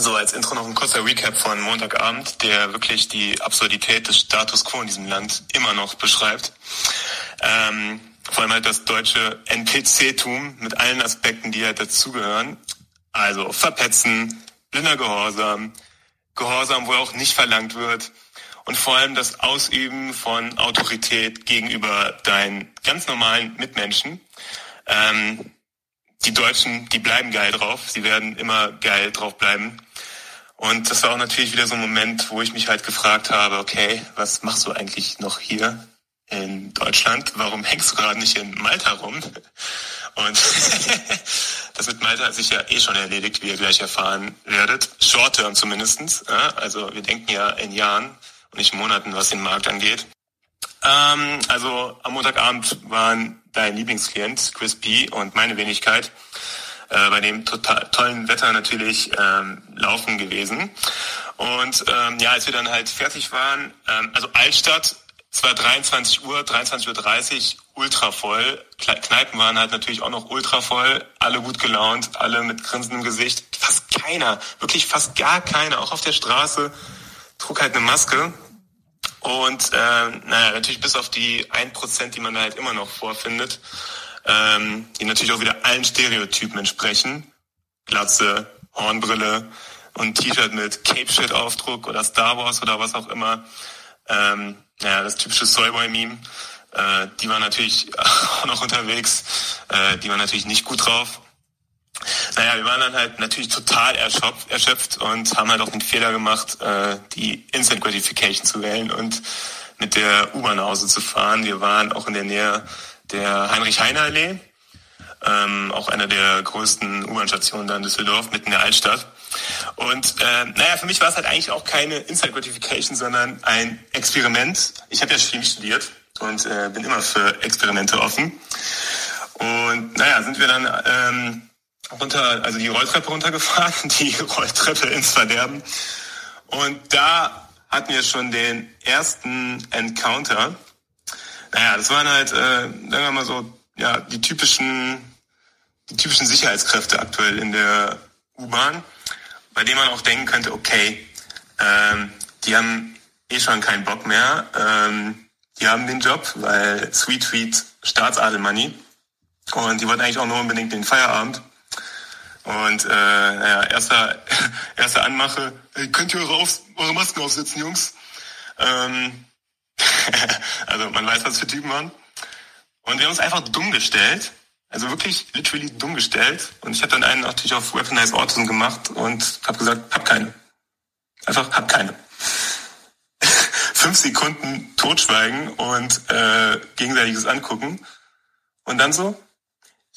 So, als Intro noch ein kurzer Recap von Montagabend, der wirklich die Absurdität des Status quo in diesem Land immer noch beschreibt. Ähm, vor allem halt das deutsche NPC-Tum mit allen Aspekten, die halt dazugehören. Also verpetzen, blinder Gehorsam, Gehorsam, wo auch nicht verlangt wird und vor allem das Ausüben von Autorität gegenüber deinen ganz normalen Mitmenschen. Ähm, die Deutschen, die bleiben geil drauf. Sie werden immer geil drauf bleiben. Und das war auch natürlich wieder so ein Moment, wo ich mich halt gefragt habe, okay, was machst du eigentlich noch hier in Deutschland? Warum hängst du gerade nicht in Malta rum? Und das mit Malta hat sich ja eh schon erledigt, wie ihr gleich erfahren werdet. Short term zumindestens. Also wir denken ja in Jahren und nicht Monaten, was den Markt angeht. Ähm, also am Montagabend waren dein Lieblingsklient, Chris P. und meine Wenigkeit äh, bei dem total tollen Wetter natürlich ähm, laufen gewesen. Und ähm, ja, als wir dann halt fertig waren, ähm, also Altstadt, es war 23 Uhr, 23.30 Uhr, ultra voll. Kneipen waren halt natürlich auch noch ultra voll, alle gut gelaunt, alle mit grinsendem Gesicht. Fast keiner, wirklich fast gar keiner, auch auf der Straße, trug halt eine Maske. Und äh, naja, natürlich bis auf die ein Prozent, die man da halt immer noch vorfindet, ähm, die natürlich auch wieder allen Stereotypen entsprechen. Glatze, Hornbrille und T-Shirt mit Cape-Shit-Aufdruck oder Star Wars oder was auch immer. Ähm, naja, das typische Soyboy-Meme. Äh, die war natürlich auch noch unterwegs. Äh, die war natürlich nicht gut drauf. Naja, wir waren dann halt natürlich total erschöpft, erschöpft und haben halt auch den Fehler gemacht, äh, die Instant Gratification zu wählen und mit der U-Bahn nach Hause zu fahren. Wir waren auch in der Nähe der Heinrich-Heine-Allee, ähm, auch einer der größten U-Bahn-Stationen da in Düsseldorf, mitten in der Altstadt. Und äh, naja, für mich war es halt eigentlich auch keine Inside Gratification, sondern ein Experiment. Ich habe ja Chemie studiert und äh, bin immer für Experimente offen. Und naja, sind wir dann ähm, runter, also die Rolltreppe runtergefahren, die Rolltreppe ins Verderben. Und da hatten wir schon den ersten Encounter. Naja, das waren halt, äh, sagen wir mal so, ja, die typischen, die typischen Sicherheitskräfte aktuell in der U-Bahn, bei denen man auch denken könnte, okay, ähm, die haben eh schon keinen Bock mehr, ähm, die haben den Job, weil Sweet Sweet Staatsadelmoney und die wollten eigentlich auch nur unbedingt den Feierabend. Und äh, naja, erster, erste Anmache, könnt ihr eure, auf, eure Masken aufsetzen, Jungs? Ähm, also man weiß, was für Typen waren. Und wir haben uns einfach dumm gestellt. Also wirklich literally dumm gestellt. Und ich habe dann einen natürlich auf Weaponized Autism gemacht und habe gesagt, hab keine. Einfach hab keine. Fünf Sekunden Totschweigen und äh, gegenseitiges Angucken. Und dann so,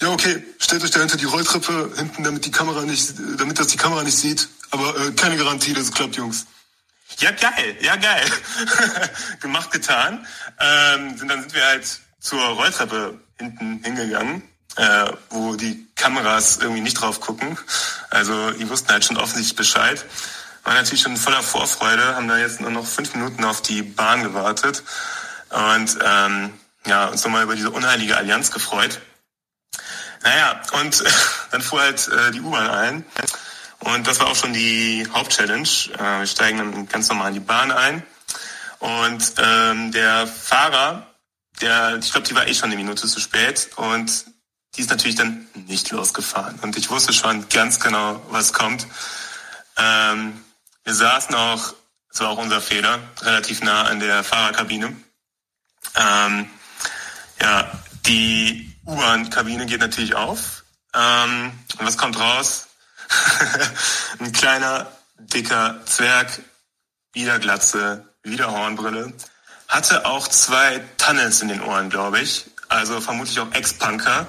ja okay, stellt euch da hinter die Rolltreppe hinten, damit die Kamera nicht, damit das die Kamera nicht sieht. Aber äh, keine Garantie, dass es klappt, Jungs. Ja, geil, ja, geil. Gemacht, getan. Ähm, sind, dann sind wir halt zur Rolltreppe hinten hingegangen, äh, wo die Kameras irgendwie nicht drauf gucken. Also die wussten halt schon offensichtlich Bescheid. War natürlich schon voller Vorfreude, haben da jetzt nur noch fünf Minuten auf die Bahn gewartet und ähm, ja, uns nochmal über diese unheilige Allianz gefreut. Naja, und äh, dann fuhr halt äh, die U-Bahn ein. Und das war auch schon die Hauptchallenge. Äh, wir steigen dann ganz normal in die Bahn ein. Und ähm, der Fahrer, der, ich glaube, die war eh schon eine Minute zu spät. Und die ist natürlich dann nicht losgefahren. Und ich wusste schon ganz genau, was kommt. Ähm, wir saßen auch, das war auch unser Fehler, relativ nah an der Fahrerkabine. Ähm, ja, die U-Bahn-Kabine geht natürlich auf. Ähm, und was kommt raus? ein kleiner, dicker Zwerg, wieder Glatze, wieder Hornbrille. Hatte auch zwei Tunnels in den Ohren, glaube ich. Also vermutlich auch Ex-Punker.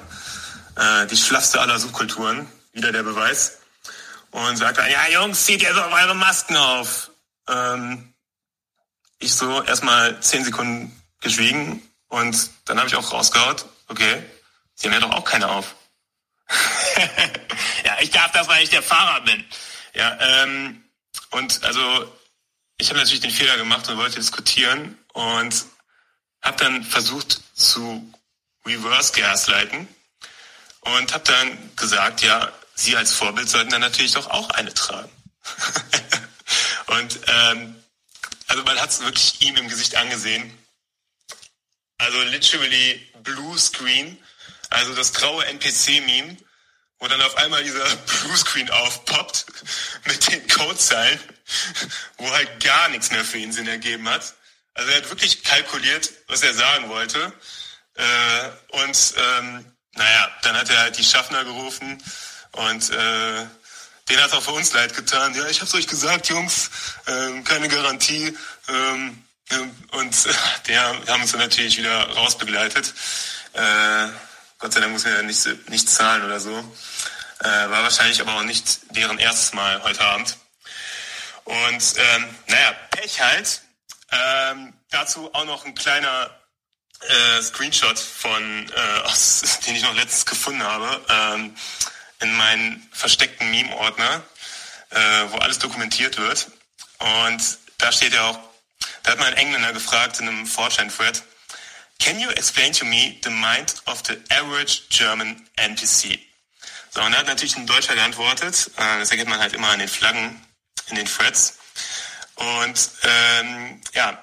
Äh, die schlaffste aller Subkulturen. Wieder der Beweis. Und sagt dann, ja Jungs, zieht ihr doch eure Masken auf. Ähm, ich so erstmal zehn Sekunden geschwiegen und dann habe ich auch rausgehaut, okay, sie haben ja doch auch keine auf. ja, ich darf das, weil ich der Fahrer bin. Ja, ähm, und also ich habe natürlich den Fehler gemacht und wollte diskutieren und habe dann versucht zu reverse gaslighten und habe dann gesagt, ja, Sie als Vorbild sollten dann natürlich doch auch eine tragen. und ähm, also man hat es wirklich ihm im Gesicht angesehen. Also literally Blue Screen, also das graue NPC-Meme, wo dann auf einmal dieser Bluescreen aufpoppt mit den Codezeilen, wo halt gar nichts mehr für ihn Sinn ergeben hat. Also er hat wirklich kalkuliert, was er sagen wollte. Äh, und ähm, naja, dann hat er halt die Schaffner gerufen und äh, den hat auch für uns leid getan. Ja, ich hab's euch gesagt, Jungs, ähm, keine Garantie. Ähm, und äh, der haben uns dann natürlich wieder rausbegleitet. Äh, Gott sei Dank muss er nicht, nicht zahlen oder so. Äh, war wahrscheinlich aber auch nicht deren erstes Mal heute Abend. Und ähm, naja, Pech halt. Ähm, dazu auch noch ein kleiner äh, Screenshot von, äh, aus, den ich noch letztens gefunden habe, ähm, in meinen versteckten Meme-Ordner, äh, wo alles dokumentiert wird. Und da steht ja auch, da hat mal ein Engländer gefragt in einem Fortran-Thread, Can you explain to me the mind of the average German NPC? So, und da hat natürlich ein Deutscher geantwortet, äh, das erkennt man halt immer an den Flaggen in den Threads. Und ähm, ja,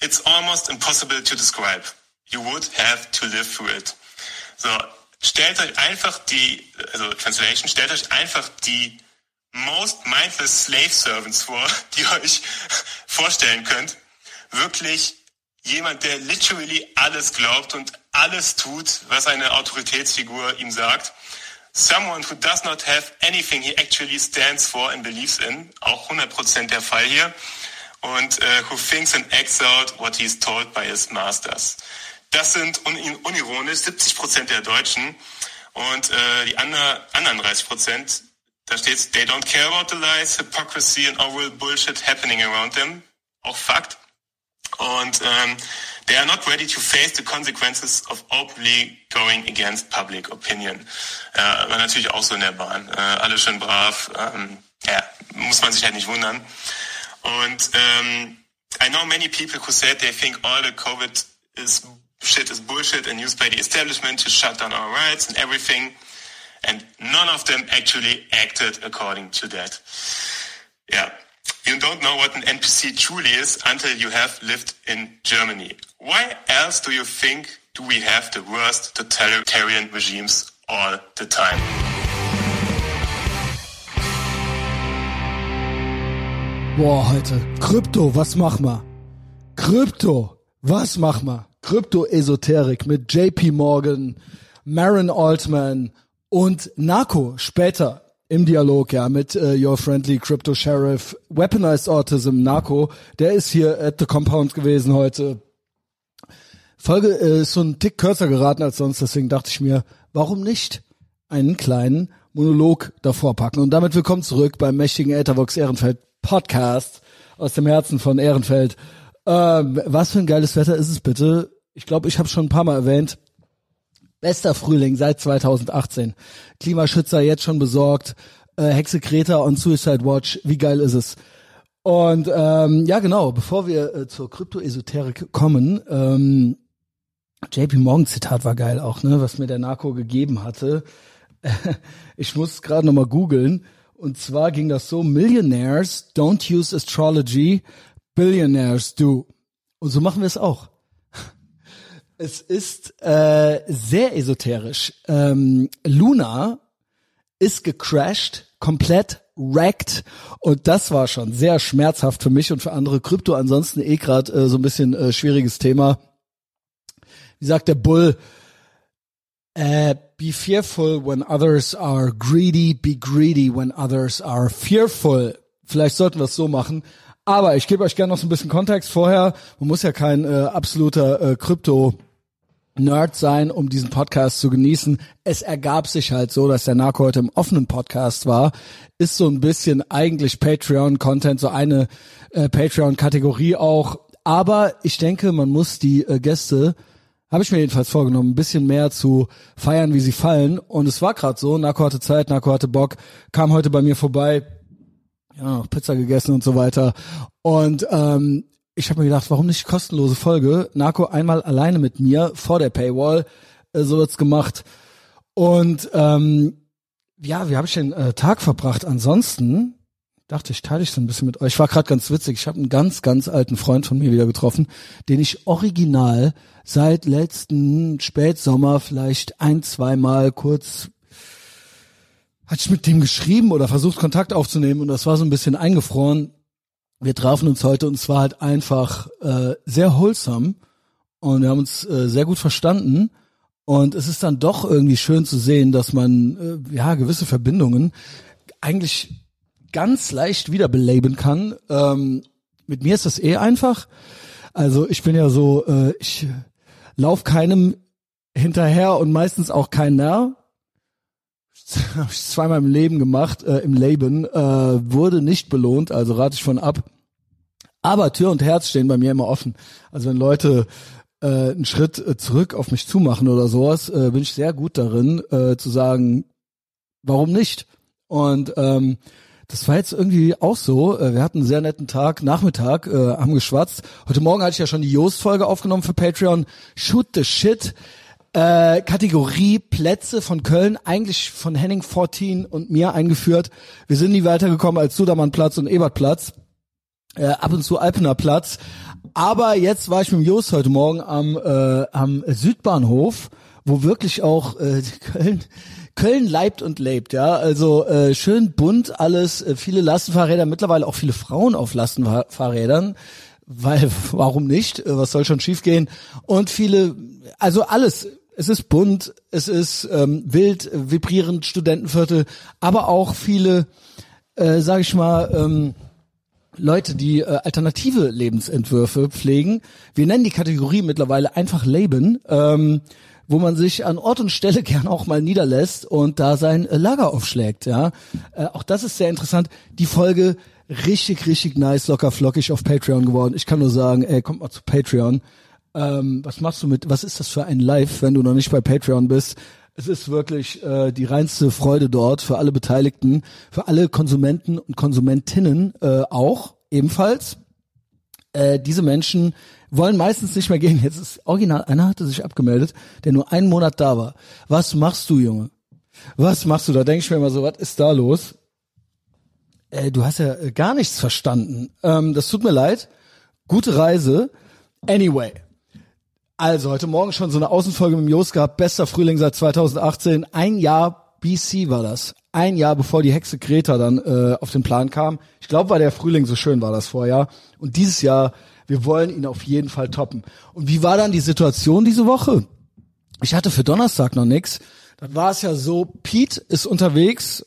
it's almost impossible to describe. You would have to live through it. So, stellt euch einfach die, also Translation, stellt euch einfach die most mindless slave servants vor, die ihr euch vorstellen könnt. Wirklich jemand, der literally alles glaubt und alles tut, was eine Autoritätsfigur ihm sagt. Someone who does not have anything he actually stands for and believes in. Auch 100% der Fall hier. Und uh, who thinks and acts out what he's told by his masters. Das sind un unironisch 70 Prozent der Deutschen und äh, die andre, anderen 30 Prozent, da steht, they don't care about the lies, hypocrisy and all bullshit happening around them. Auch Fakt. Und ähm, um, they are not ready to face the consequences of openly going against public opinion. Äh, war natürlich auch so in der Bahn. Äh, alle schön brav. Ähm, ja, muss man sich halt nicht wundern. Und ähm, I know many people who said they think all the COVID is shit is bullshit and used by the establishment to shut down our rights and everything. And none of them actually acted according to that. Yeah. You don't know what an NPC truly is until you have lived in Germany. Why else do you think do we have the worst totalitarian regimes all the time? Boah, heute. Krypto, was mach mal? Krypto, was mach mal? Krypto-Esoterik mit JP Morgan, Marin Altman und Narco später im Dialog ja mit äh, Your Friendly Crypto Sheriff, Weaponized Autism, Narco, der ist hier at the Compound gewesen heute. Folge äh, ist so ein Tick kürzer geraten als sonst, deswegen dachte ich mir, warum nicht einen kleinen Monolog davor packen. Und damit willkommen zurück beim mächtigen Ethervox Ehrenfeld Podcast aus dem Herzen von Ehrenfeld. Ähm, was für ein geiles Wetter ist es bitte? ich glaube, ich habe schon ein paar Mal erwähnt, bester Frühling seit 2018. Klimaschützer jetzt schon besorgt, äh, Hexe Kreta und Suicide Watch, wie geil ist es? Und ähm, ja, genau, bevor wir äh, zur Kryptoesoterik kommen, ähm, JP Morgan Zitat war geil auch, ne, was mir der Narco gegeben hatte. ich muss gerade nochmal googeln. Und zwar ging das so, Millionaires don't use astrology, billionaires do. Und so machen wir es auch. Es ist äh, sehr esoterisch. Ähm, Luna ist gecrashed, komplett wrecked und das war schon sehr schmerzhaft für mich und für andere Krypto. Ansonsten eh gerade äh, so ein bisschen äh, schwieriges Thema. Wie sagt der Bull? Äh, be fearful when others are greedy, be greedy when others are fearful. Vielleicht sollten wir es so machen. Aber ich gebe euch gerne noch so ein bisschen Kontext vorher. Man muss ja kein äh, absoluter äh, Krypto Nerd sein, um diesen Podcast zu genießen. Es ergab sich halt so, dass der Narco heute im offenen Podcast war. Ist so ein bisschen eigentlich Patreon-Content, so eine äh, Patreon-Kategorie auch. Aber ich denke, man muss die äh, Gäste, habe ich mir jedenfalls vorgenommen, ein bisschen mehr zu feiern, wie sie fallen. Und es war gerade so, Narco hatte Zeit, Narco hatte Bock, kam heute bei mir vorbei, ja, Pizza gegessen und so weiter. Und ähm, ich habe mir gedacht, warum nicht kostenlose Folge? Narco einmal alleine mit mir vor der Paywall. Äh, so wird's gemacht. Und ähm, ja, wie habe ich den äh, Tag verbracht? Ansonsten dachte ich, teile ich so ein bisschen mit euch. Ich war gerade ganz witzig. Ich habe einen ganz, ganz alten Freund von mir wieder getroffen, den ich original seit letzten Spätsommer vielleicht ein, zweimal kurz hatte ich mit dem geschrieben oder versucht Kontakt aufzunehmen und das war so ein bisschen eingefroren. Wir trafen uns heute und es war halt einfach äh, sehr wholesome und wir haben uns äh, sehr gut verstanden und es ist dann doch irgendwie schön zu sehen, dass man äh, ja gewisse Verbindungen eigentlich ganz leicht wiederbeleben kann. Ähm, mit mir ist das eh einfach. Also ich bin ja so, äh, ich lauf keinem hinterher und meistens auch keiner. Habe ich zweimal im Leben gemacht, äh, im Leben, äh, wurde nicht belohnt, also rate ich von ab. Aber Tür und Herz stehen bei mir immer offen. Also wenn Leute äh, einen Schritt äh, zurück auf mich zumachen oder sowas, äh, bin ich sehr gut darin, äh, zu sagen, warum nicht? Und ähm, das war jetzt irgendwie auch so. Äh, wir hatten einen sehr netten Tag, Nachmittag, äh, haben geschwatzt. Heute Morgen hatte ich ja schon die Joost-Folge aufgenommen für Patreon. Shoot the Shit. Äh, Kategorie Plätze von Köln, eigentlich von Henning 14 und mir eingeführt. Wir sind nie weitergekommen als Sudermannplatz und Ebertplatz. Äh, ab und zu Alpener Platz. Aber jetzt war ich mit Jost heute Morgen am, äh, am Südbahnhof, wo wirklich auch äh, Köln, Köln leibt und lebt, ja. Also äh, schön bunt alles, äh, viele Lastenfahrräder, mittlerweile auch viele Frauen auf Lastenfahrrädern, weil warum nicht? Was soll schon schiefgehen? Und viele, also alles. Es ist bunt, es ist ähm, wild, vibrierend, Studentenviertel, aber auch viele, äh, sag ich mal, ähm, Leute, die äh, alternative Lebensentwürfe pflegen. Wir nennen die Kategorie mittlerweile einfach Leben, ähm, wo man sich an Ort und Stelle gern auch mal niederlässt und da sein äh, Lager aufschlägt. Ja, äh, auch das ist sehr interessant. Die Folge richtig, richtig nice, locker flockig auf Patreon geworden. Ich kann nur sagen, ey, kommt mal zu Patreon. Ähm, was machst du mit? Was ist das für ein Live, wenn du noch nicht bei Patreon bist? Es ist wirklich äh, die reinste Freude dort für alle Beteiligten, für alle Konsumenten und Konsumentinnen äh, auch ebenfalls. Äh, diese Menschen wollen meistens nicht mehr gehen. Jetzt ist original, einer hatte sich abgemeldet, der nur einen Monat da war. Was machst du, Junge? Was machst du? Da denke ich mir immer so, was ist da los? Äh, du hast ja äh, gar nichts verstanden. Ähm, das tut mir leid. Gute Reise. Anyway, also, heute Morgen schon so eine Außenfolge mit Jos gehabt. Bester Frühling seit 2018. Ein Jahr BC war das. Ein Jahr bevor die Hexe Greta dann äh, auf den Plan kam. Ich glaube, weil der Frühling so schön war das Vorjahr. Und dieses Jahr, wir wollen ihn auf jeden Fall toppen. Und wie war dann die Situation diese Woche? Ich hatte für Donnerstag noch nix. Dann war es ja so, Pete ist unterwegs.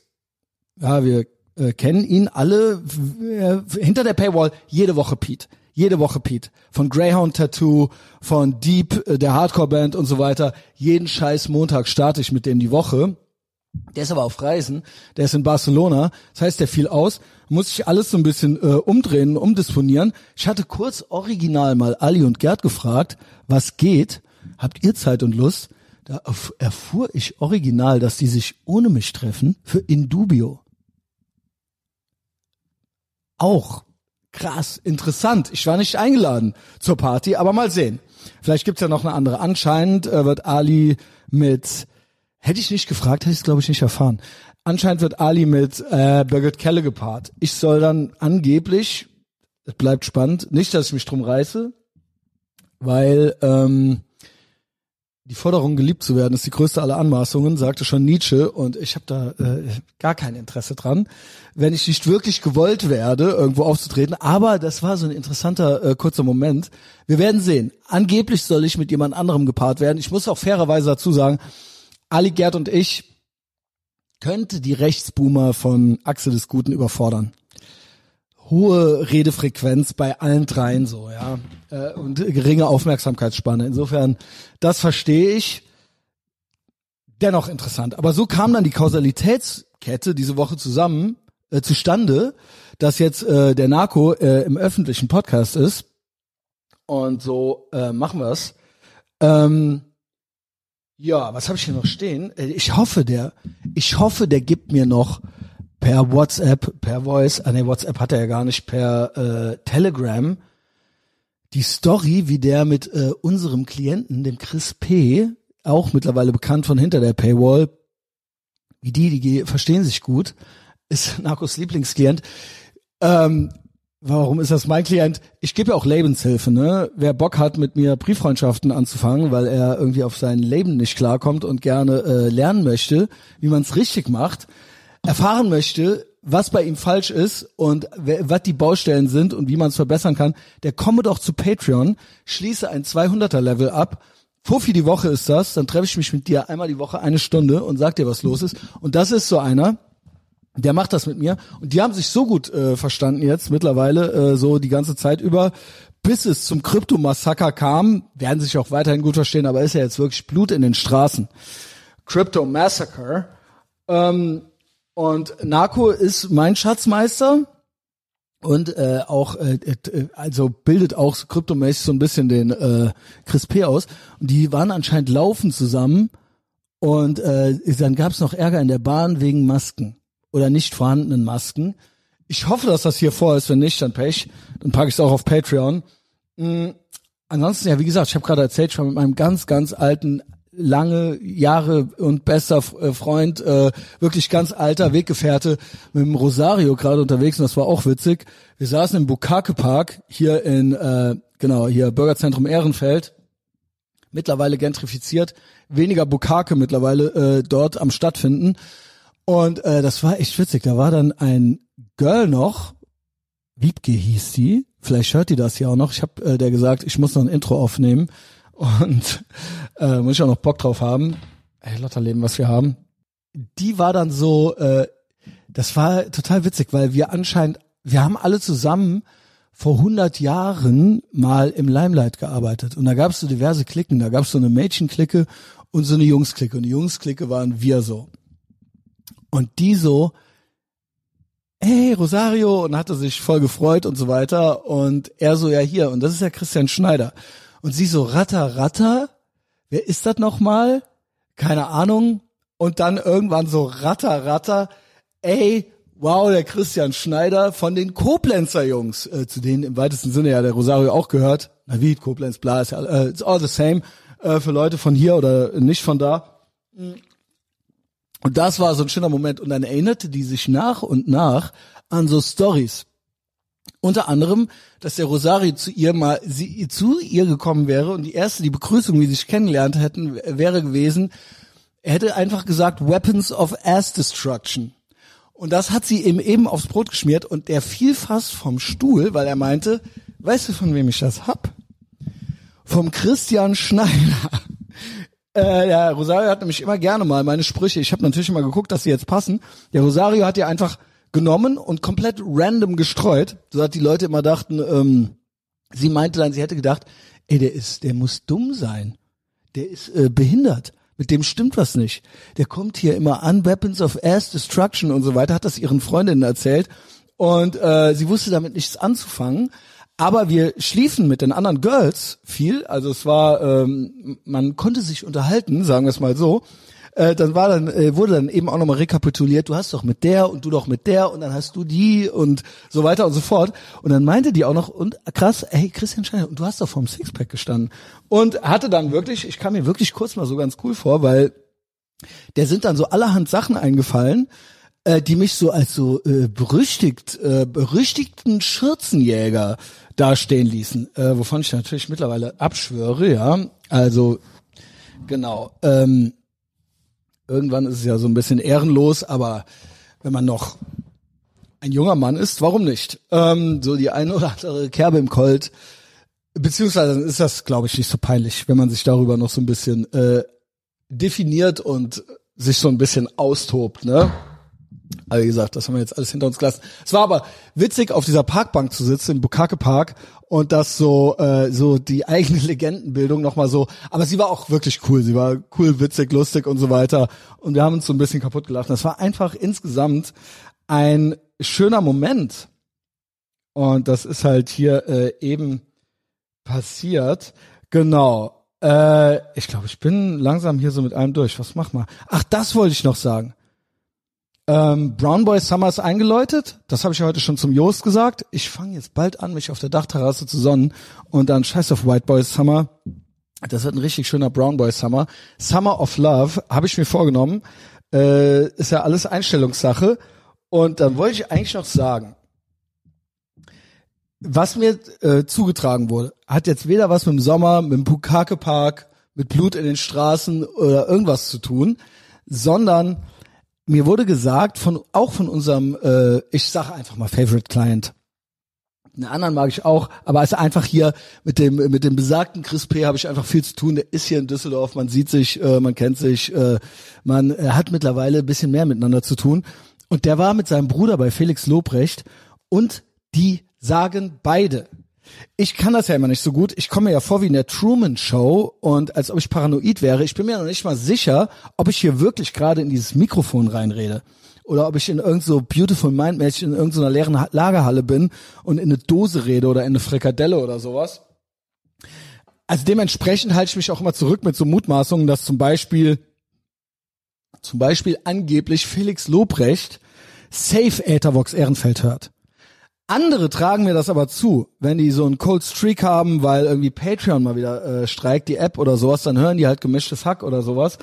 Ja, wir äh, kennen ihn alle äh, hinter der Paywall jede Woche Pete jede Woche Pete. Von Greyhound Tattoo, von Deep, äh, der Hardcore-Band und so weiter. Jeden scheiß Montag starte ich mit dem die Woche. Der ist aber auf Reisen, der ist in Barcelona, das heißt, der fiel aus, muss ich alles so ein bisschen äh, umdrehen, umdisponieren. Ich hatte kurz original mal Ali und Gerd gefragt, was geht, habt ihr Zeit und Lust? Da erfuhr ich original, dass die sich ohne mich treffen für Indubio. Auch krass, interessant. Ich war nicht eingeladen zur Party, aber mal sehen. Vielleicht gibt's ja noch eine andere. Anscheinend äh, wird Ali mit, hätte ich nicht gefragt, hätte ich es glaube ich nicht erfahren. Anscheinend wird Ali mit äh, Birgit Kelle gepaart. Ich soll dann angeblich, es bleibt spannend, nicht, dass ich mich drum reiße, weil ähm, die Forderung, geliebt zu werden, ist die größte aller Anmaßungen, sagte schon Nietzsche, und ich habe da äh, gar kein Interesse dran, wenn ich nicht wirklich gewollt werde, irgendwo aufzutreten. Aber das war so ein interessanter äh, kurzer Moment. Wir werden sehen. Angeblich soll ich mit jemand anderem gepaart werden. Ich muss auch fairerweise dazu sagen, Ali Gerd und ich könnte die Rechtsboomer von Axel des Guten überfordern hohe Redefrequenz bei allen dreien so, ja. Äh, und geringe Aufmerksamkeitsspanne. Insofern, das verstehe ich. Dennoch interessant. Aber so kam dann die Kausalitätskette diese Woche zusammen, äh, zustande, dass jetzt äh, der Narco äh, im öffentlichen Podcast ist. Und so äh, machen wir's. Ähm, ja, was habe ich hier noch stehen? Äh, ich hoffe, der, ich hoffe, der gibt mir noch per WhatsApp, per Voice, ah nee, WhatsApp hat er ja gar nicht, per äh, Telegram die Story, wie der mit äh, unserem Klienten, dem Chris P., auch mittlerweile bekannt von hinter der Paywall, wie die, die verstehen sich gut, ist Narcos Lieblingsklient, Ähm, warum ist das mein Klient? Ich gebe ja auch Lebenshilfe, ne? Wer Bock hat, mit mir Brieffreundschaften anzufangen, weil er irgendwie auf sein Leben nicht klarkommt und gerne äh, lernen möchte, wie man es richtig macht, erfahren möchte, was bei ihm falsch ist und was die Baustellen sind und wie man es verbessern kann, der komme doch zu Patreon, schließe ein 200er Level ab. Fuffi die Woche ist das, dann treffe ich mich mit dir einmal die Woche eine Stunde und sag dir, was los ist. Und das ist so einer, der macht das mit mir und die haben sich so gut äh, verstanden jetzt mittlerweile äh, so die ganze Zeit über bis es zum Krypto-Massaker kam, werden sich auch weiterhin gut verstehen, aber ist ja jetzt wirklich Blut in den Straßen. Crypto Massacre. Ähm, und Narco ist mein Schatzmeister und äh, auch äh, äh, also bildet auch kryptomäßig so ein bisschen den äh, Chris P aus und die waren anscheinend laufen zusammen und äh, dann gab es noch Ärger in der Bahn wegen Masken oder nicht vorhandenen Masken. Ich hoffe, dass das hier vor ist, wenn nicht, dann Pech. Dann packe ich es auch auf Patreon. Mhm. Ansonsten, ja, wie gesagt, ich habe gerade erzählt, schon mit meinem ganz, ganz alten lange Jahre und bester äh, Freund, äh, wirklich ganz alter Weggefährte mit dem Rosario gerade unterwegs und das war auch witzig. Wir saßen im Bukake Park hier in, äh, genau, hier Bürgerzentrum Ehrenfeld, mittlerweile gentrifiziert, weniger Bukake mittlerweile äh, dort am stattfinden und äh, das war echt witzig. Da war dann ein Girl noch, Wiebke hieß die, vielleicht hört die das ja auch noch. Ich habe äh, der gesagt, ich muss noch ein Intro aufnehmen und äh, muss ich auch noch Bock drauf haben. Ey, Lotterleben, was wir haben. Die war dann so, äh, das war total witzig, weil wir anscheinend, wir haben alle zusammen vor 100 Jahren mal im Limelight gearbeitet und da gab es so diverse Klicken. Da gab es so eine Mädchenklicke und so eine Jungsklicke und die Jungsklicke waren wir so. Und die so, hey Rosario und hatte sich voll gefreut und so weiter und er so ja hier und das ist ja Christian Schneider und sie so ratter, ratter. Wer ist das nochmal? Keine Ahnung. Und dann irgendwann so ratter, ratter. Ey, wow, der Christian Schneider von den Koblenzer Jungs, äh, zu denen im weitesten Sinne ja der Rosario auch gehört. Na wie, Koblenz, bla, ist ja, äh, it's all the same, äh, für Leute von hier oder nicht von da. Und das war so ein schöner Moment. Und dann erinnerte die sich nach und nach an so Stories. Unter anderem, dass der Rosario zu ihr mal sie, zu ihr gekommen wäre und die erste, die Begrüßung, wie sie sich kennengelernt hätten, wäre gewesen, er hätte einfach gesagt Weapons of Ass Destruction. Und das hat sie ihm eben aufs Brot geschmiert und der fiel fast vom Stuhl, weil er meinte, weißt du, von wem ich das hab? Vom Christian Schneider. Äh, der Rosario hat nämlich immer gerne mal meine Sprüche. Ich habe natürlich immer geguckt, dass sie jetzt passen. Der Rosario hat ja einfach genommen und komplett random gestreut, so dass die Leute immer dachten, ähm, sie meinte dann, sie hätte gedacht, ey, der ist, der muss dumm sein. Der ist äh, behindert. Mit dem stimmt was nicht. Der kommt hier immer an, Weapons of Ass Destruction und so weiter, hat das ihren Freundinnen erzählt. Und äh, sie wusste damit nichts anzufangen. Aber wir schliefen mit den anderen Girls viel. Also es war, ähm, man konnte sich unterhalten, sagen wir es mal so äh, dann war dann äh, wurde dann eben auch nochmal rekapituliert, du hast doch mit der und du doch mit der und dann hast du die und so weiter und so fort. Und dann meinte die auch noch, und krass, hey Christian Schneider, und du hast doch vorm Sixpack gestanden. Und hatte dann wirklich, ich kam mir wirklich kurz mal so ganz cool vor, weil der sind dann so allerhand Sachen eingefallen, äh, die mich so als so äh, berüchtigt, äh, berüchtigten Schürzenjäger dastehen ließen, äh, wovon ich natürlich mittlerweile abschwöre, ja. Also genau. Ähm, Irgendwann ist es ja so ein bisschen ehrenlos, aber wenn man noch ein junger Mann ist, warum nicht? Ähm, so die eine oder andere Kerbe im Colt. Beziehungsweise ist das, glaube ich, nicht so peinlich, wenn man sich darüber noch so ein bisschen äh, definiert und sich so ein bisschen austobt, ne? Aber wie gesagt, das haben wir jetzt alles hinter uns gelassen. Es war aber witzig, auf dieser Parkbank zu sitzen, im Bukake Park, und das so, äh, so die eigene Legendenbildung nochmal so. Aber sie war auch wirklich cool. Sie war cool, witzig, lustig und so weiter. Und wir haben uns so ein bisschen kaputt gelacht. Das war einfach insgesamt ein schöner Moment. Und das ist halt hier äh, eben passiert. Genau. Äh, ich glaube, ich bin langsam hier so mit allem durch. Was mach mal? Ach, das wollte ich noch sagen. Ähm, Brown Boy Summer ist eingeläutet. Das habe ich heute schon zum Joost gesagt. Ich fange jetzt bald an, mich auf der Dachterrasse zu sonnen und dann scheiß auf White Boy Summer. Das wird ein richtig schöner Brown Boy Summer. Summer of Love habe ich mir vorgenommen. Äh, ist ja alles Einstellungssache. Und dann wollte ich eigentlich noch sagen, was mir äh, zugetragen wurde, hat jetzt weder was mit dem Sommer, mit dem Pukake Park, mit Blut in den Straßen oder irgendwas zu tun, sondern mir wurde gesagt von auch von unserem, äh, ich sage einfach mal Favorite Client. Den anderen mag ich auch, aber ist einfach hier mit dem mit dem besagten Chris P. habe ich einfach viel zu tun. Der ist hier in Düsseldorf, man sieht sich, äh, man kennt sich, äh, man äh, hat mittlerweile ein bisschen mehr miteinander zu tun. Und der war mit seinem Bruder bei Felix Lobrecht und die sagen beide. Ich kann das ja immer nicht so gut. Ich komme mir ja vor wie in der Truman Show und als ob ich paranoid wäre. Ich bin mir noch nicht mal sicher, ob ich hier wirklich gerade in dieses Mikrofon reinrede oder ob ich in irgend so Beautiful Mind in irgendeiner leeren Lagerhalle bin und in eine Dose rede oder in eine Frikadelle oder sowas. Also dementsprechend halte ich mich auch immer zurück mit so Mutmaßungen, dass zum Beispiel zum Beispiel angeblich Felix Lobrecht Safe Ethervox Ehrenfeld hört. Andere tragen mir das aber zu, wenn die so einen Cold Streak haben, weil irgendwie Patreon mal wieder äh, streikt, die App oder sowas, dann hören die halt gemischtes Hack oder sowas.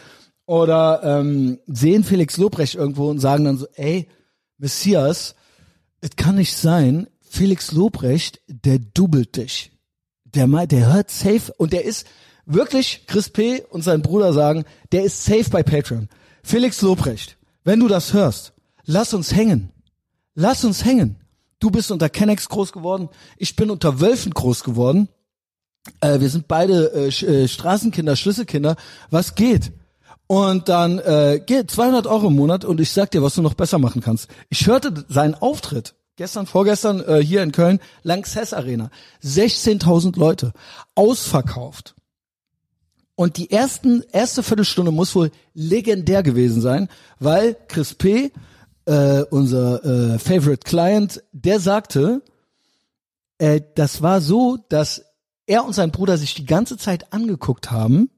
Oder ähm, sehen Felix Lobrecht irgendwo und sagen dann so, ey, Messias, es kann nicht sein, Felix Lobrecht, der dubelt dich. Der, der hört safe und der ist wirklich, Chris P. und sein Bruder sagen, der ist safe bei Patreon. Felix Lobrecht, wenn du das hörst, lass uns hängen. Lass uns hängen. Du bist unter Kennex groß geworden, ich bin unter Wölfen groß geworden. Äh, wir sind beide äh, äh, Straßenkinder, Schlüsselkinder. Was geht? Und dann äh, geht 200 Euro im Monat und ich sag dir, was du noch besser machen kannst. Ich hörte seinen Auftritt gestern, vorgestern äh, hier in Köln, Lanxess Arena, 16.000 Leute, ausverkauft. Und die ersten erste Viertelstunde muss wohl legendär gewesen sein, weil Chris P äh, unser äh, Favorite Client, der sagte, äh, das war so, dass er und sein Bruder sich die ganze Zeit angeguckt haben,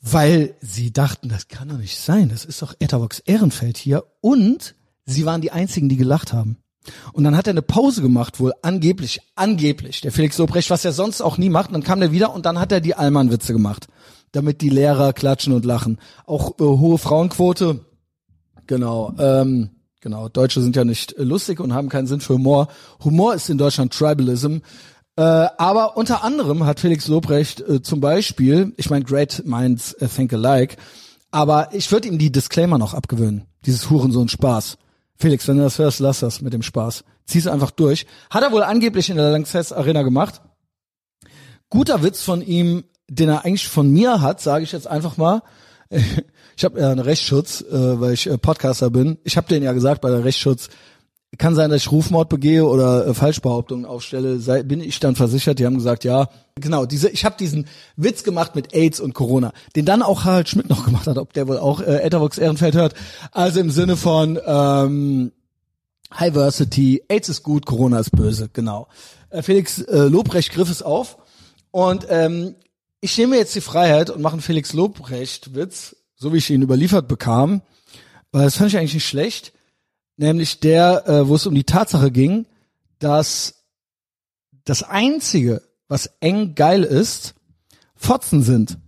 weil sie dachten, das kann doch nicht sein, das ist doch Etavox Ehrenfeld hier und sie waren die einzigen, die gelacht haben. Und dann hat er eine Pause gemacht, wohl angeblich, angeblich, der Felix Lobrecht, was er sonst auch nie macht. Und dann kam er wieder und dann hat er die Allmann-Witze gemacht, damit die Lehrer klatschen und lachen. Auch äh, hohe Frauenquote, Genau. Ähm, genau. Deutsche sind ja nicht lustig und haben keinen Sinn für Humor. Humor ist in Deutschland Tribalism. Äh, aber unter anderem hat Felix Lobrecht äh, zum Beispiel, ich meine, great minds uh, think alike, aber ich würde ihm die Disclaimer noch abgewöhnen. Dieses Hurensohn Spaß. Felix, wenn du das hörst, lass das mit dem Spaß. Zieh's einfach durch. Hat er wohl angeblich in der Lanxess Arena gemacht. Guter Witz von ihm, den er eigentlich von mir hat, sage ich jetzt einfach mal. ich habe ja einen Rechtsschutz, äh, weil ich äh, Podcaster bin. Ich habe denen ja gesagt bei der Rechtsschutz, kann sein, dass ich Rufmord begehe oder äh, Falschbehauptungen aufstelle. Sei, bin ich dann versichert? Die haben gesagt, ja. Genau, diese, ich habe diesen Witz gemacht mit AIDS und Corona, den dann auch Harald Schmidt noch gemacht hat, ob der wohl auch äh, Ethervox Ehrenfeld hört. Also im Sinne von ähm, Highversity, AIDS ist gut, Corona ist böse, genau. Äh, Felix äh, Lobrecht griff es auf und ähm, ich nehme jetzt die Freiheit und mache einen Felix Lobrecht-Witz, so wie ich ihn überliefert bekam. Weil das fand ich eigentlich nicht schlecht. Nämlich der, äh, wo es um die Tatsache ging, dass das Einzige, was eng geil ist, Fotzen sind.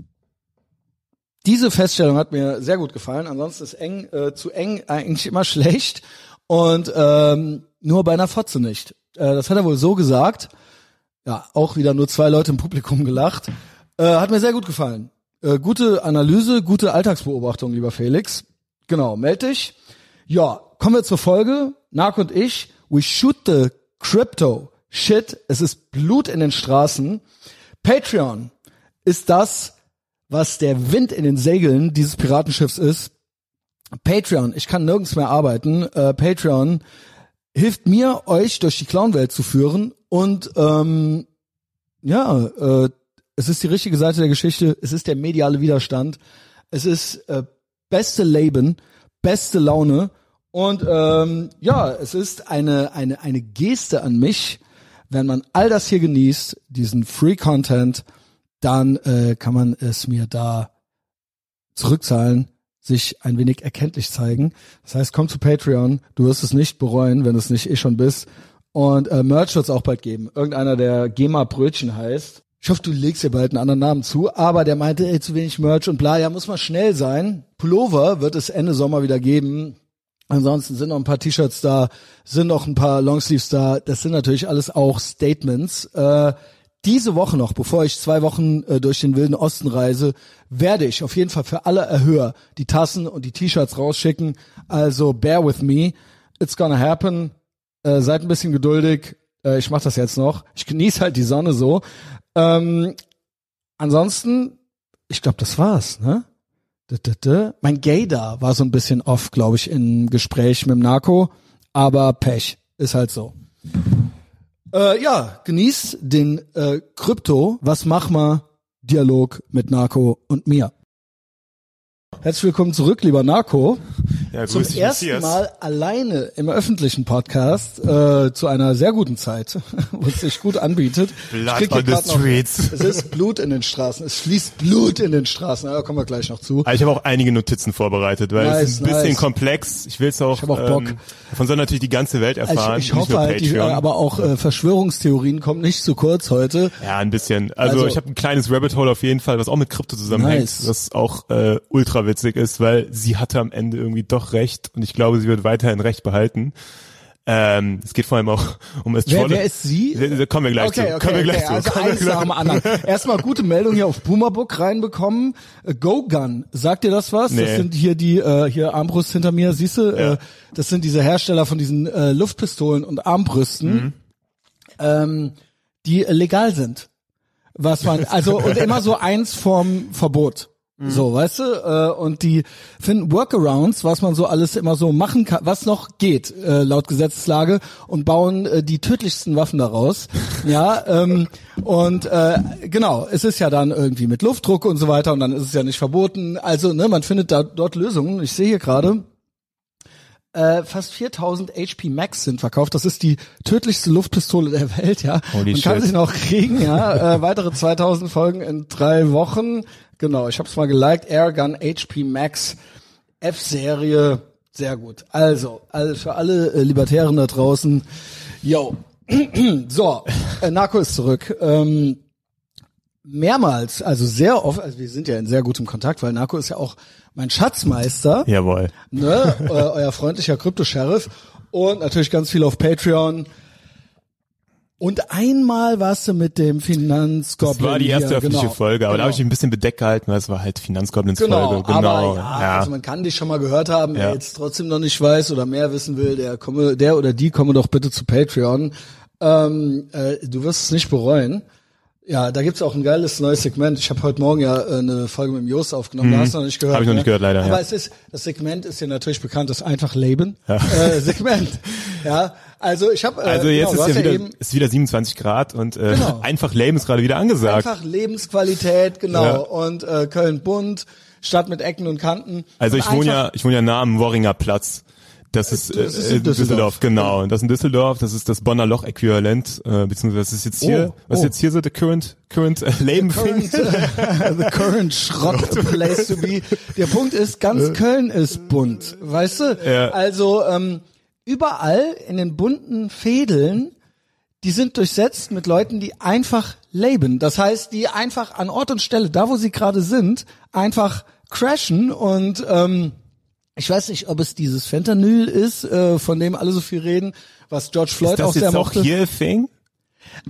Diese Feststellung hat mir sehr gut gefallen. Ansonsten ist eng äh, zu eng eigentlich immer schlecht und ähm, nur bei einer Fotze nicht. Äh, das hat er wohl so gesagt. Ja, auch wieder nur zwei Leute im Publikum gelacht. Äh, hat mir sehr gut gefallen. Äh, gute Analyse, gute Alltagsbeobachtung, lieber Felix. Genau, meld dich. Ja, kommen wir zur Folge. Nark und ich, we shoot the crypto. Shit, es ist Blut in den Straßen. Patreon ist das, was der Wind in den Segeln dieses Piratenschiffs ist. Patreon, ich kann nirgends mehr arbeiten. Äh, Patreon hilft mir, euch durch die Clownwelt zu führen und ähm, ja, äh, es ist die richtige Seite der Geschichte. Es ist der mediale Widerstand. Es ist äh, beste Leben, beste Laune. Und ähm, ja, es ist eine, eine, eine Geste an mich. Wenn man all das hier genießt, diesen Free Content, dann äh, kann man es mir da zurückzahlen, sich ein wenig erkenntlich zeigen. Das heißt, komm zu Patreon, du wirst es nicht bereuen, wenn du es nicht eh schon bist. Und äh, Merch wird es auch bald geben. Irgendeiner, der GEMA Brötchen heißt. Ich hoffe, du legst dir bald einen anderen Namen zu, aber der meinte, ey, zu wenig Merch und bla, ja, muss mal schnell sein. Pullover wird es Ende Sommer wieder geben. Ansonsten sind noch ein paar T-Shirts da, sind noch ein paar Longsleeves da. Das sind natürlich alles auch Statements. Äh, diese Woche noch, bevor ich zwei Wochen äh, durch den wilden Osten reise, werde ich auf jeden Fall für alle Erhöher die Tassen und die T-Shirts rausschicken. Also bear with me. It's gonna happen. Äh, seid ein bisschen geduldig. Äh, ich mache das jetzt noch. Ich genieße halt die Sonne so. Ähm, ansonsten, ich glaube, das war's, ne? Mein Gaydar war so ein bisschen off, glaube ich, im Gespräch mit dem Narco, aber Pech ist halt so. Äh, ja, genieß den äh, Krypto, was mach mal Dialog mit Narco und mir. Herzlich willkommen zurück, lieber Narco. Ja, Zum dich, ersten Matthias. Mal alleine im öffentlichen Podcast äh, zu einer sehr guten Zeit, wo es sich gut anbietet. Blood on the grad noch- streets. Es ist Blut in den Straßen. Es fließt Blut in den Straßen. Da kommen wir gleich noch zu. Also ich habe auch einige Notizen vorbereitet, weil Nice, es ist ein bisschen nice. komplex. Ich will es auch, Ich hab auch Bock. Ähm, davon soll natürlich die ganze Welt Also erfahren. ich, ich hoffe halt, die, aber auch äh, Verschwörungstheorien kommen nicht zu kurz heute. ja, ein bisschen. Also, Also- ich habe ein kleines Rabbit Hole auf jeden Fall, was auch mit Krypto zusammenhängt, Nice. was auch äh, ultra witzig ist, weil sie hatte am Ende irgendwie doch recht und ich glaube, sie wird weiterhin recht behalten. Ähm, es geht vor allem auch um Wer, Astrology. wer ist sie? Da kommen wir gleich okay, zu. okay, kommen wir gleich okay. zu. Also eins nach dem anderen. Erstmal gute Meldung hier auf Boomerbook reinbekommen. Äh, Go Gun, sagt dir das was? Das Nee. sind hier die äh, hier Armbrust hinter mir, siehst du? Ja. Äh, das sind diese Hersteller von diesen äh, Luftpistolen und Armbrüsten, Mhm. ähm, die äh, legal sind. Was man also und immer so eins vorm Verbot. Mhm. So, weißt du, äh, und die finden Workarounds, was man so alles immer so machen kann, was noch geht, äh, laut Gesetzeslage, und bauen äh, die tödlichsten Waffen daraus. ja, ähm, und äh, genau, es ist ja dann irgendwie mit Luftdruck und so weiter, und dann ist es ja nicht verboten. Also, ne, man findet da dort Lösungen. Ich sehe hier gerade, äh, fast 4000 HP Max sind verkauft. Das ist die tödlichste Luftpistole der Welt, ja. Holy Man kann shit. sie noch kriegen, ja. Äh, weitere 2000 Folgen in drei Wochen. Genau, ich habe es mal geliked. Airgun HP Max F-Serie. Sehr gut. Also, also für alle äh, Libertären da draußen. Yo. so, äh, Narco ist zurück. Ähm, mehrmals, also sehr oft, also wir sind ja in sehr gutem Kontakt, weil Narco ist ja auch mein Schatzmeister Jawohl. ne, äh, euer freundlicher Krypto-Sheriff und natürlich ganz viel auf Patreon. Und einmal warst du mit dem Finanzgoblin. Das war die erste hier, öffentliche genau, Folge, aber da genau. habe ich mich ein bisschen bedeckt gehalten, weil es war halt Finanzgoblins Genau, Folge. Genau. aber ja, also man kann dich schon mal gehört haben, wer Ja. jetzt trotzdem noch nicht weiß oder mehr wissen will, der komme, der oder die komme doch bitte zu Patreon. Ähm, äh, du wirst es nicht bereuen. Ja, da gibt's auch ein geiles neues Segment. Ich habe heute Morgen ja äh, eine Folge mit dem Jost aufgenommen, da hast du noch nicht gehört. Mhm. Hab ich noch ne? nicht gehört, leider, Aber ja. es ist, das Segment ist ja natürlich bekannt, das einfach Leben äh, Segment. Ja, also ich habe äh, Also jetzt genau, ist ja wieder, eben ist wieder 27 Grad und äh, Genau. einfach lame ist gerade wieder angesagt. einfach Lebensqualität, genau. Ja. Und äh, Köln bunt, Stadt mit Ecken und Kanten. Also und ich wohne ja, ich wohne ja nah am Worringer Platz. Das ist, äh, Das ist in äh, Düsseldorf. Düsseldorf. genau. Das ist in Düsseldorf, das ist das Bonner Loch-Äquivalent, äh, beziehungsweise das ist jetzt hier, Oh, was oh. jetzt hier so the current, current äh, lame thing? current, äh, the current Schrott place to be. Der Punkt ist, ganz Köln ist bunt, weißt du? Ja. Also ähm, überall in den bunten Fädeln, die sind durchsetzt mit Leuten, die einfach leben. Das heißt, die einfach an Ort und Stelle, da wo sie gerade sind, einfach crashen und ähm, ich weiß nicht, ob es dieses Fentanyl ist, äh, von dem alle so viel reden, was George Floyd Ist auch das sehr jetzt auch mochte. hier a thing?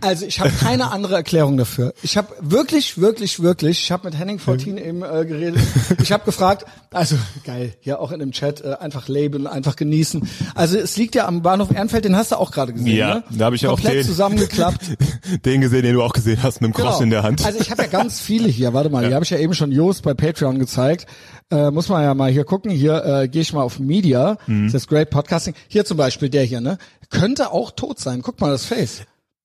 Also ich habe keine andere Erklärung dafür. Ich habe wirklich, wirklich, wirklich, ich habe mit Henning 14 eben äh, geredet. Ich habe gefragt, also geil, ja auch in dem Chat, äh, einfach leben, einfach genießen. Also es liegt ja am Bahnhof Ehrenfeld, den hast du auch gerade gesehen, Ja, ne? da habe ich ja auch Komplett den, zusammengeklappt. den gesehen, den du auch gesehen hast, mit dem Cross Genau. in der Hand. Also ich habe ja ganz viele hier. Warte mal, die habe ich ja eben schon Joost bei Patreon gezeigt. Äh, muss man ja mal hier gucken. Hier äh, gehe ich mal auf Media. Mhm. Das ist Great Podcasting. Hier zum Beispiel der hier, ne? Könnte auch tot sein. Guck mal das Face.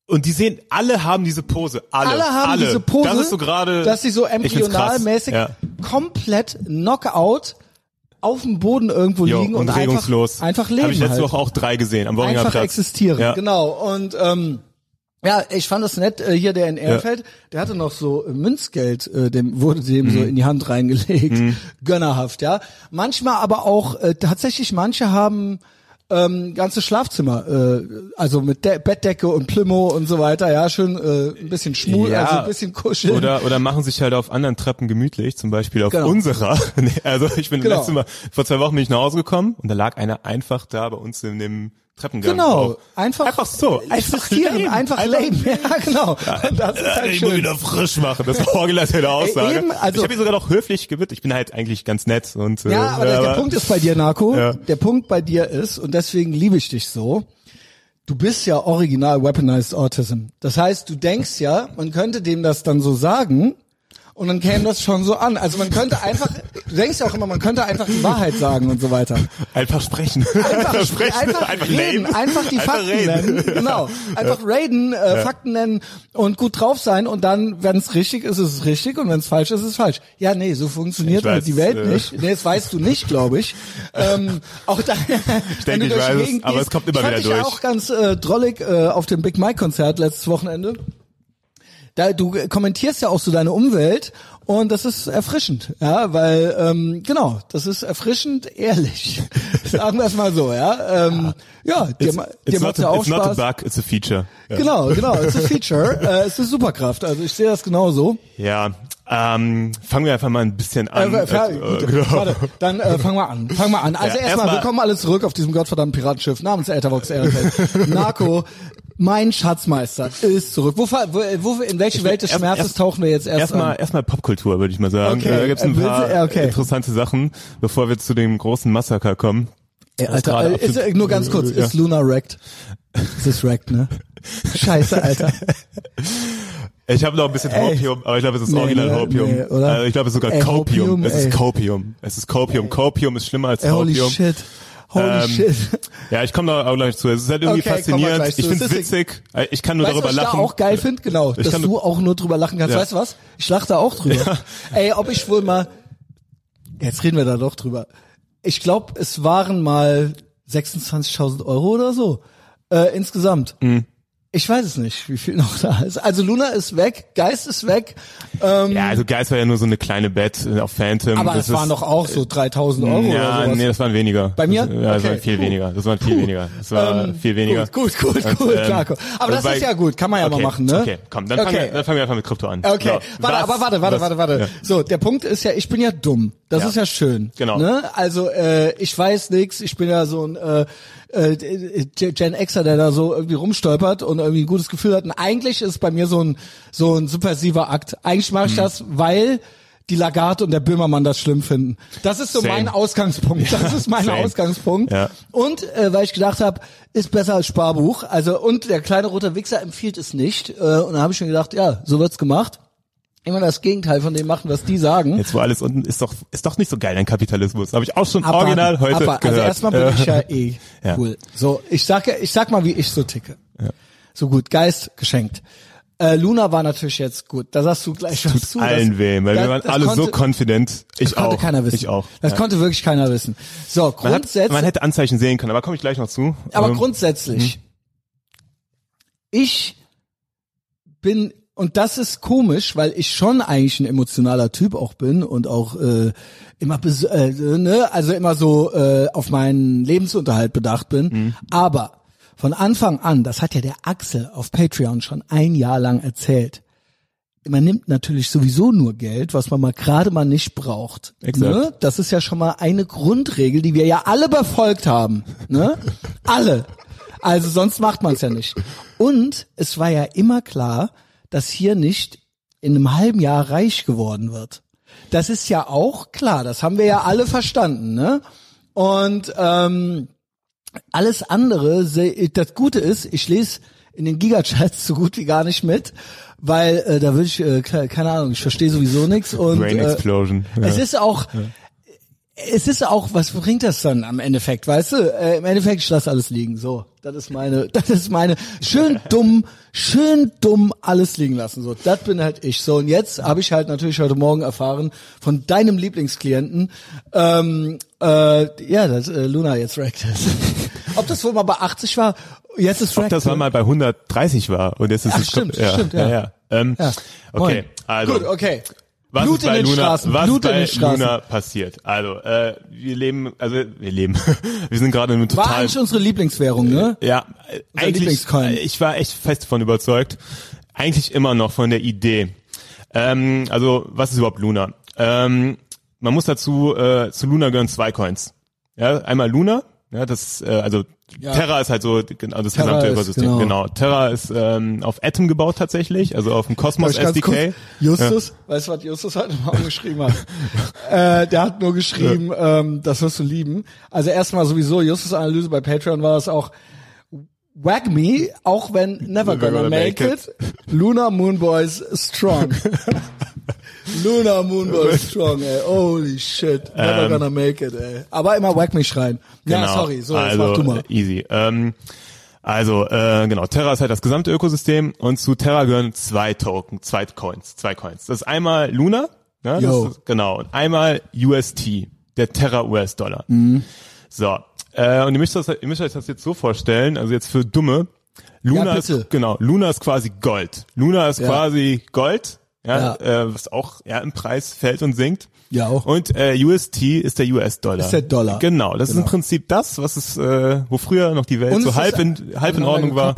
Und die sehen, alle haben diese Pose. Alle. Alle haben alle. diese Pose, Das ist so gerade. dass sie so embryonalmäßig Ja. komplett Knockout auf dem Boden irgendwo Jo, liegen und, und regungslos. einfach, einfach leben Habe ich letzte halt. Woche auch drei gesehen am Worringer einfach Platz. existieren. Ja. Genau. Und ähm, ja, ich fand das nett. Äh, hier der in Ehrenfeld, der hatte noch so Münzgeld, äh, dem wurde dem Mhm. so in die Hand reingelegt, gönnerhaft. Ja, manchmal aber auch äh, tatsächlich. Manche haben ähm, ganzes Schlafzimmer, äh, also mit De Bettdecke und Plümo und so weiter, ja, schön äh, ein bisschen schmul, Ja. also ein bisschen kuscheln. Oder, oder machen sich halt auf anderen Treppen gemütlich, zum Beispiel auf Genau. unserer. Also ich bin Genau. letztes Mal, vor zwei Wochen bin ich nach Hause gekommen und da lag einer einfach da bei uns in dem Treppengang. Genau, drauf. einfach, Einfach so. existieren, leben. einfach, Einfach leben. Ja, genau. Und das ist Äh, halt ich muss schön. wieder frisch machen. Das original seine Aussage. eben, also- ich habe ihn sogar noch höflich gebeten. Ich bin halt eigentlich ganz nett und äh, Ja, aber der, der Punkt ist bei dir, Narko, Ja. der Punkt bei dir ist, und deswegen liebe ich dich so, du bist ja original weaponized Autism. Das heißt, du denkst ja, man könnte dem das dann so sagen, und dann käme das schon so an. Also man könnte einfach, du denkst ja auch immer, man könnte einfach die Wahrheit sagen und so weiter. einfach sprechen. Einfach, sprechen. einfach, reden, nehmen. einfach die Fakten reden. nennen. Genau. Einfach raiden, äh, Fakten nennen und gut drauf sein und dann, wenn es richtig ist, ist es richtig und wenn es falsch ist, ist es falsch. Ja, nee, so funktioniert Ich weiß, die Welt äh, nicht. Nee, das weißt du nicht, glaube ich. ähm, auch da, wenn denke, ich durch weiß es, aber es kommt immer ich wieder dich ja durch. auch ganz äh, drollig äh, auf dem Big Mike Konzert letztes Wochenende. Da, du kommentierst ja auch so deine Umwelt und das ist erfrischend, ja, weil ähm, genau, das ist erfrischend ehrlich, sagen wir es mal so, ja. Ähm, ja, dir, It's, it's, dir not macht's ja auch it's not a Spaß. bug, it's a feature. Ja. Genau, genau, it's a feature, äh, es ist Superkraft, also ich sehe das genauso. Ja, ähm, fangen wir einfach mal ein bisschen an. Äh, Äh, gut, genau. Warte, dann äh, fang mal an. Fang mal an. Also Ja, erstmal, erstmal- wir kommen alle zurück auf diesem gottverdammten Piratenschiff namens Ethervox Airtel. Narco, mein Schatzmeister ist zurück. Wo, wo, wo in welche Welt des erst- Schmerzes erst- tauchen wir jetzt erst Erstmal erstmal Popkultur, würde ich mal sagen. Okay, Äh, Da gibt's ein äh, paar okay. interessante Sachen, bevor wir zu dem großen Massaker kommen. Ey, Alter, gerade äh, ist, nur ganz kurz, Ja. ist Luna wrecked? Es ist wrecked, ne? Scheiße, Alter. Ich habe noch ein bisschen Ey. Hopium, aber ich glaube, es ist Nee, original ne, Hopium. nee, oder? Also ich glaube, es ist sogar Ey, Copium. Hopium, es ist Copium. Es ist Copium. Copium ist schlimmer als Ey, holy Hopium. shit. Holy Ähm, shit. Ja, ich komme da auch gleich zu. Es ist halt irgendwie Okay, faszinierend. Ich finde Es witzig. Ich kann nur Weißt darüber was ich lachen. da auch geil finde? Genau, Ich dass du auch nur drüber lachen kannst. Ja. Weißt du was? Ich lach da auch drüber. Ey, ob ich wohl mal, jetzt reden wir da doch drüber. Ich glaube, es waren mal 26.000 Euro oder so, äh, insgesamt. Mhm. Ich weiß es nicht, wie viel noch da ist. Also Luna ist weg, Geist ist weg, ähm, Ja, also Geist war ja nur so eine kleine Bet äh, auf Phantom. aber das es waren doch auch so 3.000 Euro oder Ja, sowas. nee, das waren weniger. Bei mir? Das, ja, das Okay. waren viel Puh. weniger. Das waren viel Puh. weniger. Das war Ähm, viel weniger. Gut, gut, gut, gut, ähm, klar. Aber das bei- ist ja gut, kann man ja okay, mal machen, ne? Okay, komm, dann, Fangen, Okay. wir, dann fangen wir einfach mit Krypto an. Okay, So, warte, was- aber warte, warte, was- warte, warte. Ja. So, der Punkt ist ja, ich bin ja dumm. Das Ja. ist ja schön. Genau. Ne? Also äh, ich weiß nix. Ich bin ja so ein äh, äh, Gen Xer, der da so irgendwie rumstolpert und irgendwie ein gutes Gefühl hat. Und eigentlich ist bei mir so ein so ein subversiver Akt. Eigentlich mache ich das, weil die Lagarde und der Böhmermann das schlimm finden. Das ist so Same. mein Ausgangspunkt. Das ist mein Same. Ausgangspunkt. Ja. Und äh, weil ich gedacht habe, ist besser als Sparbuch. Also und der kleine rote Wichser empfiehlt es nicht. Äh, und da habe ich mir gedacht, ja, so wird's gemacht. Immer das Gegenteil von dem machen, was die sagen. Jetzt wo alles unten ist doch ist doch nicht so geil ein Kapitalismus. Habe ich auch schon Abwarten, original heute abwarten. gehört. Also erstmal bin ich ja eh Ja. cool. So, ich sag, ja- ich sag mal, wie ich so ticke. So gut, Geist geschenkt. Äh, Luna war natürlich jetzt gut. Da sagst du gleich was zu. allen Das- weh, weil das- wir waren das alle so konnte- confident. Ich Das konnte auch. keiner wissen. Ich auch. Das Ja. konnte wirklich keiner wissen. So, man, hat, grundsätzlich. man hätte Anzeichen sehen können, aber komme ich gleich noch zu. Aber Ähm, grundsätzlich, ich bin, und das ist komisch, weil ich schon eigentlich ein emotionaler Typ auch bin und auch äh, immer, äh, ne, also immer so äh, auf meinen Lebensunterhalt bedacht bin. Aber von Anfang an, das hat ja der Axel auf Patreon schon ein Jahr lang erzählt. Man nimmt natürlich sowieso nur Geld, was man mal gerade mal nicht braucht. Exakt. Ne? Das ist ja schon mal eine Grundregel, die wir ja alle befolgt haben. Ne? alle. Also sonst macht man es ja nicht. Und es war ja immer klar, dass hier nicht in einem halben Jahr reich geworden wird. Das ist ja auch klar, das haben wir ja alle verstanden. Ne? Und ähm, alles andere, das Gute ist, ich lese in den Gigachats so gut wie gar nicht mit, weil äh, da will ich, äh, ke- keine Ahnung, ich verstehe sowieso nichts und Brain äh, Explosion. Ja. es ist auch, es ist auch, was bringt das dann am Endeffekt, weißt du? Äh, Im Endeffekt, ich lasse alles liegen. So, das ist meine, das ist meine, schön dumm, schön dumm alles liegen lassen. So, das bin halt ich. So, und jetzt habe ich halt natürlich heute Morgen erfahren von deinem Lieblingsklienten, ähm, äh, ja, dass äh, Luna jetzt wrecked ist. Ob das wohl mal bei 80 war, jetzt ist Ob wrecked. das mal mal bei 130 war und jetzt ist Ach, es stimmt, ja, stimmt, ja. ja. ja. Ähm, Ja. Okay, Moin. also Gut, okay. Was Blut ist bei Luna, Straßen, was Blut bei. Luna passiert. Also, äh, wir leben, also wir leben, wir sind gerade in einem War total eigentlich unsere Lieblingswährung, ne? Ja, äh, eigentlich, Lieblingscoin. äh, ich war echt fest davon überzeugt. Eigentlich immer noch von der Idee. Ähm, also, was ist überhaupt Luna? Ähm, man muss dazu, äh, zu Luna gehören zwei Coins. Ja, einmal Luna, ja, das, äh, also Ja. Terra ist halt so genau das Terra gesamte Ökosystem. genau. Genau. Terra ist ähm, auf Atom gebaut tatsächlich, also auf dem Cosmos SDK. kurz- Justus, weißt du, was Justus heute Morgen geschrieben hat? äh, der hat nur geschrieben, ähm, das wirst du lieben. Also erstmal sowieso, Justus Analyse bei Patreon war es auch Wag me, auch wenn never gonna make it. Lunar Moon Boys strong. Lunar Moon Boys strong, ey. Holy shit. Never Ähm, gonna make it, ey. Aber immer Wag me schreien. Ja, Genau. sorry, so, jetzt also, mach du mal. Easy. Ähm, also, äh, genau, Terra ist halt das gesamte Ökosystem und zu Terra gehören zwei Token, zwei Coins, zwei Coins. Das ist einmal Luna, ne, Yo. ist, genau, und einmal UST, der Terra US-Dollar. Mhm. So, äh, und ihr müsst, das, ihr müsst euch das jetzt so vorstellen, also jetzt für Dumme, Luna Ja, ist, genau, Luna ist quasi Gold. Luna ist Ja. quasi Gold, ja, Ja. Äh, was auch ja, im Preis fällt und sinkt. Ja, auch. Und äh, UST ist der US-Dollar. Ist der Dollar. Genau, das ist Genau. im Prinzip das, was es, äh, wo früher noch die Welt Und so halb ist in, halb in Ordnung war.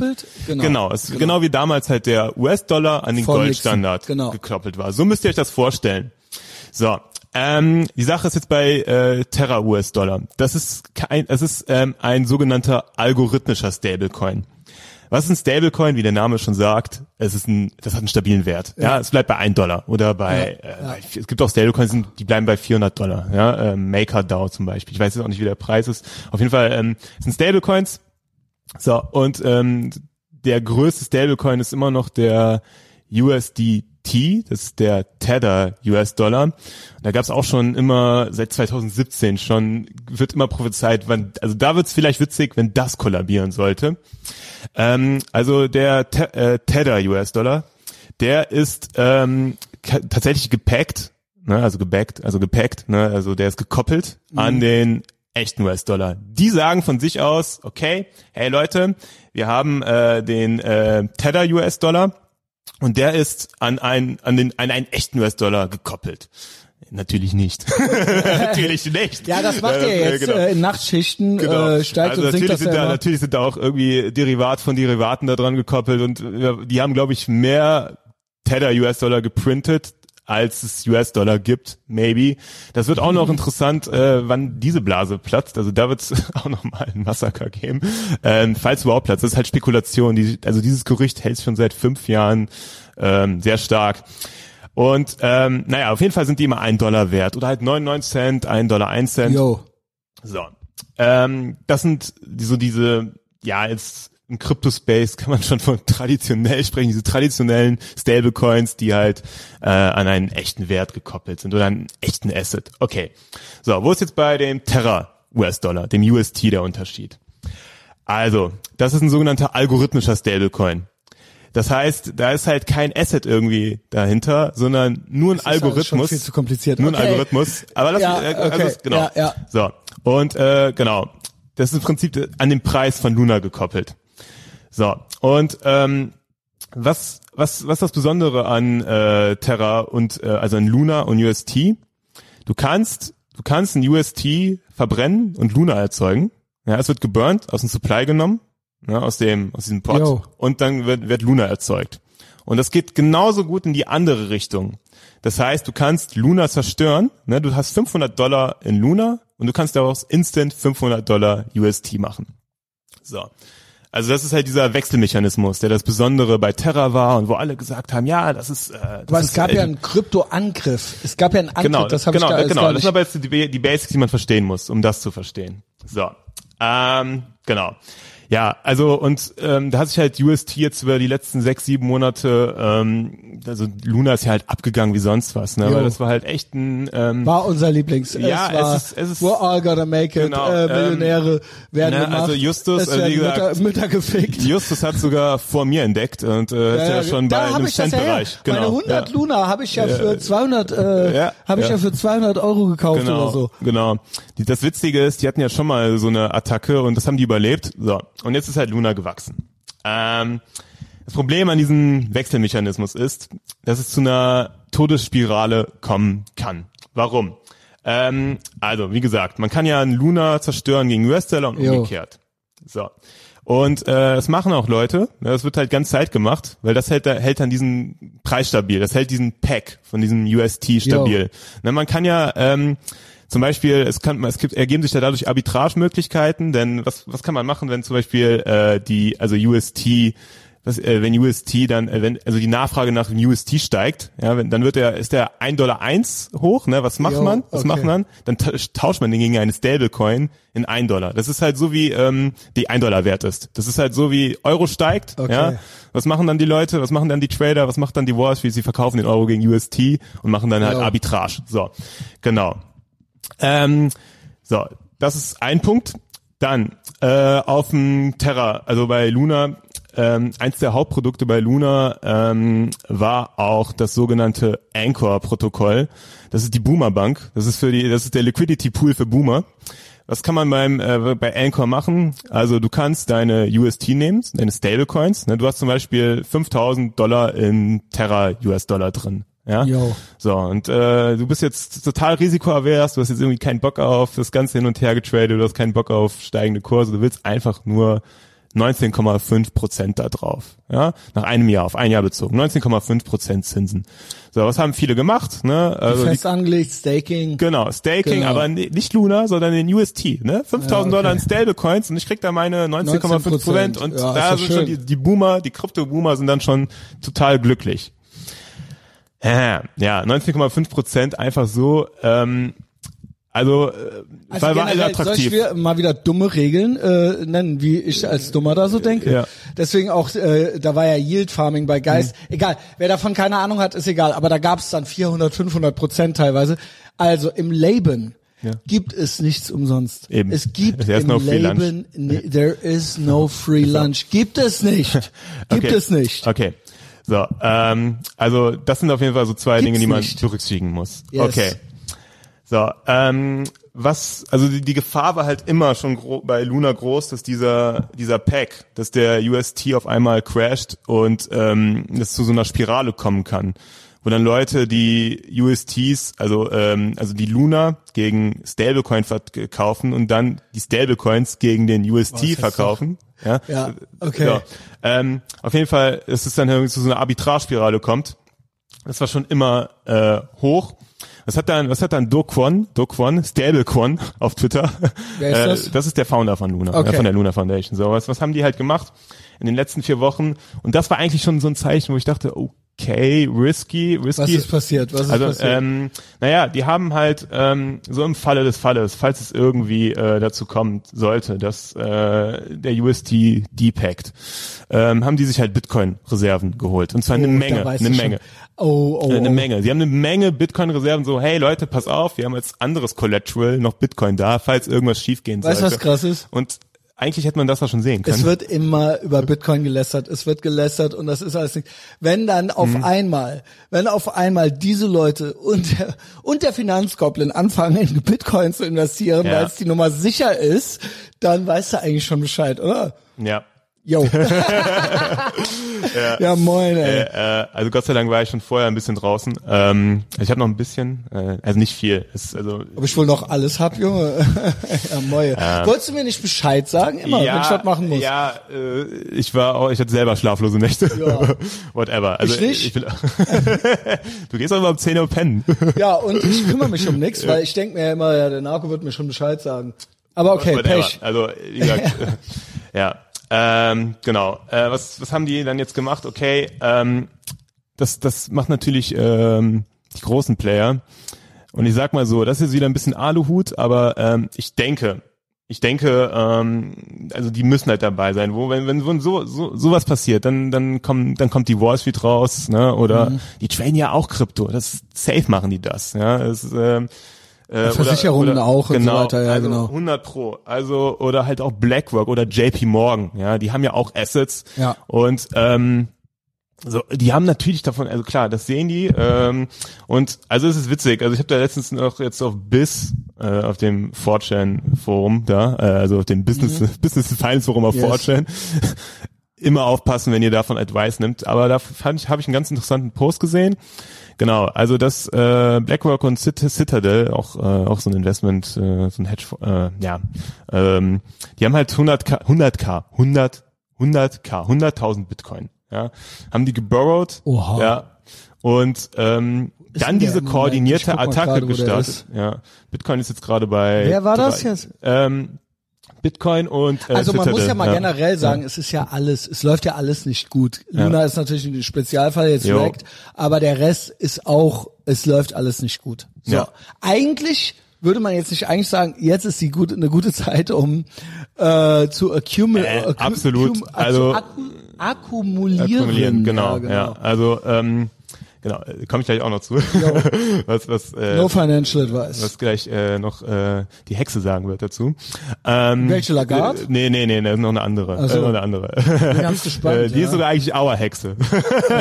Genau. Genau, es, Genau. genau. wie damals halt der US-Dollar an den Goldstandard. Genau. gekoppelt war. So müsst ihr euch das vorstellen. So, ähm, die Sache ist jetzt bei äh, Terra US-Dollar. Das ist kein, es ist ähm, ein sogenannter algorithmischer Stablecoin. Was ist ein Stablecoin, wie der Name schon sagt? Es ist ein, das hat einen stabilen Wert. Ja, es bleibt bei 1 Dollar oder bei, Ja, äh, ja. bei es gibt auch Stablecoins, die bleiben bei 400 Dollar. Ja, ähm, MakerDAO zum Beispiel. Ich weiß jetzt auch nicht, wie der Preis ist. Auf jeden Fall ähm, es sind Stablecoins. So und ähm, der größte Stablecoin ist immer noch der USDT, das ist der Tether US-Dollar. Da gab es auch schon immer seit 2017 schon wird immer prophezeit, wann also da wird's vielleicht witzig, wenn das kollabieren sollte. Ähm, also der Te äh, Tether US-Dollar, der ist ähm, tatsächlich gepackt, ne, also gebackt, also gepackt, ne, also der ist gekoppelt an den echten US-Dollar. Die sagen von sich aus, okay, hey Leute, wir haben äh, den äh, Tether US-Dollar und der ist an einen an den an einen echten US-Dollar gekoppelt. Natürlich nicht. natürlich nicht. Ja, das macht er Äh, jetzt genau. äh, in Nachtschichten, Genau. äh, steigt also und sinkt natürlich das sind da, natürlich sind da auch irgendwie Derivat von Derivaten da dran gekoppelt und äh, die haben, glaube ich, mehr Tether US-Dollar geprintet, als es US-Dollar gibt, maybe. Das wird auch noch interessant, äh, wann diese Blase platzt. Also da wird es auch noch mal ein Massaker geben, ähm, falls überhaupt platzt. Das ist halt Spekulation. Die, also dieses Gerücht hält schon seit fünf Jahren ähm, sehr stark. Und ähm, naja, auf jeden Fall sind die immer ein Dollar wert oder halt 99 Cent, ein Dollar, ein Cent. Yo. So. Ähm, das sind so diese, ja, jetzt im Crypto-Space kann man schon von traditionell sprechen, diese traditionellen Stablecoins, die halt äh, an einen echten Wert gekoppelt sind oder einen echten Asset. Okay. So, wo ist jetzt bei dem Terra US-Dollar, dem UST der Unterschied? Also, das ist ein sogenannter algorithmischer Stablecoin. Das heißt, da ist halt kein Asset irgendwie dahinter, sondern nur ein Das ist Algorithmus. schon viel zu kompliziert. Nur ein Okay. Algorithmus. Aber das, Ja, äh, also okay. das- genau. Ja, ja. So. Und äh, genau. Das ist im Prinzip an den Preis von Luna gekoppelt. So. Und ähm, was, was, was ist das Besondere an äh, Terra und äh, also an Luna und UST? Du kannst, du kannst ein UST verbrennen und Luna erzeugen. Ja, es wird geburnt, aus dem Supply genommen, ja, aus dem, aus diesem Pot Yo. und dann wird, wird Luna erzeugt. Und das geht genauso gut in die andere Richtung. Das heißt, du kannst Luna zerstören, ne, du hast 500 Dollar in Luna und du kannst daraus instant 500 Dollar UST machen. So. Also das ist halt dieser Wechselmechanismus, der das Besondere bei Terra war und wo alle gesagt haben, ja, das ist. Äh, das Aber ist, es gab äh, ja einen Krypto-Angriff. Es gab ja einen Angriff, genau, das habe genau, ich alles genau. gar Das nicht. sind aber jetzt die, die Basics, die man verstehen muss, um das zu verstehen. So, ähm, genau. Ja, also und ähm, da hat sich halt UST jetzt über die letzten sechs, sieben Monate, ähm, also Luna ist ja halt abgegangen wie sonst was, ne? Jo. Weil das war halt echt ein ähm, War unser Lieblings. Ja, es war, es ist- es ist- We're all gonna make it. Genau, äh, Millionäre werden ne, gemacht. also Justus, es werden wie gesagt, Mütter, Mütter gefickt. Justus hat sogar vor mir entdeckt und äh, ist ja, schon bei einem ich das ja. Centbereich. Genau. Meine 100 ja. Luna habe ich ja für 200, äh, Ja, habe ich ja. ja für 200 Euro gekauft Genau, oder so. genau. Die, das Witzige ist, die hatten ja schon mal so eine Attacke und das haben die überlebt. So, und jetzt ist halt Luna gewachsen. Ähm, das Problem an diesem Wechselmechanismus ist, dass es zu einer Todesspirale kommen kann. Warum? Ähm, also, wie gesagt, man kann ja einen Luna zerstören gegen US-Dollar und Jo. umgekehrt. So. Und äh, das machen auch Leute. Das wird halt ganz Zeit gemacht, weil das hält, hält dann diesen Preis stabil. Das hält diesen Pack von diesem UST stabil. Na, man kann ja ähm, zum Beispiel, es kann, es gibt, ergeben sich da dadurch Arbitragemöglichkeiten, denn was, was kann man machen, wenn zum Beispiel äh, die, also UST, was, äh, wenn UST dann, äh, wenn, also die Nachfrage nach dem UST steigt, ja, wenn, dann wird der, ist der 1 Dollar eins hoch, ne, was macht Jo, man? Was okay. macht man? Dann ta- tauscht man den gegen eine Stablecoin in 1 Dollar. Das ist halt so wie, ähm, die 1 Dollar wert ist. Das ist halt so wie Euro steigt, Okay. ja. Was machen dann die Leute? Was machen dann die Trader? Was macht dann die Wall Street? Sie verkaufen den Euro gegen UST und machen dann halt Ja. Arbitrage. So, genau. Ähm, so, das ist ein Punkt. Dann äh, auf dem Terra, also bei Luna, ähm, eins der Hauptprodukte bei Luna ähm, war auch das sogenannte Anchor-Protokoll. Das ist die Boomer Bank. Das ist für die, das ist der Liquidity Pool für Boomer. Was kann man beim äh, bei Anchor machen? Also du kannst deine UST nehmen, deine Stablecoins. Ne? Du hast zum Beispiel 5000 Dollar in Terra US-Dollar drin. Ja. Jo. So, und äh, du bist jetzt total risikoavers, du hast jetzt irgendwie keinen Bock auf das Ganze hin und her getradet, du hast keinen Bock auf steigende Kurse, du willst einfach nur 19,5 Prozent da drauf. Ja, nach einem Jahr, auf ein Jahr bezogen. 19,5 Prozent Zinsen. So, was haben viele gemacht? Ne? Also die, Fest angelegt, Staking. genau, Staking, Genau. aber ni- nicht Luna, sondern in UST. Ne? 5000 Ja, okay. Dollar in Stablecoins und ich krieg da meine 19,5 Prozent und Ja, da sind schon schön. die, die Boomer, die Krypto-Boomer sind dann schon total glücklich. Ja, ja 19,5 Prozent einfach so, ähm, also, äh, Also war, war also generell, soll attraktiv. ich mal wieder dumme Regeln äh, nennen, wie ich als Dummer da so denke? Ja. Deswegen auch, äh, da war ja Yield Farming bei Geist. Mhm. Egal, wer davon keine Ahnung hat, ist egal. Aber da gab es dann 400, 500 Prozent teilweise. Also im Leben Ja. gibt es nichts umsonst. Eben. Es gibt im no. Leben, there is no free lunch. Gibt es nicht. Gibt okay. es nicht. Okay. So, ähm, also das sind auf jeden Fall so zwei Gibt's Dinge, die man nicht. berücksichtigen muss. Yes. Okay. So, ähm, was, also die, die Gefahr war halt immer schon gro bei Luna groß, dass dieser dieser Pack, dass der UST auf einmal crasht und ähm, das zu so einer Spirale kommen kann, wo dann Leute die USTs, also ähm, also die Luna gegen Stablecoin verkaufen und dann die Stablecoins gegen den UST ist verkaufen. Ja, Ja, okay. So. Ähm, auf jeden Fall, dass es dann irgendwie zu so einer Arbitragespirale kommt. Das war schon immer äh, hoch. Was hat dann, was hat dann Do Kwon, Do Kwon, Stable Kwon auf Twitter? Wer ist äh, das? Das ist der Founder von Luna, Okay. äh, von der Luna Foundation. So, was, was haben die halt gemacht in den letzten vier Wochen? Und das war eigentlich schon so ein Zeichen, wo ich dachte, okay, risky, risky. Was ist passiert? Was ist Also, passiert? ähm, naja, die haben halt ähm, so im Falle des Falles, falls es irgendwie äh, dazu kommt, sollte, dass äh, der UST depackt, ähm, haben die sich halt Bitcoin-Reserven geholt. Und zwar eine Oh, da Menge, eine. Menge. Oh, oh, Äh, Eine oh. Menge. Sie haben eine Menge Bitcoin-Reserven, so, hey Leute, pass auf, wir haben als anderes Collateral noch Bitcoin da, falls irgendwas schiefgehen Weißt du, sollte. was krass ist? Und eigentlich hätte man das auch schon sehen können. Es wird immer über Bitcoin gelästert, es wird gelästert und das ist alles nicht. Wenn dann auf Mhm. einmal, wenn auf einmal diese Leute und der, und der Finanzgoblin anfangen in Bitcoin zu investieren, Ja. weil es die Nummer sicher ist, dann weißt du eigentlich schon Bescheid, oder? ja. Yo. ja. moin, ey. Äh, also Gott sei Dank war ich schon vorher ein bisschen draußen. Ähm, ich habe noch ein bisschen, äh, also nicht viel. Es, also Ob ich wohl noch alles hab, Junge? ja, moje. Wolltest du mir nicht Bescheid sagen, immer, wenn ich das machen muss? Ja, äh, ich war auch, ich hatte selber schlaflose Nächte. Ja. Whatever. Also Ich nicht. Ich will, du gehst auch immer um 10 Uhr pennen. Ja, und ich kümmere mich um nichts, weil ich denke mir ja immer, ja, der Narko wird mir schon Bescheid sagen. Aber okay, Whatever. Pech. Also, wie gesagt, ja. Ähm, genau. Äh, was, was haben die dann jetzt gemacht? Okay, ähm, das, das macht natürlich ähm, die großen Player. Und ich sag mal so, das ist wieder ein bisschen Aluhut, aber ähm, ich denke, ich denke, ähm, also die müssen halt dabei sein. Wo, wenn, wenn so, so sowas passiert, dann, dann kommt, dann kommt die Wall Street raus, ne? Oder Mhm. die traden ja auch Krypto. Das safe machen die das, ja. Das, ähm, äh, Versicherungen auch und so weiter, ja, also genau. 100 pro. Also oder halt auch BlackRock oder JP Morgan, ja, die haben ja auch Assets. Ja. Und ähm, so, die haben natürlich davon, also klar, das sehen die. Ähm, und also es ist witzig. Also ich habe da letztens noch jetzt auf BIS, äh, auf dem 4chan Forum da, äh, also auf dem Business Business Finance Forum auf Mhm. Yes. 4chan, immer aufpassen, wenn ihr davon Advice nimmt. Aber da fand ich, habe ich einen ganz interessanten Post gesehen. Genau, also das äh, BlackRock und Citadel, auch äh, auch so ein Investment, äh, so ein Hedge, äh, ja, ähm, die haben halt 100k, 100k, 100, 100k, 100.000 Bitcoin, ja, haben die geborrowed, Oha. ja, und ähm, dann diese koordinierte Attacke der gestartet. Ja, Bitcoin ist jetzt gerade bei. Wer war das drei- jetzt? Ähm, Bitcoin und äh, Also man Citadel, muss ja mal ja. generell sagen, es ist ja alles, es läuft ja alles nicht gut. Luna ist natürlich ein Spezialfall jetzt Jo. direkt, aber der Rest ist auch, es läuft alles nicht gut. So. Ja. Eigentlich würde man jetzt nicht eigentlich sagen, jetzt ist die gute, eine gute Zeit, um äh, zu accumul Äh, absolut. accum- Also- akku akkumulieren. Akkumulieren, genau, Ja, genau. ja. Also ähm, genau, äh, komme ich gleich auch noch zu. was was äh, No financial advice. was gleich äh, noch äh, die Hexe sagen wird dazu. Ähm, Welche Lagarde? Äh, nee, nee, nee, nee, noch eine andere. Ach so. Äh, noch eine andere. Bin ganz gespannt. äh, die ja. ist sogar eigentlich Our Hexe.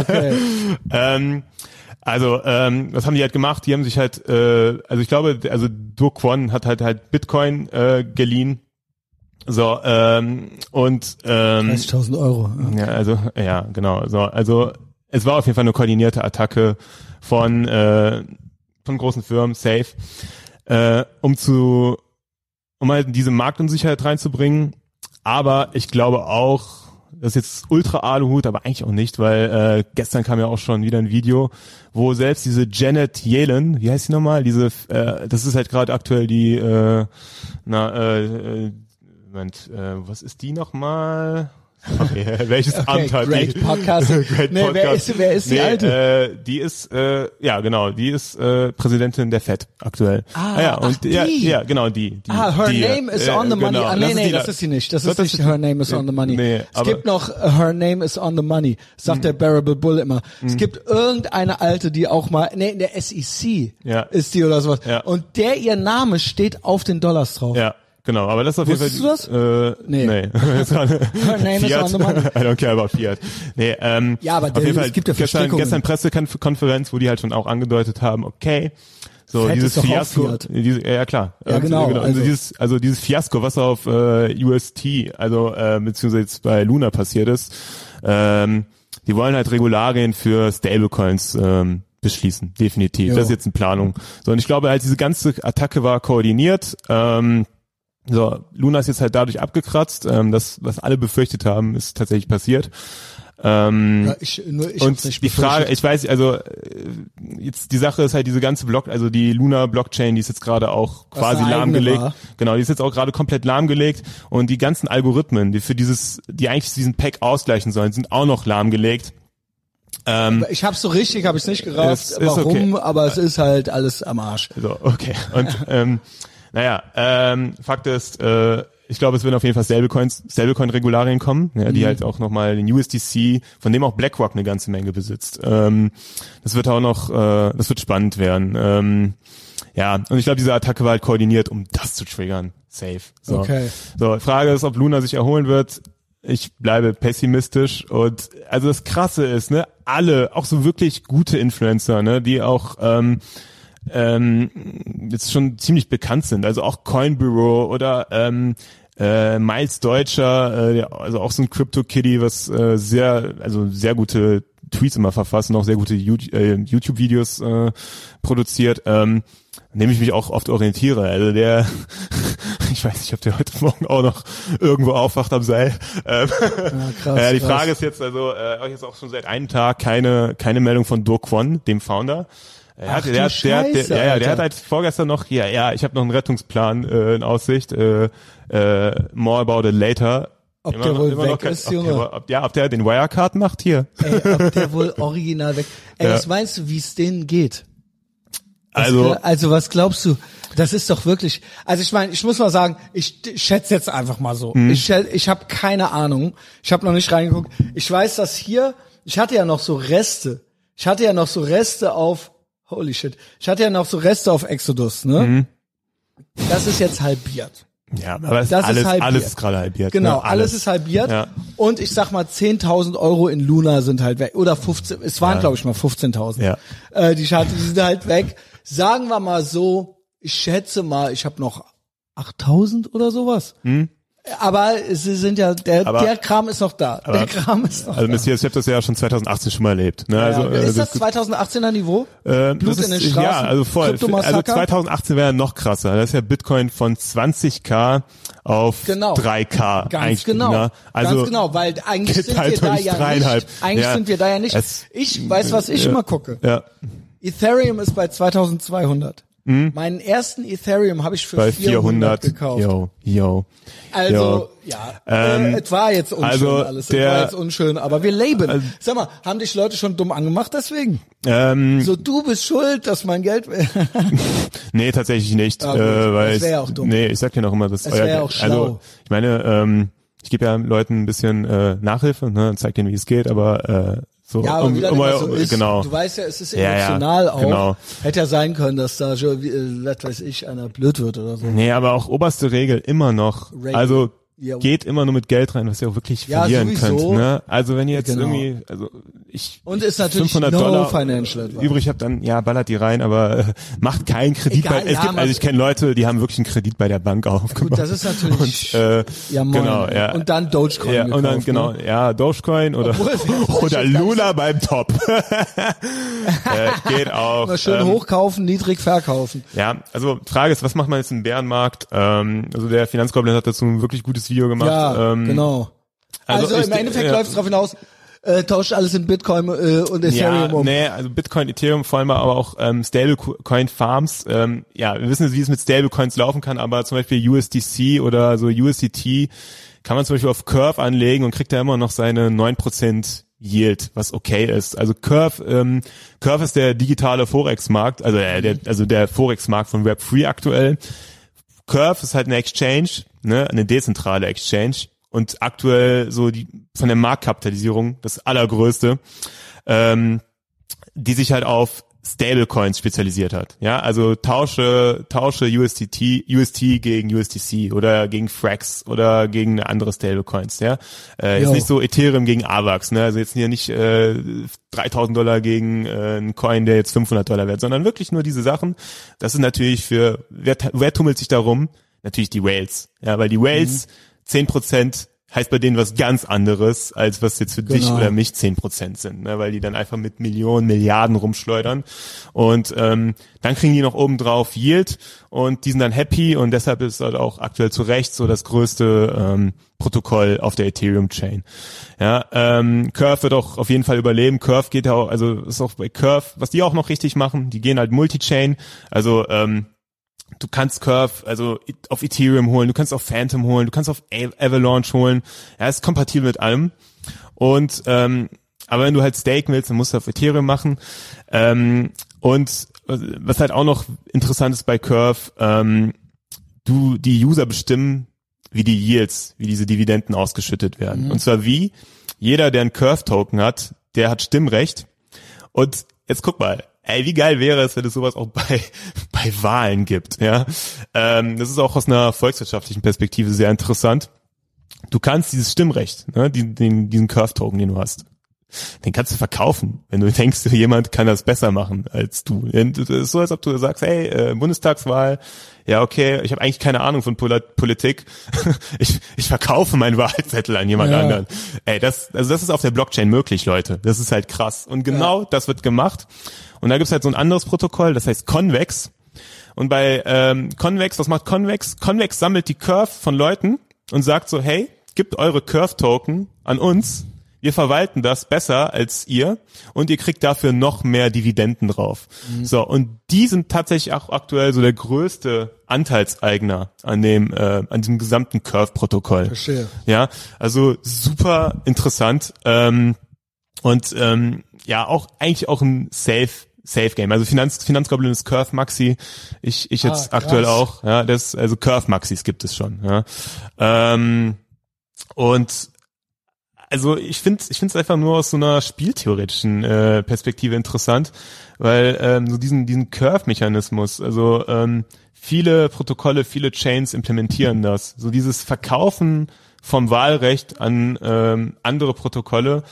okay. ähm, also, ähm, was haben die halt gemacht? Die haben sich halt, äh, also ich glaube, also Do Kwon hat halt halt Bitcoin äh, geliehen. So, ähm, und ähm, 30.000 Euro. Ja. ja, also, ja, genau. So, also es war auf jeden Fall eine koordinierte Attacke von, äh, von großen Firmen, safe, äh, um zu, um halt diese Marktunsicherheit reinzubringen. Aber ich glaube auch, das ist jetzt ultra Aluhut, aber eigentlich auch nicht, weil äh, gestern kam ja auch schon wieder ein Video, wo selbst diese Janet Yellen, wie heißt sie nochmal? Diese, äh, das ist halt gerade aktuell die, äh, na, äh, äh, Moment, äh, was ist die nochmal? Okay, welches Okay, Amt hat great die? Podcast. great Nee, wer ist- wer ist die nee, Alte? Äh, die ist, äh, ja genau, die ist äh, Präsidentin der Fed aktuell. Ah, ja, und ach, die. ja, ja, genau die. die Ah, her die, name is äh, on the money. genau, ah, nee, nee, die- das ist sie nicht. Das Doch, ist nicht her name is on the money. Nee, es gibt noch uh, her name is on the money. Sagt der Bearable Bull immer. Mhm. Es gibt irgendeine alte, die auch mal, nee, in der SEC Ja. ist die oder sowas. Ja. Und der ihr Name steht auf den Dollars drauf. Ja, genau, aber das ist auf jeden Fall. Wusstest Äh, Nee. nee. Is Fiat. the money. I don't care about Fiat. Nee, ähm, Ja, aber auf jeden Fall es gibt ja gestern, gestern Pressekonferenz, wo die halt schon auch angedeutet haben, okay, so Fett dieses ist doch auch Fiasko, diese, ja, klar, Ja, Und, genau, Also, also- dieses, also dieses Fiasko, was auf äh, UST, also äh, beziehungsweise jetzt bei Luna passiert ist, ähm, die wollen halt Regularien für Stablecoins ähm, beschließen, definitiv. Jo. Das ist jetzt eine Planung. So und ich glaube halt diese ganze Attacke war koordiniert. Ähm, so, Luna ist jetzt halt dadurch abgekratzt. Ähm, das, was alle befürchtet haben, ist tatsächlich passiert. Ähm, Ja, ich, nur ich und die Frage, ich weiß, also äh, jetzt die Sache ist halt diese ganze Block, also die Luna Blockchain, die ist jetzt gerade auch quasi lahmgelegt. war. Genau, die ist jetzt auch gerade komplett lahmgelegt und die ganzen Algorithmen, die für dieses, die eigentlich diesen Pack ausgleichen sollen, sind auch noch lahmgelegt. Ähm, Ich hab's so richtig, habe ich nicht gerafft, warum, okay. aber es ist halt alles am Arsch. So, okay. Und ähm, naja, ähm, Fakt ist, äh, ich glaube, es werden auf jeden Fall Stablecoins, Stablecoin-Regularien kommen, ja, die halt auch nochmal den USDC, von dem auch BlackRock eine ganze Menge besitzt. Ähm, das wird auch noch, äh, das wird spannend werden. Ähm, ja, und ich glaube, diese Attacke war halt koordiniert, um das zu triggern. Safe. So. Okay. So, Frage ist, ob Luna sich erholen wird. Ich bleibe pessimistisch und also das Krasse ist, ne, alle, auch so wirklich gute Influencer, ne, die auch ähm, ähm, jetzt schon ziemlich bekannt sind, also auch Coin Bureau oder ähm, äh, Miles Deutscher, äh, der- also auch so ein Crypto Kitty, was äh, sehr, also sehr gute Tweets immer verfasst und auch sehr gute äh, YouTube-Videos äh, produziert, ähm, an dem ich mich auch oft orientiere. Also der, ich weiß nicht, ob der heute Morgen auch noch irgendwo aufwacht am Seil. Ähm, Ja, krass, äh, die krass. Frage ist jetzt also, äh, ich jetzt auch schon seit einem Tag keine keine Meldung von Do Kwon, dem Founder. Er Ach hat, der, hat, der, hat, der, Scheiße, ja, ja, der hat halt vorgestern noch, ja, ja, ich habe noch einen Rettungsplan äh, in Aussicht. Äh, äh, more about it later. Ob der wohl weg kein- ist, ob Junge? Der, ob, ja, ob der den Wirecard macht hier. Ey, ob der wohl original weg. Ey, Ja. was meinst du, wie es denen geht? Also also was glaubst du? Das ist doch wirklich. Also ich meine, ich muss mal sagen, ich schätze jetzt einfach mal so. Mhm. Ich ich habe keine Ahnung. Ich habe noch nicht reingeguckt. Ich weiß, dass hier, ich hatte ja noch so Reste. Ich hatte ja noch so Reste auf. Holy shit. Ich hatte ja noch so Reste auf Exodus, ne? Mhm. Das ist jetzt halbiert. ja, aber Das ist alles, halbiert. alles ist gerade halbiert. Genau, ne? alles. ist halbiert. Ja. Und ich sag mal, 10.000 Euro in Luna sind halt weg. Oder 15, es waren Ja. glaube ich mal 15.000. Ja. Äh, die, ich hatte, die sind halt weg. Sagen wir mal so, ich schätze mal, ich habe noch 8.000 oder sowas. Hm? Aber sie sind ja, der, Aber- der Kram ist noch da. der aber- Kram ist noch Also da. Messias, ich habe das ja schon 2018 schon mal erlebt. Ne? Also, ja, äh, ist das 2018er Niveau? äh, Blut das in den Straßen? Ja, also voll. Also Kryptomassaker? 2018 wäre noch krasser. Das ist ja Bitcoin von 20k auf Genau. 3k. Ganz eigentlich, genau. Ne? Also Ganz genau, weil eigentlich sind wir da ja nicht. Eigentlich Ja. sind wir da ja nicht. Es- ich weiß, was ich ja. immer gucke. Ja, Ethereum ist bei 2200. Meinen ersten Ethereum habe ich für bei 400, 400. gekauft. Yo, yo. Also, yo. ja, Ähm, äh, es war jetzt unschön also alles. Es der- war jetzt unschön, aber wir leben. Sag mal, haben dich Leute schon dumm angemacht deswegen? Ähm, So, du bist schuld, dass mein Geld... Nee, tatsächlich nicht. Ah, äh, weil Das wär ich- ja auch dumm. Nee, ich sag dir noch immer, dass Es euer wär Geld- auch schlau. Also, ich meine, ähm, ich gebe ja Leuten ein bisschen äh, Nachhilfe, ne, und zeig denen, wie es geht, aber äh, so Ja, aber um, um, immer euer- so ist, genau. du weißt ja, es ist Ja, ja, emotional auch. genau. Hätte ja sein können, dass da schon, wie, äh, was weiß ich, einer blöd wird oder so. Nee, aber auch oberste Regel immer noch. Regel. Also Ja. geht immer nur mit Geld rein, was ihr auch wirklich Ja, verlieren sowieso. könnt. Ne? Also wenn ihr jetzt Genau. irgendwie, also ich Und ist natürlich 500 no Dollar financial übrig habt, dann ja ballert die rein, aber äh, macht keinen Kredit Egal, bei. Es ja, gibt, also ich kenne Leute, die haben wirklich einen Kredit bei der Bank aufgebaut. Gut, das ist natürlich, Und, äh, ja, moin. genau, ja. Und dann Dogecoin Ja, und dann gekauft, genau, Ne? ja, Dogecoin oder oder Luna beim Top. äh, geht auch. Mal schön Ähm, hochkaufen, niedrig verkaufen. Ja, also Frage ist, was macht man jetzt im Bärenmarkt? Ähm, also der Finanzgoblin hat dazu ein wirklich gutes Video gemacht. Ja, ähm, genau. Also, also ich- im Endeffekt ja. läuft es darauf hinaus, äh, tauscht alles in Bitcoin äh, und Ethereum Ja, um. nee, also Bitcoin, Ethereum, vor allem aber auch ähm, Stablecoin Farms. Ähm, ja, wir wissen, wie es mit Stablecoins laufen kann, aber zum Beispiel USDC oder so USDT kann man zum Beispiel auf Curve anlegen und kriegt da immer noch seine 9% Yield, was okay ist. Also Curve, ähm, Curve ist der digitale Forex-Markt, also äh, der, also der Forex-Markt von Web3 aktuell. Curve ist halt eine Exchange, ne, eine dezentrale Exchange. Und aktuell so die von der Marktkapitalisierung das allergrößte, ähm, die sich halt auf Stablecoins spezialisiert hat. Ja, also tausche tausche USDT UST gegen USDC oder gegen Frax oder gegen andere Stablecoins. Ja, äh, jetzt Jo. nicht so Ethereum gegen AVAX. Ne, also jetzt hier nicht äh, 3000 Dollar gegen äh, einen Coin, der jetzt 500 Dollar wert, sondern wirklich nur diese Sachen. Das ist natürlich für wer, wer tummelt sich darum? Natürlich die Whales. Ja, weil die Whales zehn Prozent heißt bei denen was ganz anderes, als was jetzt für dich Genau. oder mich 10% sind, ne? weil die dann einfach mit Millionen, Milliarden rumschleudern und ähm, dann kriegen die noch obendrauf Yield und die sind dann happy und deshalb ist halt auch aktuell zu Recht so das größte ähm, Protokoll auf der Ethereum-Chain. Ja, ähm, Curve wird auch auf jeden Fall überleben. Curve geht ja auch, also ist auch bei Curve, was die auch noch richtig machen, die gehen halt Multi-Chain, also ähm, du kannst Curve, also auf Ethereum holen, du kannst auf Phantom holen, du kannst auf Avalanche holen. Ja, ist kompatibel mit allem. Und ähm, aber wenn du halt staken willst, dann musst du auf Ethereum machen. Ähm, und was halt auch noch interessant ist bei Curve, ähm, du die User bestimmen, wie die Yields, wie diese Dividenden ausgeschüttet werden. Und zwar wie jeder, der einen Curve-Token hat, der hat Stimmrecht. Und jetzt guck mal, ey, wie geil wäre es, wenn es sowas auch bei, bei Wahlen gibt, ja. Ähm, das ist auch aus einer volkswirtschaftlichen Perspektive sehr interessant. Du kannst dieses Stimmrecht, ne, den, den, diesen Curve-Token, den du hast, den kannst du verkaufen, wenn du denkst, jemand kann das besser machen als du. Das ist so, als ob du sagst, hey, äh, Bundestagswahl, ja okay, ich habe eigentlich keine Ahnung von Pol Politik, ich, ich verkaufe meinen Wahlzettel an jemand Ja. anderen. Ey, das, also das ist auf der Blockchain möglich, Leute. Das ist halt krass. Und genau das wird gemacht. Und da gibt's halt so ein anderes Protokoll, das heißt Convex. Und bei ähm, Convex, was macht Convex? Convex sammelt die Curve von Leuten und sagt so, hey, gebt eure Curve-Token an uns, wir verwalten das besser als ihr und ihr kriegt dafür noch mehr Dividenden drauf. So, und die sind tatsächlich auch aktuell so der größte Anteilseigner an dem, äh, an diesem gesamten Curve-Protokoll. Verstehe. Ja, also super interessant. Ähm, und ähm, ja, auch eigentlich auch ein Safe Safe Game. Also Finanz Finanzgoblin ist Curve Maxi. Ich ich jetzt Ah, aktuell auch. Ja, das also Curve Maxis gibt es schon. Ja. Ähm, und also ich finde ich finde es einfach nur aus so einer spieltheoretischen äh, Perspektive interessant, weil ähm, so diesen diesen Curve-Mechanismus, also ähm, viele Protokolle, viele Chains implementieren das. So dieses Verkaufen vom Wahlrecht an ähm, andere Protokolle,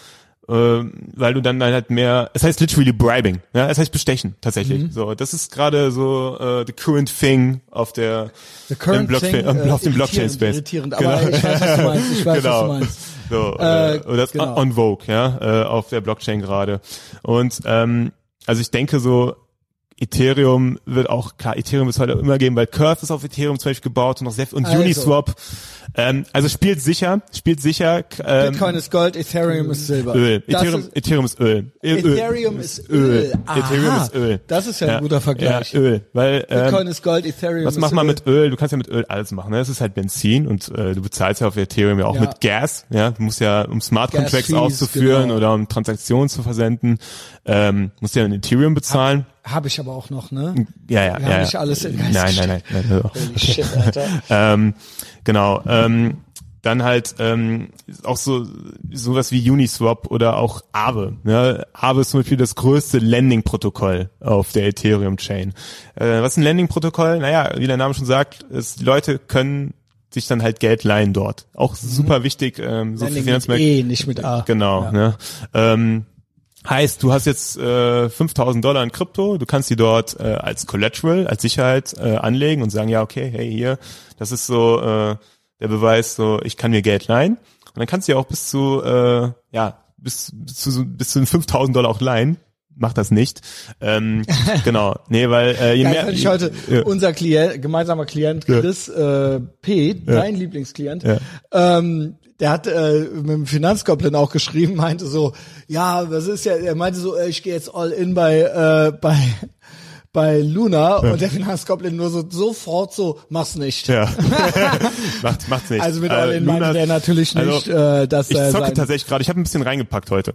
äh, weil du dann halt mehr, es heißt literally bribing, ja, es heißt bestechen tatsächlich. Mhm. So, das ist gerade so äh, the current thing auf der The current im Blockchain, thing, äh, auf dem Blockchain Space. irritierend, aber ich weiß, was du meinst, ich weiß, was du meinst. So, Äh, äh, oder das genau. on Vogue, ja, äh, auf der Blockchain gerade. Und ähm, also ich denke so, Ethereum wird auch, klar, Ethereum wird es heute immer geben, weil Curve ist auf Ethereum zum Beispiel gebaut und noch sehr, und Also. Uniswap. Ähm, also spielt sicher, spielt sicher. Ähm, Bitcoin ist Gold, Ethereum ist Silber. Öl. Ethereum, ist, Ethereum ist Öl. Ethereum ist Öl. Ethereum ist Öl. Das ist ja ein guter Vergleich. Ja, Öl. Weil, ähm, Bitcoin ist Gold, Ethereum was ist macht man mit Öl? Du kannst ja mit Öl alles machen. Ne? Das ist halt Benzin und äh, du bezahlst ja auf Ethereum ja auch Ja. mit Gas. Ja, du musst ja, um Smart Contracts auszuführen genau. oder um Transaktionen zu versenden, ähm, musst ja in Ethereum bezahlen. Habe ich aber auch noch, ne? Ja, ja, Wir haben ja. nicht ja. alles in Geist Nein, nein, nein. nein, nein. Holy shit, Alter. ähm, genau. Ähm, dann halt ähm, auch so sowas wie Uniswap oder auch Aave. Ne? Aave ist zum Beispiel das größte Lending-Protokoll auf der Ethereum-Chain. Äh, was ist ein Lending-Protokoll? Naja, wie der Name schon sagt, ist, die Leute können sich dann halt Geld leihen dort. Auch super wichtig, ähm, so für Landing mit Finanzmärkte. E, nicht mit A. Genau. Ja. Ne? Ähm, heißt, du hast jetzt äh, 5000 Dollar in Krypto, du kannst die dort äh, als Collateral, als Sicherheit äh, anlegen und sagen, ja, okay, hey, hier, das ist so äh, der Beweis, so ich kann mir Geld leihen. Und dann kannst du ja auch bis zu, äh, ja, bis, bis zu bis zu den 5000 Dollar auch leihen. Mach das nicht. Ähm, genau. Nee, weil äh, je Geil, mehr. ich heute Ja. unser Klient, gemeinsamer Klient Ja. Chris äh, P, dein Lieblingsklient, Ja. ähm, der hat äh, mit dem Finanzgoblin auch geschrieben, meinte so, ja, das ist ja, er meinte so, äh, ich gehe jetzt all in bei äh, bei bei Luna und der Finanzgoblin nur so sofort so, mach's nicht. Ja. macht, macht's nicht. Also mit Äh, all in meinte Luna- der natürlich also, nicht, äh, dass Ich zocke tatsächlich gerade. Ich habe ein bisschen reingepackt heute.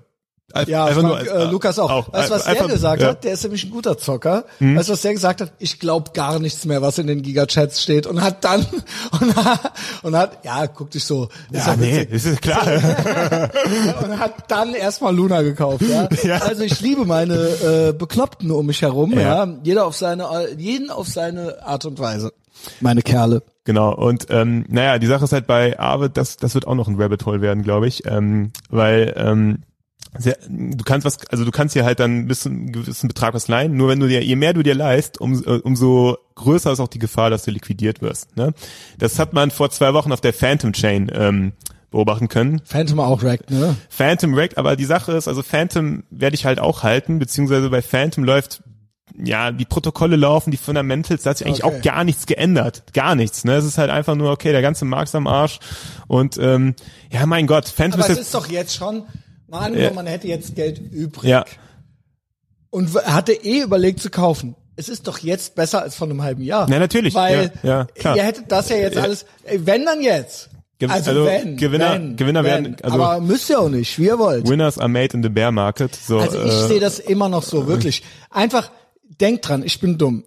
Ja, einfach Frank, nur- äh, Lukas auch. Weißt du, was der Einfach- gesagt ja. hat? Der ist nämlich ein guter Zocker. Weißt du, was der gesagt hat? Ich glaube gar nichts mehr, was in den Gigachats steht. Und hat dann, und hat, und hat ja, guck dich so. Ist Ja, nee, das ist klar. Und hat dann erstmal Luna gekauft. Ja? Ja. Also ich liebe meine äh, Bekloppten um mich herum. Ja. Ja. Jeder auf seine, jeden auf seine Art und Weise. Meine Kerle. Genau, und ähm, naja, die Sache ist halt bei Aave, das, das wird auch noch ein Rabbit Hole werden, glaube ich, ähm, weil ähm, sehr, du kannst was, also du kannst dir halt dann bis zu einem gewissen Betrag was leihen, nur wenn du dir, je mehr du dir leist, um, äh, umso größer ist auch die Gefahr, dass du liquidiert wirst. Ne? Das hat man vor zwei Wochen auf der Phantom Chain ähm, beobachten können. Phantom auch rackt, ne? Phantom Rack, aber die Sache ist, also Phantom werde ich halt auch halten, beziehungsweise bei Phantom läuft, ja, die Protokolle laufen, die Fundamentals, da hat sich eigentlich Okay. auch gar nichts geändert. Gar nichts, ne? Es ist halt einfach nur, okay, der ganze Markt ist am Arsch und ähm, ja, mein Gott, Phantom Aber ist es jetzt, ist doch jetzt schon, mal angenommen, Ja. man hätte jetzt Geld übrig. ja, und hatte eh überlegt zu kaufen. Es ist doch jetzt besser als vor einem halben Jahr. Na, natürlich. Weil Ja, ja, ihr hättet das ja jetzt Ja. alles, wenn dann jetzt. Ge- Also, also wenn, Gewinner- wenn, Gewinner wenn. werden- also- aber müsst ihr auch nicht, wie ihr wollt. Winners are made in the bear market. So, Also ich äh, sehe das immer noch so, wirklich. Einfach, denkt dran, ich bin dumm.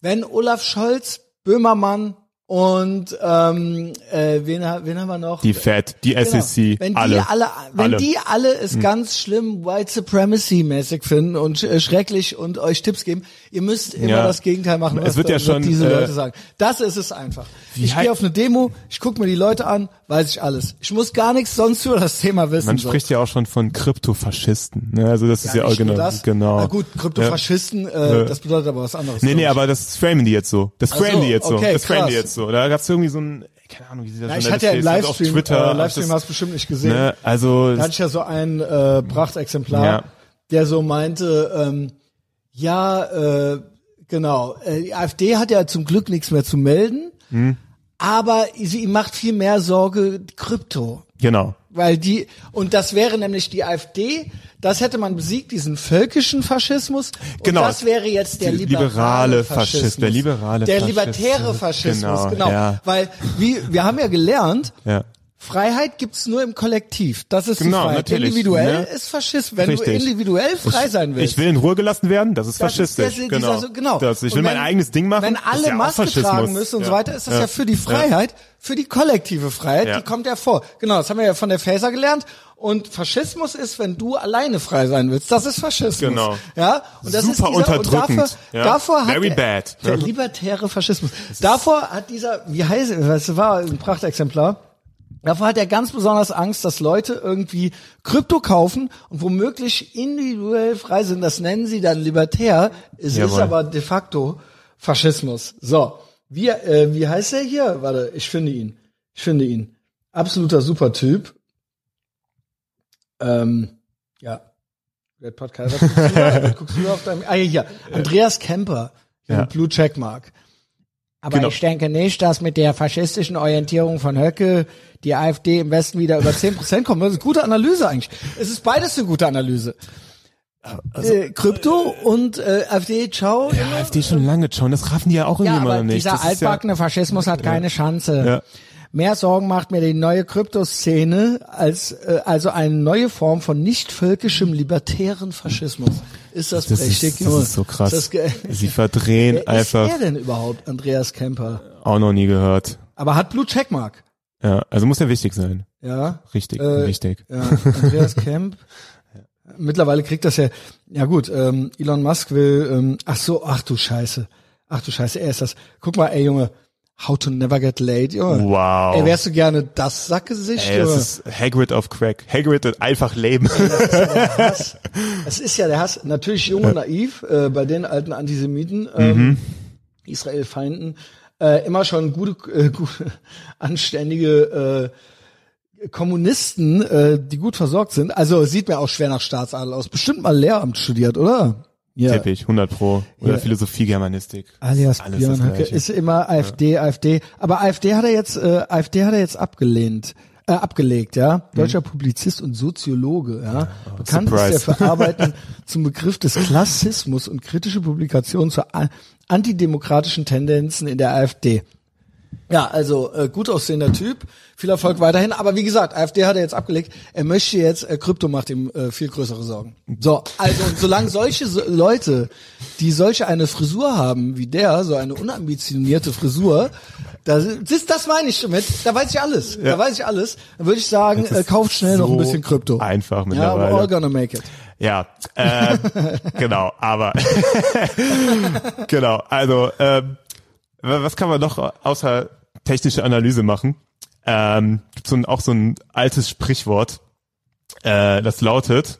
Wenn Olaf Scholz, Böhmermann und ähm, äh, wen, wen haben wir noch? die Fed, die Genau. SEC, wenn die alle, alle, wenn alle. Hm. die alle es ganz schlimm White Supremacy mäßig finden und äh, schrecklich und euch Tipps geben, ihr müsst immer Ja. das Gegenteil machen, Es was wird ja schon, diese äh, Leute sagen. Das ist es einfach. Ich gehe auf eine Demo, ich gucke mir die Leute an, weiß ich alles. Ich muss gar nichts sonst über das Thema wissen. Man so. spricht ja auch schon von Kryptofaschisten. Ne? Also das ist ja auch genau. das. genau. Na gut, Kryptofaschisten, äh, das bedeutet aber was anderes. Nee, nee, aber das framen die jetzt so. Das framen so, die jetzt so. okay, das framen die jetzt so. Da gab's irgendwie so ein, keine Ahnung, wie sie das Ja, ich hatte ja im Livestream, auf Twitter. äh, Livestream das- hast du bestimmt nicht gesehen. Ne, also Da hatte ich ja so ein äh, Prachtexemplar, Ja. der so meinte, ähm, ja, äh, genau, äh, die AfD hat ja zum Glück nichts mehr zu melden, Hm. aber sie macht viel mehr Sorge Krypto. genau. Weil die, und das wäre nämlich die AfD, das hätte man besiegt, diesen völkischen Faschismus. Und Genau. das wäre jetzt der liberale, liberale Faschismus. Faschist, der liberale Der libertäre Faschismus, Genau, genau. ja. Weil, wie, wir haben ja gelernt, Ja. Freiheit gibt's nur im Kollektiv. Das ist Genau, die Freiheit. natürlich, Individuell ne? ist Faschismus. Wenn Richtig. du individuell frei sein willst. Ich will in Ruhe gelassen werden, das ist das ist faschistisch. der- dieser- genau. genau. Das, ich Und will mein wenn- eigenes Ding machen. Wenn alle ist ja Maske tragen müssen und ja. so weiter, ist das ja, für die Freiheit, für die kollektive Freiheit, Ja. die kommt ja vor. Genau, das haben wir ja von der Faser gelernt. Und Faschismus ist, wenn du alleine frei sein willst. Das ist Faschismus. Genau. Ja. Und das Super ist dieser, unterdrückend. Und dafür, Ja. davor hat Very der, bad. der Ja. libertäre Faschismus. Davor hat dieser, wie heißt, was war ein Prachtexemplar? Davor hat er ganz besonders Angst, dass Leute irgendwie Krypto kaufen und womöglich individuell frei sind. Das nennen sie dann libertär. Es Jawohl. ist aber de facto Faschismus. So, wie, äh, wie heißt er hier? Warte, ich finde ihn. Ich finde ihn. Absoluter Supertyp. Ähm, ja. Red Podcast. Was guckst du da? Guckst du auf deinem, ah, hier, hier. Andreas Kemper. Ja. Blue Checkmark. Aber Genau. ich denke nicht, dass mit der faschistischen Orientierung von Höcke die AfD im Westen wieder über 10% kommt. Das ist eine gute Analyse eigentlich. Es ist beides eine gute Analyse. äh, Krypto und äh, AfD, ciao. Ja, AfD schon lange schon. Das raffen die ja auch Ja, irgendwie aber mal nicht. dieser ist ja, altbackene Faschismus hat keine Chance. Ja. Mehr Sorgen macht mir die neue Kryptoszene als äh, also eine neue Form von nicht völkischem libertären Faschismus. Ist das, das, prächtig, ist, das ist so krass. Ist das Sie verdrehen Wer einfach ist er denn überhaupt, Andreas Kemper? auch noch nie gehört. Aber hat Blue Checkmark. Ja, also muss ja wichtig sein. Ja. Richtig, Äh, wichtig. Ja, Andreas Kemp. Mittlerweile kriegt das ja, ja gut, ähm, Elon Musk will, ähm, ach so, ach du Scheiße. Ach du Scheiße, er ist das. Guck mal, ey Junge, how to never get late, Junge. Wow. Ey, wärst du gerne das Sackgesicht, Ey, das ist Hagrid auf Crack. Hagrid hat einfach Leben. der Hass. Es ist ja der Hass. Natürlich jung und naiv, äh, bei den alten Antisemiten, ähm, Mhm. Israel-Feinden, äh, immer schon gute, äh, gute anständige äh, Kommunisten, äh, die gut versorgt sind. Also sieht mir auch schwer nach Staatsadel aus. Bestimmt mal Lehramt studiert, oder? Ja. Tippig, 100 pro. Oder Ja. Philosophie, Germanistik. Alias Alles Björn Höcke ist immer AfD, AfD. Aber AfD hat er jetzt, äh, AfD hat er jetzt abgelehnt, äh, abgelegt, ja. Deutscher Publizist und Soziologe, ja. Bekannt ist surprise. er für Arbeiten zum Begriff des Klassismus und kritische Publikationen zu antidemokratischen Tendenzen in der AfD. Ja, also äh, gut aussehender Typ, viel Erfolg weiterhin. Aber wie gesagt, AfD hat er jetzt abgelegt. Er möchte jetzt, äh, Krypto macht ihm äh, viel größere Sorgen. So, also solange solche so, Leute, die solche eine Frisur haben wie der, so eine unambitionierte Frisur, da, das, das meine ich damit. Da weiß ich alles. Da weiß ich alles. Dann würde ich sagen, Das äh, kauft schnell noch ein so bisschen Krypto. einfach Ja, mittlerweile. we're all gonna make it. Ja, äh, genau, aber genau, also wa- was kann man noch außer technische Analyse machen? Ähm, gibt so ein, auch so ein altes Sprichwort, äh, das lautet,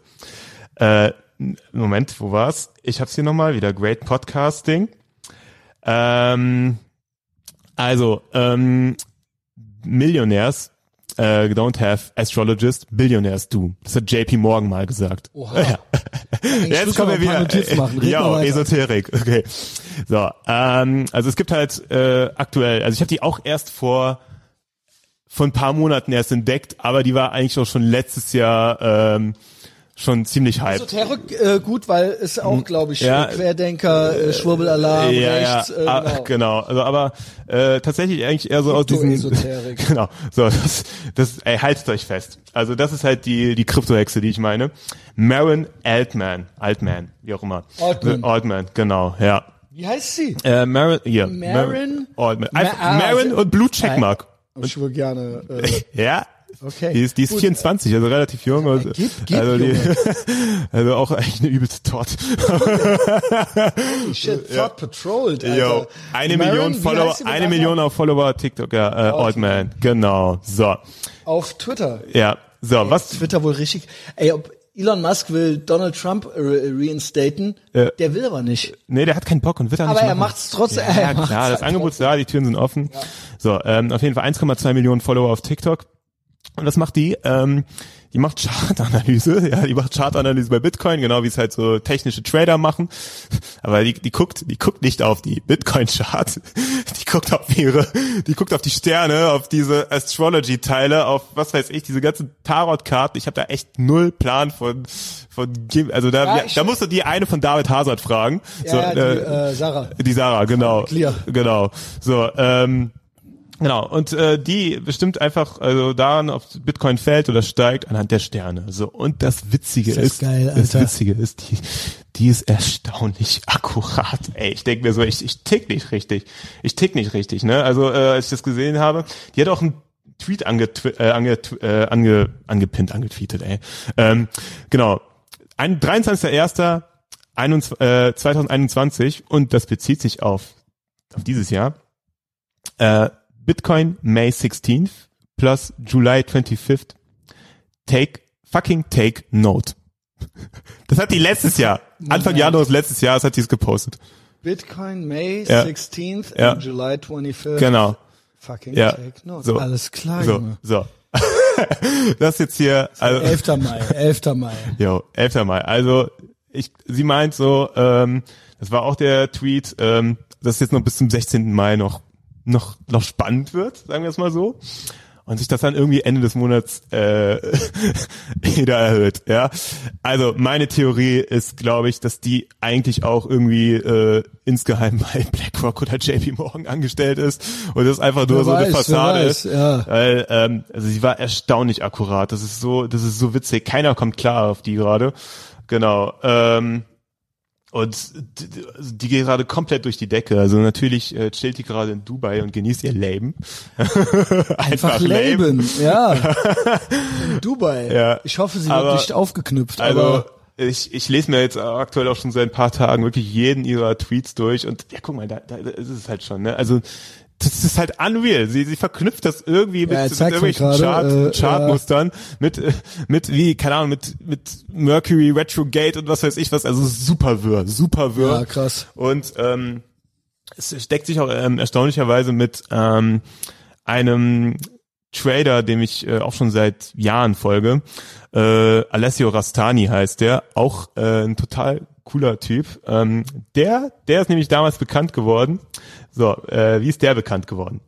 äh, Moment, wo war's? Ich hab's hier nochmal, wieder Great Podcasting. Ähm, also, ähm, Millionaires äh, don't have astrologists, billionaires do. Das hat JP Morgan mal gesagt. Oha. Ja. Jetzt kommen wir wieder. Ja. Esoterik. Okay. So, ähm, also es gibt halt äh, aktuell, also ich habe die auch erst vor vor ein paar Monaten erst entdeckt, aber die war eigentlich auch schon letztes Jahr ähm, schon ziemlich hype. Esoterik äh, gut, weil es auch, glaube ich, Ja. Querdenker, äh, Schwurbelalarm, ja, rechts, ja, äh, ah, genau. genau. Also aber äh, tatsächlich eigentlich eher so aus diesen Kryptoesoterik. genau. So, das, das ey, haltet euch fest. Also das ist halt die die Kryptohexe, die ich meine. Marin Altman, Altman, wie auch immer. Altman. Äh, Altman, genau, ja. Wie heißt sie? Äh, Marin, hier. Marin? Altman. Ma- ah, Marin und Blue Checkmark. Ich würde gerne. Äh, Ja. Okay. Die ist, die ist Gut. 24, also relativ jung. Und, gib, gib, also, die, also auch eigentlich eine übelste Tot. Shit, Thought Patrolled, Alter. Yo, eine Marin, Million Follower, eine? Million auf Follower TikTok, ja, äh, Altman, genau, so, Auf Twitter. ja, so, was, Twitter wohl richtig. Ey, ob Elon Musk will Donald Trump re reinstaten, Ja. der will aber nicht. nee, der hat keinen Bock und wird auch Aber nicht er machen. macht's trotzdem. Ja, er klar, das Angebot ist da, die Türen sind offen. So, ähm, auf jeden Fall 1,2 Millionen Follower auf TikTok. Und was macht die? Ähm, die macht Chartanalyse, ja, die macht Chartanalyse bei Bitcoin, genau wie es halt so technische Trader machen. Aber die, die guckt, die guckt nicht auf die Bitcoin-Chart, die guckt auf ihre, die guckt auf die Sterne, auf diese Astrology-Teile, auf was weiß ich, diese ganzen Tarot-Karten. Ich habe da echt null Plan von, von, also da, Ja, ich- da musst du die eine von David Hazard fragen. Ja, so, ja, die, äh, äh, Sarah. die Sarah, genau. Clear. Genau. So, ähm, genau. Und äh, die bestimmt einfach also daran, ob Bitcoin fällt oder steigt, anhand der Sterne. So. Und das Witzige Ist das ist, geil, das. Witzige ist, die, die ist erstaunlich akkurat. Ey, ich denke mir so, ich, ich tick nicht richtig. Ich tick nicht richtig, ne? Also, äh, als ich das gesehen habe, die hat auch einen Tweet ange, äh, ange, äh, ange, angepinnt, angetweetet, ey. Ähm, genau. Ein 23.01. 21, äh, 2021 und das bezieht sich auf, auf dieses Jahr. Äh, Bitcoin May 16th plus July 25th. Take, fucking take note. Das hat die letztes Jahr, Anfang Januar letztes Jahres hat die es gepostet. Bitcoin May Ja. 16th Ja. and July 25th. Genau. Fucking Ja. take note. So. Alles klar, So, Junge. so. das jetzt hier, also, 11. Mai, 11. Mai. Jo, 11. Mai. Also ich, sie meint so, ähm, das war auch der Tweet, ähm, dass es jetzt noch bis zum 16. Mai noch noch noch spannend wird, sagen wir es mal so. Und sich das dann irgendwie Ende des Monats äh, wieder erhöht. Ja, also meine Theorie ist, glaube ich, dass die eigentlich auch irgendwie äh, insgeheim bei BlackRock oder JP Morgan angestellt ist und das einfach nur Wer so eine weiß, wer Fassade weiß, ist. ja. Weil, ähm, also sie war erstaunlich akkurat. Das ist so, das ist so witzig. Keiner kommt klar auf die gerade. Genau. Ähm, und also die geht gerade komplett durch die Decke. Also natürlich äh, chillt die gerade in Dubai und genießt ihr Leben. Einfach, Einfach Leben. leben, ja. In Dubai. Ja. Ich hoffe, sie Aber- wird nicht aufgeknüpft, Also aber ich, ich lese mir jetzt aktuell auch schon seit ein paar Tagen wirklich jeden ihrer Tweets durch und ja, guck mal, da, da ist es halt schon, ne? Also das ist halt unreal. Sie, sie verknüpft das irgendwie mit, Ja, mit irgendwelchen gerade, Chart, äh, Chartmustern, mit, äh, mit wie, keine Ahnung, mit, mit Mercury Retrogate und was weiß ich was. Also super wirr, super wirr. Ja, krass. Und ähm, es steckt sich auch ähm, erstaunlicherweise mit ähm, einem Trader, dem ich äh, auch schon seit Jahren folge. Äh, Alessio Rastani heißt der, auch äh, ein total cooler Typ. Ähm, der, der ist nämlich damals bekannt geworden. So, äh, wie ist der bekannt geworden?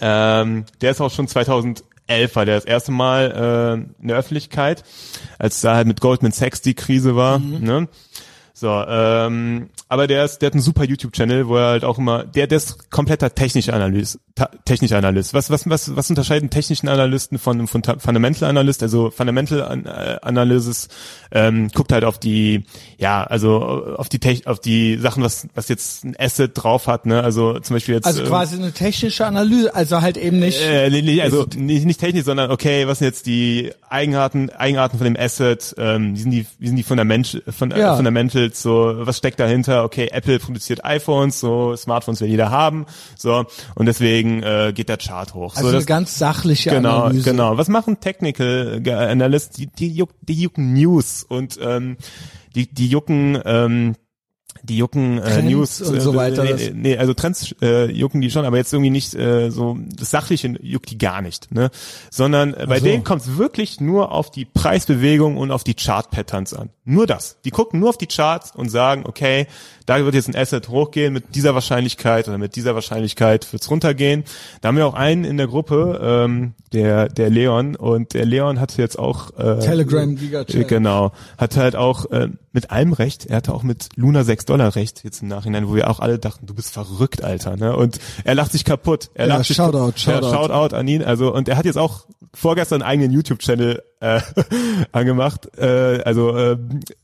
Ähm, der ist auch schon 2011 war der das erste Mal äh, in der Öffentlichkeit, als da halt mit Goldman Sachs die Krise war. Ne? So, ähm, aber der ist, der hat einen super YouTube-Channel, wo er halt auch immer, der, der ist kompletter technischer Analyst, technischer Analyst. Was, was, was, was unterscheiden technischen Analysten von einem Funda- Fundamental Analyst? Also Fundamental äh, Analysis ähm, guckt halt auf die, ja, also auf die Tech, auf die Sachen, was, was jetzt ein Asset drauf hat, ne? Also zum Beispiel jetzt. also ähm, quasi eine technische Analyse, also halt eben nicht. äh, nee, nee, also nicht, nicht technisch, sondern okay, was sind jetzt die Eigenarten, Eigenarten von dem Asset, ähm, wie sind die, wie sind die Fundament, von, Ja. Fundamentals, so, was steckt dahinter? Okay, Apple produziert iPhones, so, Smartphones will jeder haben, so, und deswegen äh, geht der Chart hoch. also so, eine ganz sachliche genau, Analyse. genau. Was machen Technical äh, Analysts? Die, die, juck, die jucken News und ähm, die, die jucken ähm, die jucken äh, Trends News und so äh, weiter, das- Nee, nee, also Trends äh, jucken die schon, aber jetzt irgendwie nicht äh, so das Sachliche juckt die gar nicht, ne? Sondern äh, bei so. denen kommt es wirklich nur auf die Preisbewegung und auf die Chart-Patterns an. Nur das. Die gucken nur auf die Charts und sagen, okay, da wird jetzt ein Asset hochgehen mit dieser Wahrscheinlichkeit oder mit dieser Wahrscheinlichkeit wird's runtergehen. Da haben wir auch einen in der Gruppe, ähm, der der Leon und der Leon hatte jetzt auch äh, Telegram Giga äh. Genau. Hat halt auch äh, mit allem recht. Er hatte auch mit Luna 6 Dollar recht, jetzt im Nachhinein, wo wir auch alle dachten, du bist verrückt, Alter. Ne? Und er lacht sich kaputt. Er Ja, lacht sich Shoutout, Shoutout. Ja, Shoutout an ihn. Also, und er hat jetzt auch vorgestern einen eigenen YouTube-Channel äh, angemacht. Äh, also äh,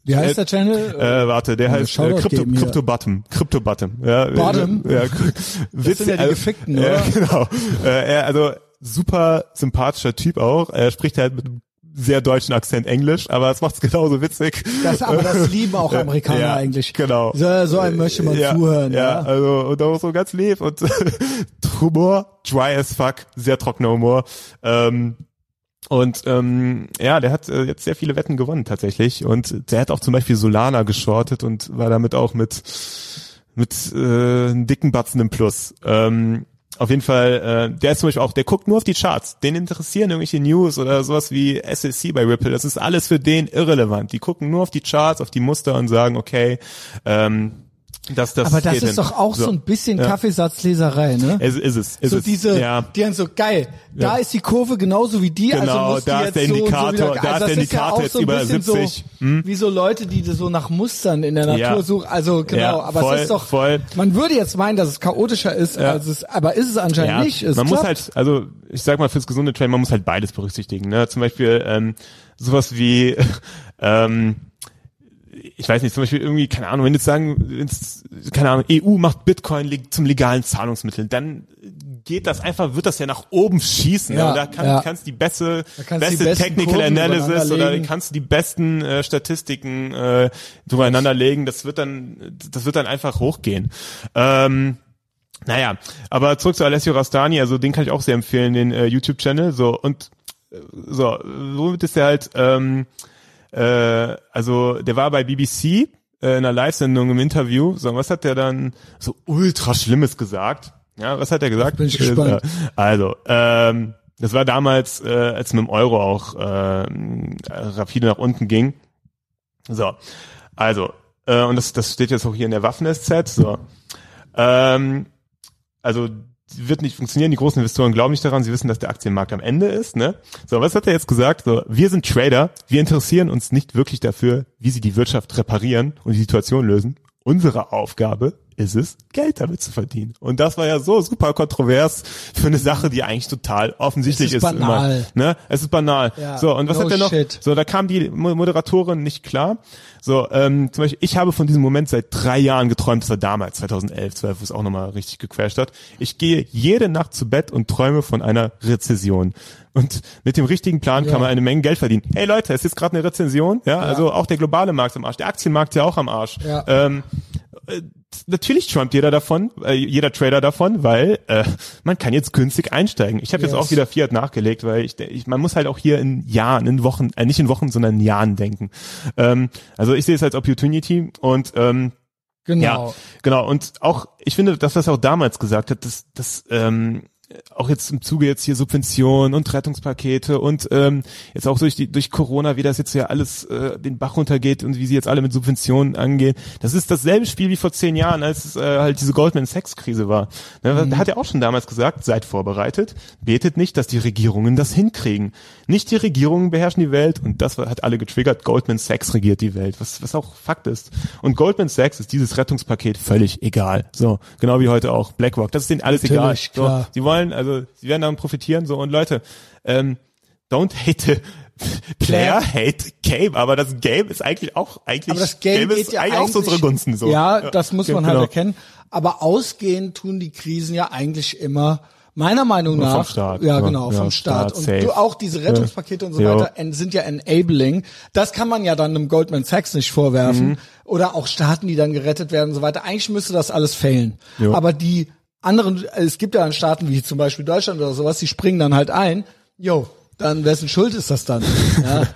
Wie heißt der Channel? äh, warte, der Mal heißt äh, Shoutout Crypto, geben hier. Crypto Bottom. Crypto Bottom. Ja, Bottom? Ja, Das sind ja die Gefickten, ja, oder? genau. Äh, er, also super sympathischer Typ auch. Er spricht halt mit einem sehr deutschen Akzent Englisch, aber es macht's genauso witzig. Das, aber das lieben auch Amerikaner Ja, eigentlich. Genau. So, so einem möchte man ja, zuhören. Ja, Ja. also und auch so ganz lieb und Humor, dry as fuck, sehr trockener Humor. Ähm, und ähm, ja, der hat äh, jetzt sehr viele Wetten gewonnen tatsächlich. Und der hat auch zum Beispiel Solana geschortet und war damit auch mit mit äh, einem dicken Batzen im Plus. Ähm, auf jeden Fall, äh, der ist zum Beispiel auch, der guckt nur auf die Charts. Den interessieren irgendwelche News oder sowas wie SEC bei Ripple. Das ist alles für den irrelevant. Die gucken nur auf die Charts, auf die Muster und sagen, okay, ähm, das, das Aber das ist hin. doch auch so, ein bisschen Ja. Kaffeesatzleserei, ne? Es ist es. Ist so es. diese, ja. die haben so geil. Da Ja. ist die Kurve genauso wie die. Genau, also muss die da ist der so so Indikator- da ist also der das Indikator ja auch jetzt so ein über bisschen 70. Hm? So, wie so Leute, die so nach Mustern in der Natur suchen. Also genau, aber voll, es ist doch. voll. Man würde jetzt meinen, dass es chaotischer ist, als es, aber ist es anscheinend nicht. Es man muss klappt. halt, also ich sag mal fürs gesunde Train, man muss halt beides berücksichtigen. Ne? Zum Beispiel ähm, sowas wie, ähm, ich weiß nicht, zum Beispiel irgendwie, keine Ahnung, wenn jetzt sagen, wenn's, keine Ahnung, EU macht Bitcoin zum legalen Zahlungsmittel, dann geht das einfach, wird das ja nach oben schießen. Ja, ne? Und da kann, ja. kannst die beste, kannst du die beste besten Technical Kurven Analysis oder kannst du die besten äh, Statistiken äh, übereinander legen. Das wird dann, das wird dann einfach hochgehen. Ähm, Naja, aber zurück zu Alessio Rastani, also den kann ich auch sehr empfehlen, den äh, YouTube-Channel. So, und äh, so, womit ist der halt, ähm, äh, also der war bei BBC äh, in einer Live-Sendung im Interview. So, was hat der dann so ultra Schlimmes gesagt? Ja, was hat er gesagt? Bin ich gespannt. Also, ähm, das war damals, äh, als mit dem Euro auch äh, rapide nach unten ging. So, also, äh, und das, das steht jetzt auch hier in der Waffen-SZ. So, ähm, also wird nicht funktionieren. Die großen Investoren glauben nicht daran. Sie wissen, dass der Aktienmarkt am Ende ist. Ne? So, was hat er jetzt gesagt? So, wir sind Trader. Wir interessieren uns nicht wirklich dafür, wie sie die Wirtschaft reparieren und die Situation lösen. Unsere Aufgabe ist es, Geld damit zu verdienen. Und das war ja so super kontrovers für eine Sache, die eigentlich total offensichtlich Es ist ist. banal. Immer, ne? Es ist banal. Ja, so, und was no hat er noch? shit. So, da kam die Mo- Moderatorin nicht klar. So, ähm, zum Beispiel, ich habe von diesem Moment seit drei Jahren geträumt, das war damals, 2011, 12, wo es auch nochmal richtig gecrashed hat. Ich gehe jede Nacht zu Bett und träume von einer Rezession. Und mit dem richtigen Plan Ja. kann man eine Menge Geld verdienen. Hey Leute, es ist gerade eine Rezension, ja? also auch der globale Markt ist am Arsch, der Aktienmarkt ist ja auch am Arsch. Ja. Ähm, äh, natürlich träumt jeder davon, äh, jeder Trader davon, weil äh, man kann jetzt günstig einsteigen. Ich habe jetzt Yes. auch wieder Fiat nachgelegt, weil ich, ich man muss halt auch hier in Jahren, in Wochen, äh, nicht in Wochen, sondern in Jahren denken. Ähm, also ich sehe es als Opportunity und ähm, Genau. ja, genau. Und auch, ich finde, dass das auch damals gesagt hat, dass, dass ähm, auch jetzt im Zuge jetzt hier Subventionen und Rettungspakete und ähm, jetzt auch durch die durch Corona, wie das jetzt ja alles äh, den Bach runtergeht und wie sie jetzt alle mit Subventionen angehen. Das ist dasselbe Spiel wie vor zehn Jahren, als es äh, halt diese Goldman Sachs Krise war. Ne, Da hat er auch schon damals gesagt, seid vorbereitet, betet nicht, dass die Regierungen das hinkriegen. Nicht die Regierungen beherrschen die Welt und das hat alle getriggert. Goldman Sachs regiert die Welt, was was auch Fakt ist. Und Goldman Sachs ist dieses Rettungspaket völlig egal. So genau wie heute auch BlackRock. Das ist denen alles egal. Natürlich, So, klar. sie wollen, also sie werden daran profitieren. So und Leute, ähm, don't hate the player, hate game. Aber das Game ist eigentlich auch eigentlich Aber das Game, ist geht ja eigentlich auch zu unseren Gunsten. So Ja, das muss man genau. halt erkennen. Aber ausgehend tun die Krisen ja eigentlich immer meiner Meinung nach, vom Staat, ja genau, Ja, vom Staat. Staat, und du auch diese Rettungspakete und so weiter sind ja enabling. Das kann man ja dann einem Goldman Sachs nicht vorwerfen. Mhm. Oder auch Staaten, die dann gerettet werden und so weiter. Eigentlich müsste das alles failen. Aber die anderen, es gibt ja dann Staaten wie zum Beispiel Deutschland oder sowas, die springen dann halt ein. Jo, dann wessen Schuld ist das dann? Ja.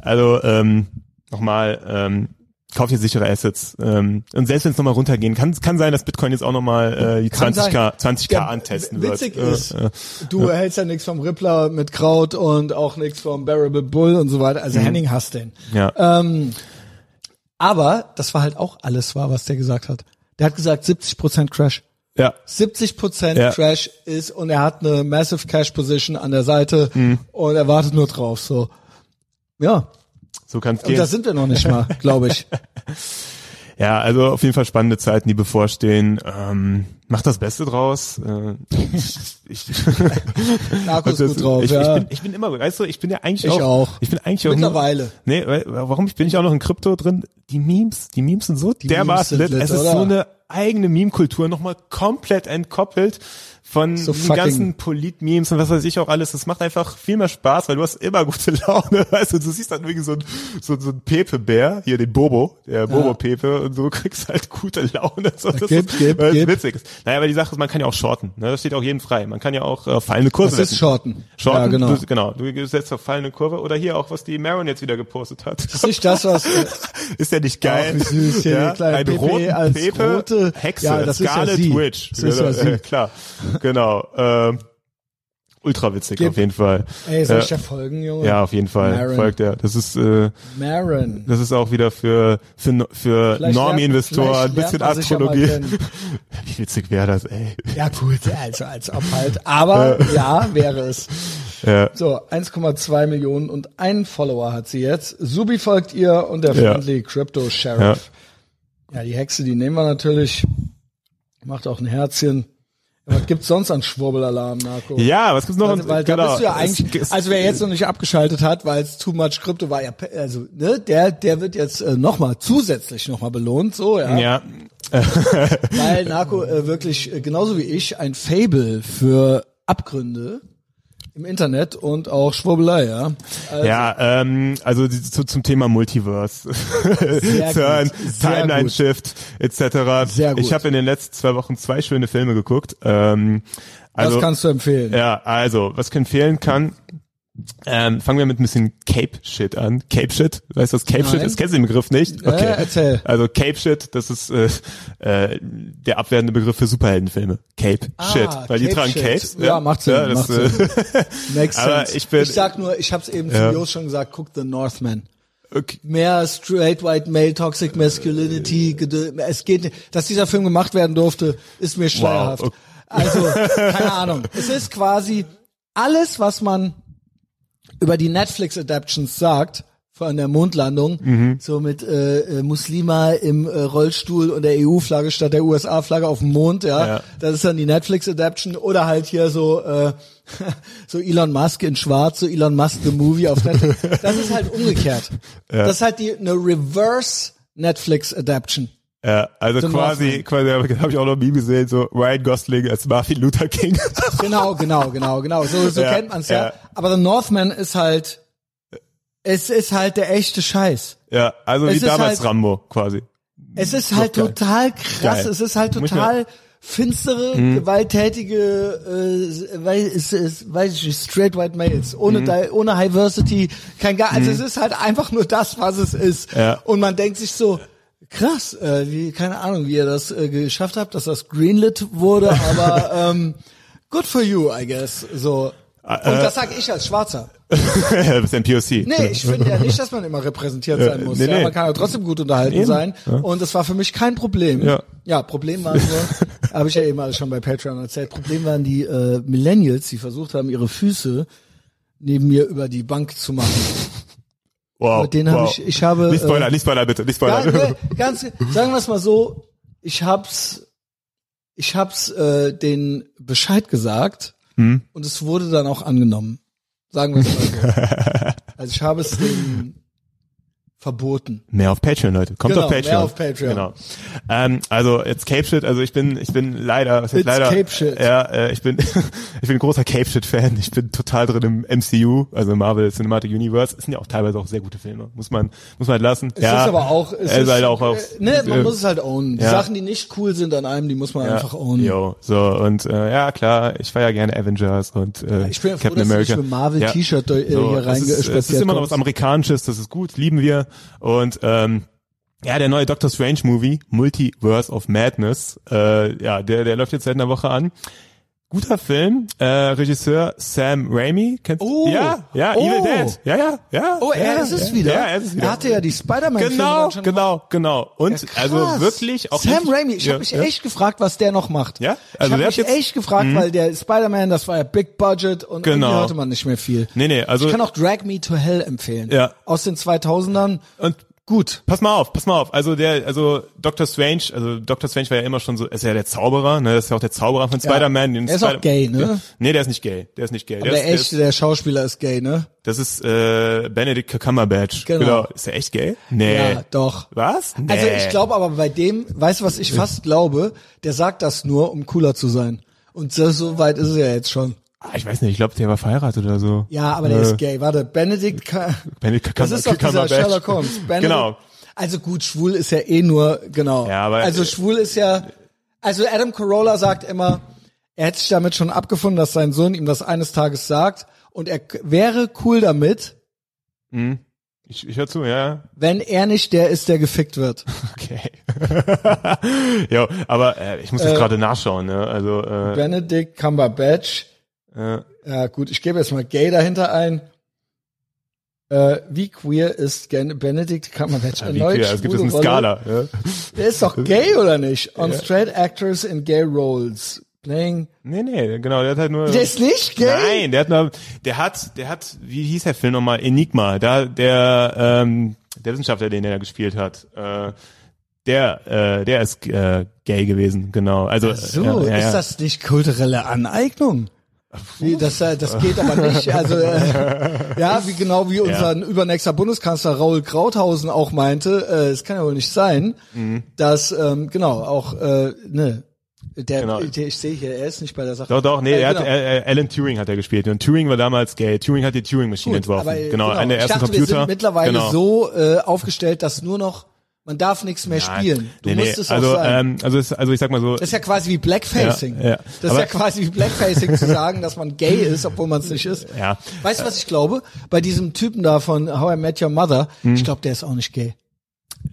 Also ähm, nochmal, ähm, kauft ihr sichere Assets. Ähm, und selbst wenn es nochmal runtergehen, kann kann sein, dass Bitcoin jetzt auch nochmal äh, die Kann 20k, sein. 20k Ja, antesten witzig wird. ist, Äh, äh, du hältst ja nichts vom Rippler mit Kraut und auch nichts vom Bearable Bull und so weiter. Also Henning hasst den. ja. Ähm, aber das war halt auch alles wahr, was der gesagt hat. Der hat gesagt 70% Crash. Ja. 70% Ja. Crash ist und er hat eine massive Cash Position an der Seite Mhm. und er wartet nur drauf. So, ja. So kann es Und gehen. da sind wir noch nicht mal, glaube ich. Ja, also auf jeden Fall spannende Zeiten, die bevorstehen. Ähm, macht das Beste draus. Äh, ich, ich, Narcos das- gut drauf, ich, ja. ich, bin, ich bin immer, weißt du, ich bin ja eigentlich Ich auch, auch. Ich bin eigentlich auch Mittlerweile. Nee, warum ich bin ich auch noch in Krypto drin? Die Memes, die Memes sind so dermaßen Memes sind lit, Es ist oder? so eine eigene Meme-Kultur nochmal komplett entkoppelt von So den ganzen Polit-Memes und was weiß ich auch alles. Das macht einfach viel mehr Spaß, weil du hast immer gute Laune, weißt du, du siehst dann irgendwie so ein, so, so ein Pepe-Bär, hier den Bobo, der Bobo-Pepe und so kriegst halt gute Laune. So, das gib, ist, gib, gib. witzig ist. Naja, aber die Sache ist, man kann ja auch shorten, ne? das steht auch jedem frei. Man kann ja auch äh, fallende Kurse Das ist wetten. Shorten. Shorten, Ja, genau. Du, genau. Du setzt auf fallende Kurve oder hier auch, was die Maron jetzt wieder gepostet hat. Das ist nicht das, was, äh, Ist der nicht geil? Ach, wie süß, ja, ein Pepe roten als Pepe, rote- Hexe, Ja, das ist ja Scarlet sie. Witch. Das ist ja sie. Äh, klar, genau. Ähm, ultra witzig Gib- auf jeden Fall. ey, soll ich Ja. dir folgen, Junge? Ja, auf jeden Fall. Maron. Folgt er. Das ist äh, Maron. das ist auch wieder für für für Normie-Investoren ein bisschen ja Astrologie. Wie witzig wäre das, ey? Ja gut, also als ob halt. Aber ja, wäre es. Ja. So, 1,2 Millionen und einen Follower hat sie jetzt. Subi folgt ihr und der Ja. Friendly Crypto Sheriff. Ja. die Hexe, die nehmen wir natürlich. Macht auch ein Herzchen. Was gibt's sonst an Schwurbelalarm, Narko? Ja, was gibt's noch? Also, weil genau. da bist du ja eigentlich, also wer jetzt noch nicht abgeschaltet hat, weil es too much Krypto war, ja, also ne, der, der wird jetzt äh, nochmal zusätzlich nochmal belohnt, so ja, ja, weil Narco äh, wirklich äh, genauso wie ich ein Fable für Abgründe im Internet und auch Schwurbelei, ja. Also, Ja, ähm, also zu, zum Thema Multiverse, Turn, Timeline. Shift etc. Sehr gut. Ich habe in den letzten zwei Wochen zwei schöne Filme geguckt. Ähm, also das kannst du empfehlen. ja, also was ich empfehlen kann. Ähm, fangen wir mit ein bisschen Cape-Shit an. Cape-Shit, weißt du, was Cape-Shit Nein. ist? Kennst du den Begriff nicht? Okay. erzähl. Also Cape-Shit, das ist äh, äh, der abwertende Begriff für Superheldenfilme. Cape-Shit, weil die tragen Cape-Shit. Capes. Ja, macht Sinn, Ja, das, macht äh, Makes Aber sense. ich bin- ich sag nur, ich hab's eben Ja. zu Jos schon gesagt, guck The Northman. okay. Mehr straight white male toxic masculinity. Es geht nicht. Dass dieser Film gemacht werden durfte, ist mir schleierhaft. okay. Also, keine Ahnung. Es ist quasi alles, was man über die Netflix Adaptions sagt von der Mondlandung, Mhm. so mit äh, äh, Muslima im äh, Rollstuhl und der EU-Flagge statt der USA-Flagge auf dem Mond, ja. Ja. Das ist dann die Netflix Adaption oder halt hier so äh, so Elon Musk in Schwarz, so Elon Musk the Movie auf Netflix. Das ist halt umgekehrt. Das ist halt die eine Reverse Netflix Adaption. Ja, also The quasi, quasi habe hab ich auch noch nie gesehen, so Ryan Gosling als Martin Luther King. Genau, genau, genau, genau. So, so Ja, kennt man's ja. ja. Aber The Northman ist halt, es ist halt der echte Scheiß. ja, also Es wie damals halt- Rambo quasi. Es ist halt geil. total krass. Geil. Es ist halt total finstere, Mhm. gewalttätige, äh, weil es ist, weiß ich nicht, straight white males, ohne Mhm. di- ohne Diversity, kein gar, also es ist halt einfach nur das, was es ist. Ja. Und man denkt sich so, krass, äh, wie keine Ahnung, wie ihr das äh, geschafft habt, dass das greenlit wurde, aber ähm, good for you, I guess. So. Äh, Und das sag ich als Schwarzer. Du bist ein POC. Nee, ich finde ja nicht, dass man immer repräsentiert sein muss. nee, ja, nee. man kann ja trotzdem gut unterhalten Eben. sein. Und das war für mich kein Problem. Ja. ja Problem war nur, habe ich ja eben alles schon bei Patreon erzählt, Problem waren die äh, Millennials, die versucht haben, ihre Füße neben mir über die Bank zu machen. Wow, Mit denen habe wow. ich, ich habe... Nicht Spoiler, äh, nicht Spoiler bitte, nicht ja, Spoiler. nee, ganz, sagen wir es mal so, ich hab's, ich hab's äh, den Bescheid gesagt Hm? und es wurde dann auch angenommen. Sagen wir es mal so. also ich habe es denen verboten. Mehr auf Patreon, Leute. Kommt Genau, auf Patreon. mehr auf Patreon. Genau. Ähm, also jetzt Cape Shit, also ich bin, ich bin leider, was It's leider? Cape Shit. Ja, äh, ich bin, ich bin ein großer Cape Shit Fan. Ich bin total drin im MCU, also Marvel Cinematic Universe. Es sind ja auch teilweise auch sehr gute Filme. Muss man, muss man halt lassen. Es ja, ist aber auch, es ist, halt auch auf, äh, ne, man äh, muss es halt ownen. Die ja. Sachen, die nicht cool sind an einem, die muss man einfach ownen. Jo, so und äh, ja klar, ich feiere gerne Avengers und äh, Ich bin ja froh, Captain dass America. dich mit Marvel-T-Shirt, äh, hier das ist, reingespaziert Es ist immer noch was. Amerikanisches, das ist gut, lieben wir und ähm, ja, der neue Doctor Strange Movie, Multiverse of Madness, äh, ja, der der läuft jetzt seit einer Woche an. Guter Film, äh, Regisseur Sam Raimi, kennst du? Oh. Ja, ja, Oh. Evil Dead. Ja, ja, ja. Oh, er ja, ist es wieder. Ja, er ist es wieder. Er hatte ja die Spider-Man-Filme genau, genau, genau. Und Ja, also wirklich auch Sam Raimi, ich ja, habe mich echt gefragt, was der noch macht. Ja? Also ich habe mich jetzt- echt gefragt, weil der Spider-Man, das war ja Big Budget und Genau. irgendwie hörte man nicht mehr viel. Nee, nee, also Ich kann auch Drag Me to Hell empfehlen. Ja. Aus den 2000ern. und Gut. Pass mal auf, pass mal auf. Also der, also Doctor Strange, also Doctor Strange war ja immer schon so, ist ja der Zauberer, ne? Das ist ja auch der Zauberer von Spider-Man. den Er ist auch Spider- gay, ne? Ja. Nee, der ist nicht gay. Der ist nicht gay. Aber der, der ist, echte, der ist, der Schauspieler ist gay, ne? das ist äh, Benedict Cumberbatch. Genau. Ist der echt gay? Nee. Ja, doch. Was? Nee. Also ich glaube aber bei dem, weißt du, was ich fast glaube? Der sagt das nur, um cooler zu sein. Und so, so weit ist es ja jetzt schon. Ah, ich weiß nicht, ich glaube, der war verheiratet oder so. Ja, aber der Äh, ist gay. Warte, Benedict, Ka- Benedict das ist doch dieser Cumberbatch. Sherlock Holmes. Benedict, Genau. Also gut, schwul ist ja eh nur, genau. Ja, aber- also schwul ist ja, also Adam Carolla sagt immer, er hätte sich damit schon abgefunden, dass sein Sohn ihm das eines Tages sagt und er wäre cool damit, Ich, ich höre zu, ja. wenn er nicht der ist, der gefickt wird. Okay. jo, aber äh, ich muss jetzt Äh, gerade nachschauen, ne? Also äh, Benedict Cumberbatch. Äh, Ja, gut, ich gebe jetzt mal gay dahinter ein. Äh, wie queer ist Gen Benedict Cumberbatch? wie Erneut queer, es gibt es schwule eine. Skala. Ja? Der ist doch gay oder nicht? On straight actors in gay roles. Playing. Nee, nee, genau, der hat halt nur. Der ist nicht gay? Nein, der hat nur, der hat, der hat, wie hieß der Film nochmal? Enigma, da der, ähm, der Wissenschaftler, den er gespielt hat, äh, der, äh, der ist äh, gay gewesen, genau. Also So, ja, ja, ja. ist das nicht kulturelle Aneignung? Wie, das, äh, das geht aber nicht. Also äh, ja, wie genau wie unser übernächster Bundeskanzler Raul Krauthausen auch meinte, äh, es kann ja wohl nicht sein, Mhm. dass ähm, genau auch äh, ne Der, Genau. der, ich sehe hier, er ist nicht bei der Sache. Doch, doch, nee, Äh, er genau. hat, er, Alan Turing hat er gespielt und Turing war damals gay. Turing hat die Turing-Maschine entworfen. aber, äh, genau, einer der ersten dachte, Computer. Wir sind mittlerweile genau. so äh, aufgestellt, dass nur noch man darf nichts mehr Nein. spielen. Du nee, musst nee. es also, auch sagen. ähm, also, es, also ich sag mal so, das ist ja quasi wie Blackfacing. Ja, ja. Das ist Aber- ja quasi wie Blackfacing zu sagen, dass man gay ist, obwohl man es nicht ist. ja, Weißt du, was ich glaube? Bei diesem Typen da von How I Met Your Mother, Hm. ich glaube, der ist auch nicht gay.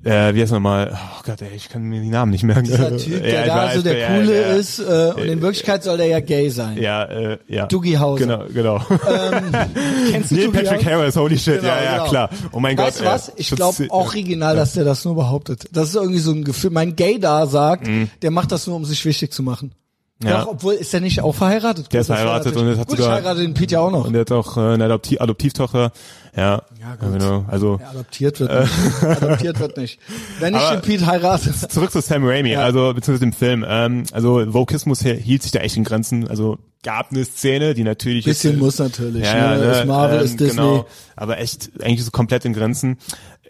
Äh, wie heißt er nochmal? Oh Gott, ey, ich kann mir die Namen nicht merken. Dieser Typ, der Ja, ich da weiß, so der ja, Coole ja, ist, äh, und in Wirklichkeit soll der ja gay sein. Ja, äh, ja. Dougie Hauser. Genau, genau. Kennst du Neil Dougie Patrick? Harris, holy shit, Genau, ja, ja, genau. klar. Oh mein Weißt Gott. du was? äh, Ich glaube original, dass der das nur behauptet. Das ist irgendwie so ein Gefühl. Mein Gay da sagt, der macht das nur, um sich wichtig zu machen. Mhm. Ja. Doch, obwohl, ist der nicht auch verheiratet? Der ist verheiratet und jetzt hat Gut, ich sogar- heirate den Pete ja auch noch. Und der hat auch äh, eine Adopti Adoptivtochter. Ja, Ja, gut. genau. Also Ja, adoptiert wird nicht. adoptiert wird nicht. Wenn ich den Pete heirate. zurück zu Sam Raimi, also beziehungsweise dem Film. Ähm, also Vokismus hielt sich da echt in Grenzen. Also gab eine Szene, die natürlich Bisschen jetzt, muss natürlich. ja, ne? ja, ist Marvel, ähm, ist Disney. Genau, aber echt eigentlich so komplett in Grenzen.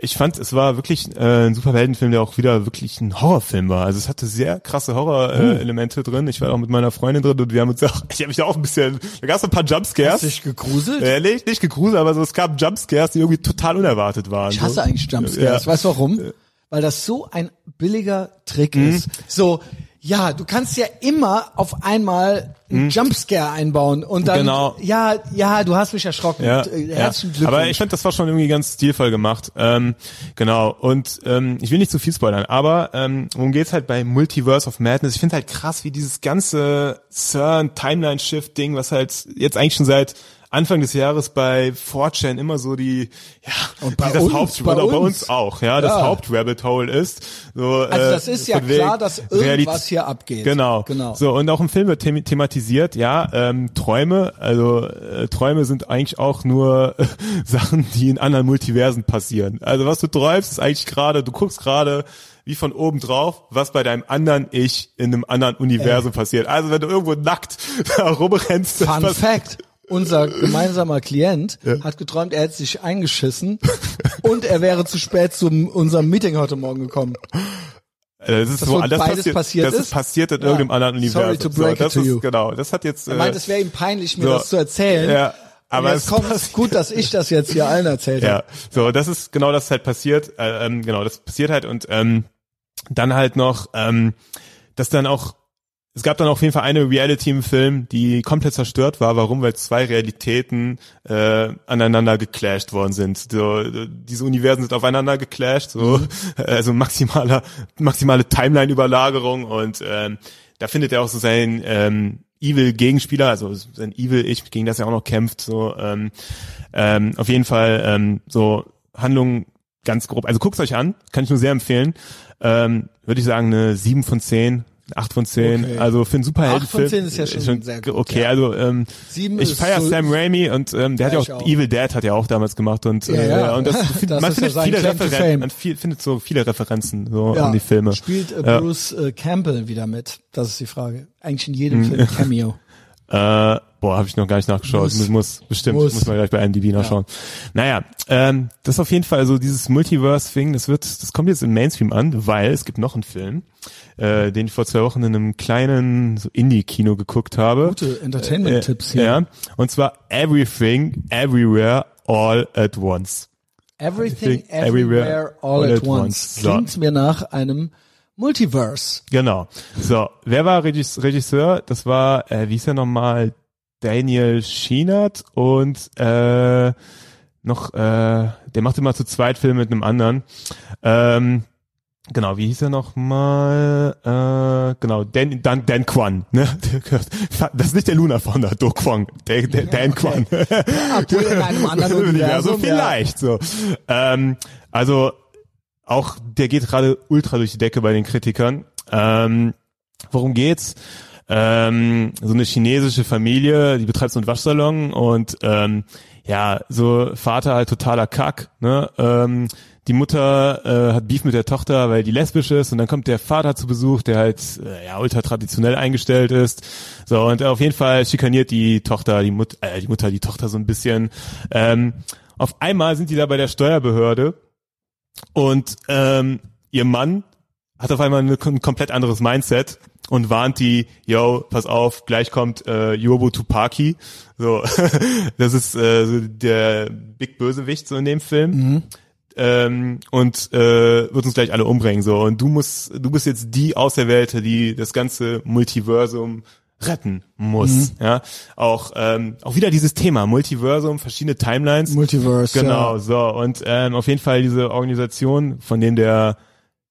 Ich fand, es war wirklich äh, ein Superheldenfilm, der auch wieder wirklich ein Horrorfilm war. Also es hatte sehr krasse Horror-Elemente äh, drin. Ich war auch mit meiner Freundin drin und wir haben uns auch, ich habe mich da auch ein bisschen, da gab es ein paar Hast Jumpscares. dich gegruselt? Äh, nicht, nicht gegruselt, aber so, es gab Jumpscares, die irgendwie total unerwartet waren. Ich so. hasse eigentlich Jumpscares. Ja. Weißt du warum? Weil das so ein billiger Trick ist. So, ja, du kannst ja immer auf einmal einen Jumpscare einbauen und dann, Genau. ja, ja, du hast mich erschrocken. Ja, Äh, ja. Herzlichen Glückwunsch. Aber ich fand, das war schon irgendwie ganz stilvoll gemacht. Ähm, genau. Und ähm, ich will nicht zu viel spoilern, aber ähm, worum geht's halt bei Multiverse of Madness? Ich finde halt krass, wie dieses ganze CERN Timeline Shift Ding, was halt jetzt eigentlich schon seit Anfang des Jahres bei 4chan immer so die, ja, Und bei die das uns, Haupt, bei oder bei uns. uns auch, ja, das Ja. Haupt-Rabbit Hole ist. So, also das äh, ist ja von wegen klar, dass irgendwas Realität- hier abgeht. Genau. Genau. So, und auch im Film wird them thematisiert, ja, ähm, Träume, also äh, Träume sind eigentlich auch nur äh, Sachen, die in anderen Multiversen passieren. Also was du träumst, ist eigentlich gerade, du guckst gerade wie von oben drauf, was bei deinem anderen Ich in einem anderen Universum passiert. Also wenn du irgendwo nackt da rumrennst, Fun Fact. Unser gemeinsamer Klient hat geträumt, er hätte sich eingeschissen und er wäre zu spät zu unserem Meeting heute Morgen gekommen. äh, das ist Das so, das beides passiert, passiert das ist? ist passiert in Ja. irgendeinem anderen Sorry Universum. to break so, das it to ist, you. Genau, das hat jetzt. Er äh, meint, es wäre ihm peinlich, mir so. das zu erzählen. Ja, aber es kommt passiert. gut, dass ich das jetzt hier allen erzählt Ja, habe. so, das ist genau das halt passiert. Äh, ähm, genau, das passiert halt und ähm, dann halt noch, ähm, dass dann auch, es gab dann auf jeden Fall eine Reality im Film, die komplett zerstört war. Warum? Weil zwei Realitäten äh, aneinander geclasht worden sind. So, diese Universen sind aufeinander geclasht, so, also maximaler, maximale Timeline-Überlagerung und ähm, da findet er auch so sein ähm, Evil-Gegenspieler, also sein Evil-Ich, gegen das er auch noch kämpft, so ähm, ähm, auf jeden Fall ähm, so Handlungen ganz grob. Also guckt's euch an, kann ich nur sehr empfehlen. Ähm, Würde ich sagen eine 7 von 10, 8 von 10. Okay. Also für einen Superheldenfilm. 8 von 10 ist ja schon sehr gut, Okay, ja. also ähm, Sieben ich ist feier so- Sam Raimi und ähm, der Ja, hat ja auch, auch. Evil Dead hat er auch damals gemacht und Ja, ja. äh, und das, Das man ist ja findet viele. Referenzen, man viel, findet so viele Referenzen so Ja, an die Filme. Spielt äh, Ja. Bruce äh, Campbell wieder mit? Das ist die Frage. Eigentlich in jedem Film Cameo. Äh, boah, habe ich noch gar nicht nachgeschaut. Muss. Muss, bestimmt, Muss. muss, man gleich bei IMDb nachschauen. Naja, ähm, das ist auf jeden Fall so dieses Multiverse-Thing, das wird, das kommt jetzt im Mainstream an, weil es gibt noch einen Film, äh, den ich vor zwei Wochen in einem kleinen so Indie-Kino geguckt habe. Gute Entertainment-Tipps hier. Ja, und zwar Everything, Everywhere, All at Once. Everything, Everywhere, Everywhere, All, at, once. So. Klingt mir nach einem Multiverse. Genau. So, wer war Regis Regisseur? Das war, äh, wie hieß er nochmal? Daniel Schienert und äh, noch, äh, der macht immer zu zweit Filme mit einem anderen. Ähm, genau, wie hieß er nochmal? Äh, genau, Dan, Dan, Dan Kwan. Ne? Das ist nicht der Luna Founder, Do Kwon, der, der, Dan Kwan. Obwohl in einem anderen Ja, Universum. so vielleicht so. Ähm, also auch der geht gerade ultra durch die Decke bei den Kritikern. Ähm, worum geht's? Ähm, so eine chinesische Familie, die betreibt so einen Waschsalon und ähm, ja, so Vater halt totaler Kack, ne? Ähm, die Mutter äh, hat Beef mit der Tochter, weil die lesbisch ist und dann kommt der Vater zu Besuch, der halt äh, ja ultra traditionell eingestellt ist. So und auf jeden Fall schikaniert die Tochter, die Mutter, äh, die Mutter die Tochter so ein bisschen. Ähm, auf einmal sind die da bei der Steuerbehörde und ähm, ihr Mann hat auf einmal eine, ein komplett anderes Mindset und warnt die, yo, pass auf, gleich kommt äh, Yobo Tupaki. So, das ist äh, so der Big Bösewicht so in dem Film. Mhm. Ähm, und äh, wird uns gleich alle umbringen so und du musst du bist jetzt die Auserwählte die das ganze Multiversum retten muss. Mhm. Ja, auch ähm, auch wieder dieses Thema Multiversum, verschiedene Timelines. Multiverse. Genau, Ja. so und ähm, auf jeden Fall diese Organisation, von dem der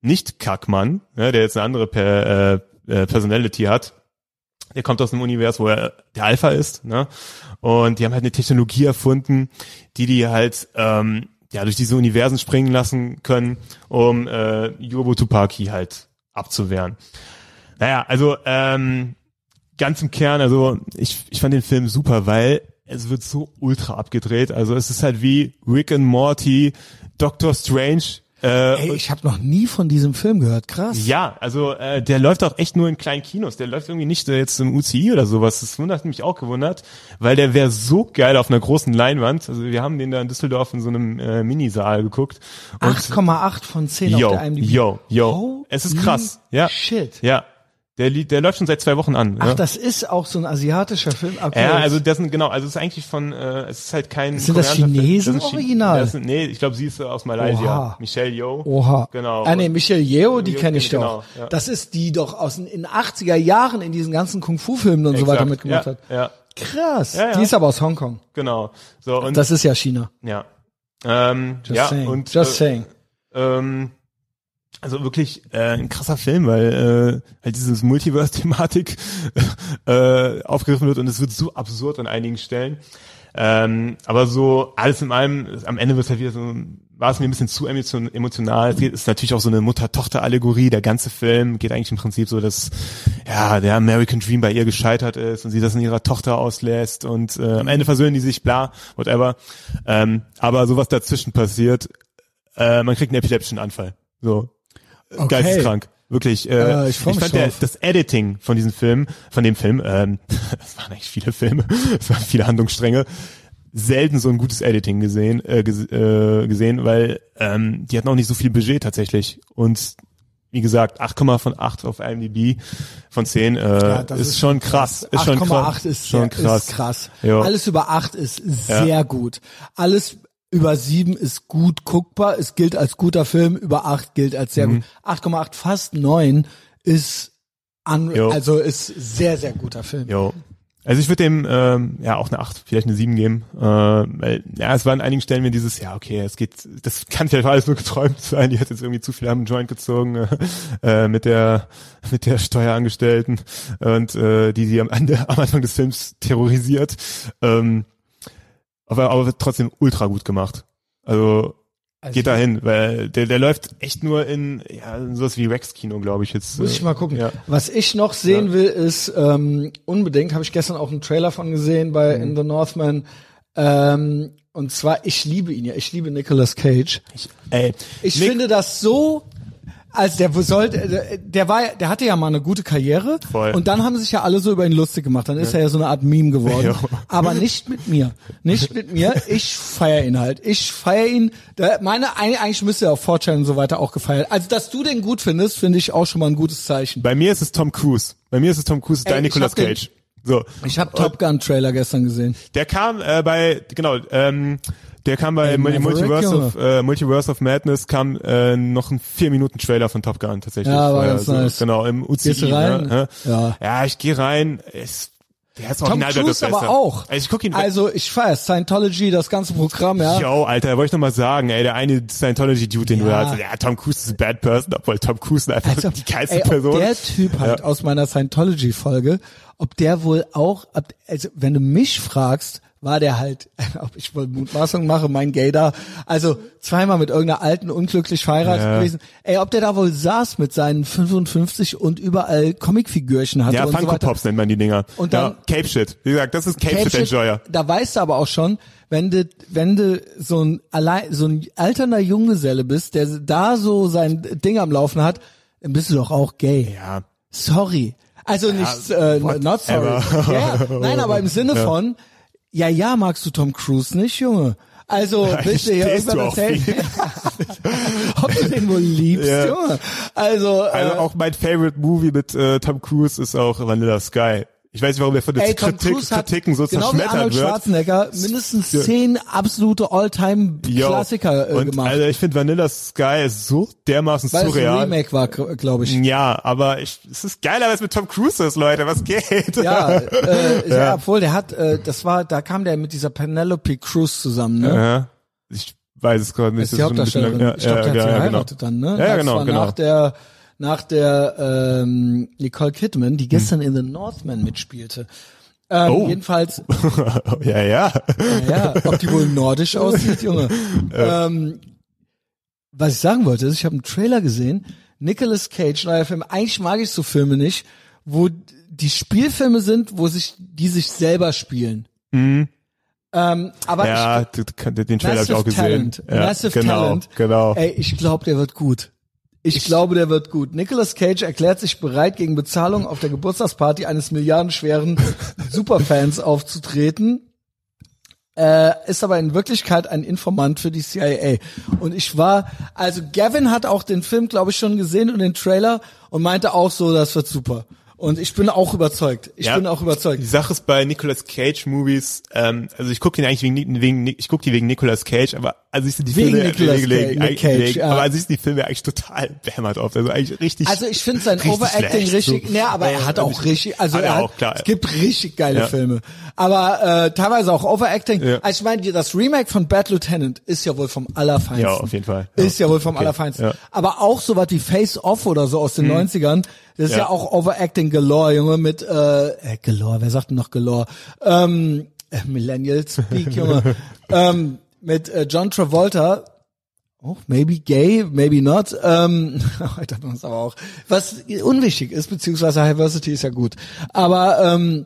nicht Kackmann, ne, der jetzt eine andere per, äh, äh, Personality hat, der kommt aus einem Universum, wo er der Alpha ist, ne? Und die haben halt eine Technologie erfunden, die die halt ähm, ja durch diese Universen springen lassen können, um äh, Yobo Tupaki halt abzuwehren. Naja, also ähm, ganz im Kern, also ich, ich fand den Film super, weil es wird so ultra abgedreht. Also es ist halt wie Rick and Morty, Doctor Strange. Äh, Ey, ich habe noch nie von diesem Film gehört. Krass. ja, also äh, der läuft auch echt nur in kleinen Kinos. Der läuft irgendwie nicht äh, jetzt im UCI oder sowas. Das wundert mich auch gewundert, weil der wäre so geil auf einer großen Leinwand. Also wir haben den da in Düsseldorf in so einem äh, Minisaal geguckt. Und 8,8 von 10 yo, auf der IMDb. yo, yo. Es ist krass. Ja. Shit. Ja. Der, der läuft schon seit zwei Wochen an. Ach, ja. das ist auch so ein asiatischer Film. Okay. Ja, also das sind genau, also es ist eigentlich von, äh, es ist halt kein. Sind das. Chinesen Das original? Das sind, nee, ich glaube, sie ist aus Malaysia. Oha. Michelle Yeoh. Oha. Genau. Ah, nee, Michelle Yeoh, die kenne ich genau, doch. ja. Das ist die doch aus den in 80er Jahren in diesen ganzen Kung-Fu-Filmen und so weiter Exakt. mitgemacht ja, hat. Ja, Krass. Ja, ja. Die ist aber aus Hongkong. genau. So und Das ist ja China. ja. Ähm, Just ja saying. und Just äh, saying. ähm, also wirklich äh, ein krasser Film, weil äh, halt dieses Multiverse-Thematik äh, aufgegriffen wird und es wird so absurd an einigen Stellen. Ähm, aber so alles in allem, am Ende wird halt wieder so, war es mir ein bisschen zu emotion, emotional. Es ist natürlich auch so eine Mutter-Tochter-Allegorie. Der ganze Film geht eigentlich im Prinzip so, dass ja der American Dream bei ihr gescheitert ist und sie das in ihrer Tochter auslässt und äh, am Ende versöhnen die sich, bla, whatever. Ähm, aber sowas dazwischen passiert, äh, man kriegt einen epileptischen Anfall. So, Okay. geisteskrank. Wirklich. Äh, Äh, ich ich fand der, das Editing von diesem Film, von dem Film, ähm, es waren eigentlich viele Filme, es waren viele Handlungsstränge, selten so ein gutes Editing gesehen, äh, äh, gesehen, weil ähm, die hatten auch nicht so viel Budget tatsächlich. Und wie gesagt, 8, von 8 auf IMDb von 10 äh, Ja, das ist, schon krass. Ist schon krass. 8,8 ist, schon krass. ist krass. Ja. Alles über 8 ist sehr gut. Alles über 7 ist gut guckbar. Es gilt als guter Film. Über 8 gilt als sehr Mhm. gut. 8,8, fast 9 ist an, Jo. also ist sehr, sehr guter Film. Jo. Also ich würde dem ähm, ja auch eine 8, vielleicht eine 7 geben. Äh, weil, ja, es war an einigen Stellen mir dieses, ja, okay, es geht, das kann vielleicht alles nur geträumt sein, die hat jetzt irgendwie zu viel am Joint gezogen äh, äh, mit der mit der Steuerangestellten und äh, die sie am Ende am Anfang des Films terrorisiert. Ähm, aber, aber trotzdem ultra gut gemacht. Also Also geht dahin, weil der, der läuft echt nur in ja, in sowas wie Rex-Kino, glaube ich jetzt. Muss äh, ich mal gucken. Ja. Was ich noch sehen will, ist ähm, unbedingt, habe ich gestern auch einen Trailer von gesehen bei Mhm. In the Northman. Ähm, und zwar, ich liebe ihn ja, ich liebe Nicolas Cage. Ey, Ich Nick- finde das so, als der sollte, der, der war, der hatte ja mal eine gute Karriere Voll. und dann haben sich ja alle so über ihn lustig gemacht. Dann ist er ja so eine Art Meme geworden. Ja. Aber nicht mit mir, nicht mit mir. Ich feier ihn halt. Ich feier ihn. Meine eigentlich müsste er auf Fortune und so weiter auch gefeiert. Also dass du den gut findest, finde ich auch schon mal ein gutes Zeichen. Bei mir ist es Tom Cruise. Bei mir ist es Tom Cruise, Ey, dein Nicolas hab den- Cage. So. Ich habe Top Gun Trailer gestern gesehen. Der kam äh, bei, genau, ähm, der kam bei Ey, Multiverse of, äh, Multiverse of Madness kam äh, noch ein vier Minuten Trailer von Top Gun tatsächlich. Ja, war ganz so, nice. Genau, im UCI. Gehst du rein? Ne? Ja. ja, ich gehe rein. Es, der ist Tom Cruise aber auch. Also ich guck ihn Also ich feier Scientology, das ganze Programm, ja. Yo, Alter, wollte ich noch mal sagen, ey, der eine Scientology-Dude, den du Ja. da hast, ja, Tom Cruise ist a bad person, obwohl Tom Cruise einfach Also, die geilste ey, Person. Der Typ halt Ja. aus meiner Scientology-Folge, ob der wohl auch, also wenn du mich fragst, war der halt, ob ich wohl Mutmaßung mache, mein Gaydar, also zweimal mit irgendeiner alten unglücklich verheiratet Ja. gewesen. Ey, ob der da wohl saß mit seinen 55 und überall Comicfigürchen hatte ja, und so Funko. Pops nennt man die Dinger. Und dann- ja, Cape Shit. Wie gesagt, das ist Cape, Cape Shit Enjoyer. Da weißt du aber auch schon, wenn du, wenn du so ein allein, so ein alternder Junggeselle bist, der da so sein Ding am Laufen hat, dann bist du doch auch gay. Ja. Sorry. Also nicht, äh, not sorry. Ja, nein, aber im Sinne Ja. von, ja, ja, magst du Tom Cruise nicht, Junge? Also, willst du hier auf erzählen? Ob du den wohl liebst, Ja. Junge. Also, Also äh, auch mein Favorite Movie mit äh, Tom Cruise ist auch Vanilla Sky. Ich weiß nicht, warum der von den ey, Kritik, Kritiken so genau zerschmettert Arnold wird. Schwarzenegger, mindestens zehn absolute. All-Time-Klassiker äh, gemacht. Also ich finde Vanilla Sky ist so dermaßen weil surreal. Remake war, glaube ich. Ja, aber ich, es ist geiler, als mit Tom Cruise ist, Leute. Was geht? Ja, äh, ja. obwohl der hat, äh, das war, da kam der mit dieser Penelope Cruz zusammen, ne? Ja. Ich weiß es gerade nicht. Das ist die Hauptdarstellerin. lang- ich glaube, der hat sie ja, geheiratet dann, ne? Ja, ja, genau, genau. Nach der, nach der ähm, Nicole Kidman, die gestern in The Northman mitspielte. Ähm, Oh. Jedenfalls, ja, ja. ja, ob die wohl nordisch aussieht, Junge. Ähm, was ich sagen wollte, ist, ich habe einen Trailer gesehen, Nicolas Cage, neuer Film. Eigentlich mag ich so Filme nicht, wo die Spielfilme sind, wo sich die sich selber spielen. Ähm, aber ich, Mhm. Ja, d- d- den Trailer habe ich auch gesehen. Talent. Ja, Massive genau, Talent. Genau. Ey, ich glaube, der wird gut. Ich, glaube, der wird gut. Nicolas Cage erklärt sich bereit, gegen Bezahlung auf der Geburtstagsparty eines milliardenschweren Superfans aufzutreten. Äh, ist aber in Wirklichkeit ein Informant für die CIA. Und ich war, also Gavin hat auch den Film, glaube ich, schon gesehen und den Trailer und meinte auch so, das wird super. Und ich bin auch überzeugt. Ich Ja. bin auch überzeugt. Die Sache ist bei Nicolas Cage Movies, ähm, also ich gucke ihn eigentlich wegen, wegen ich gucke die wegen Nicolas Cage, aber also ich sind die Wegen Filme Nicolas Cage, Nick Cage, ja. aber also ich sind die Filme eigentlich total behämmert oft, also eigentlich richtig. Also ich finde sein Overacting schlecht, richtig, so. ne, aber er hat auch also richtig, also hat er hat, auch, klar. es gibt richtig geile Ja. Filme, aber äh, teilweise auch Overacting. Ja. Also ich meine, das Remake von Bad Lieutenant ist ja wohl vom allerfeinsten. Ja, auf jeden Fall. Ist ja wohl vom Okay. allerfeinsten. Aber auch so was wie Face Off oder so aus den 90ern, das ist ja. Auch Overacting galore, Junge, mit äh, äh galore, wer sagt denn noch galore? Ähm, äh, Millennial Speak, Junge. ähm, mit äh, John Travolta, Oh, maybe gay, maybe not. Ähm, heute hat man es aber auch. Was unwichtig ist, beziehungsweise Diversity ist ja gut. Aber ähm,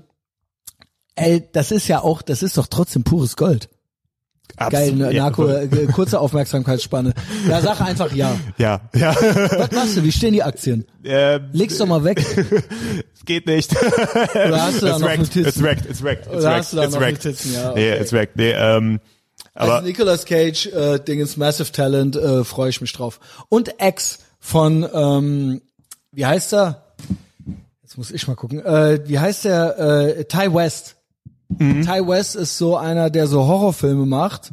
ey, das ist ja auch, das ist doch trotzdem pures Gold. Geil, Absolut, ja, Narko, äh, kurze Aufmerksamkeitsspanne. Ja, sag einfach ja. Ja, ja. Was machst du? Wie stehen die Aktien? ähm, Leg's doch mal weg. es geht nicht. Oder hast du da It's noch wrecked, Notizen? It's wrecked, it's wrecked, it's Oder wrecked, hast du da it's noch wrecked. Notizen? Ja, Nee, okay. it's wrecked. Nee, ähm, aber also Nicolas Cage, äh, Dingens Massive Talent, äh, freue ich mich drauf. Und X von, ähm, wie heißt er? Jetzt muss ich mal gucken. Äh, wie heißt der? Äh, Ty West. Mhm. Ty West ist so einer, der so Horrorfilme macht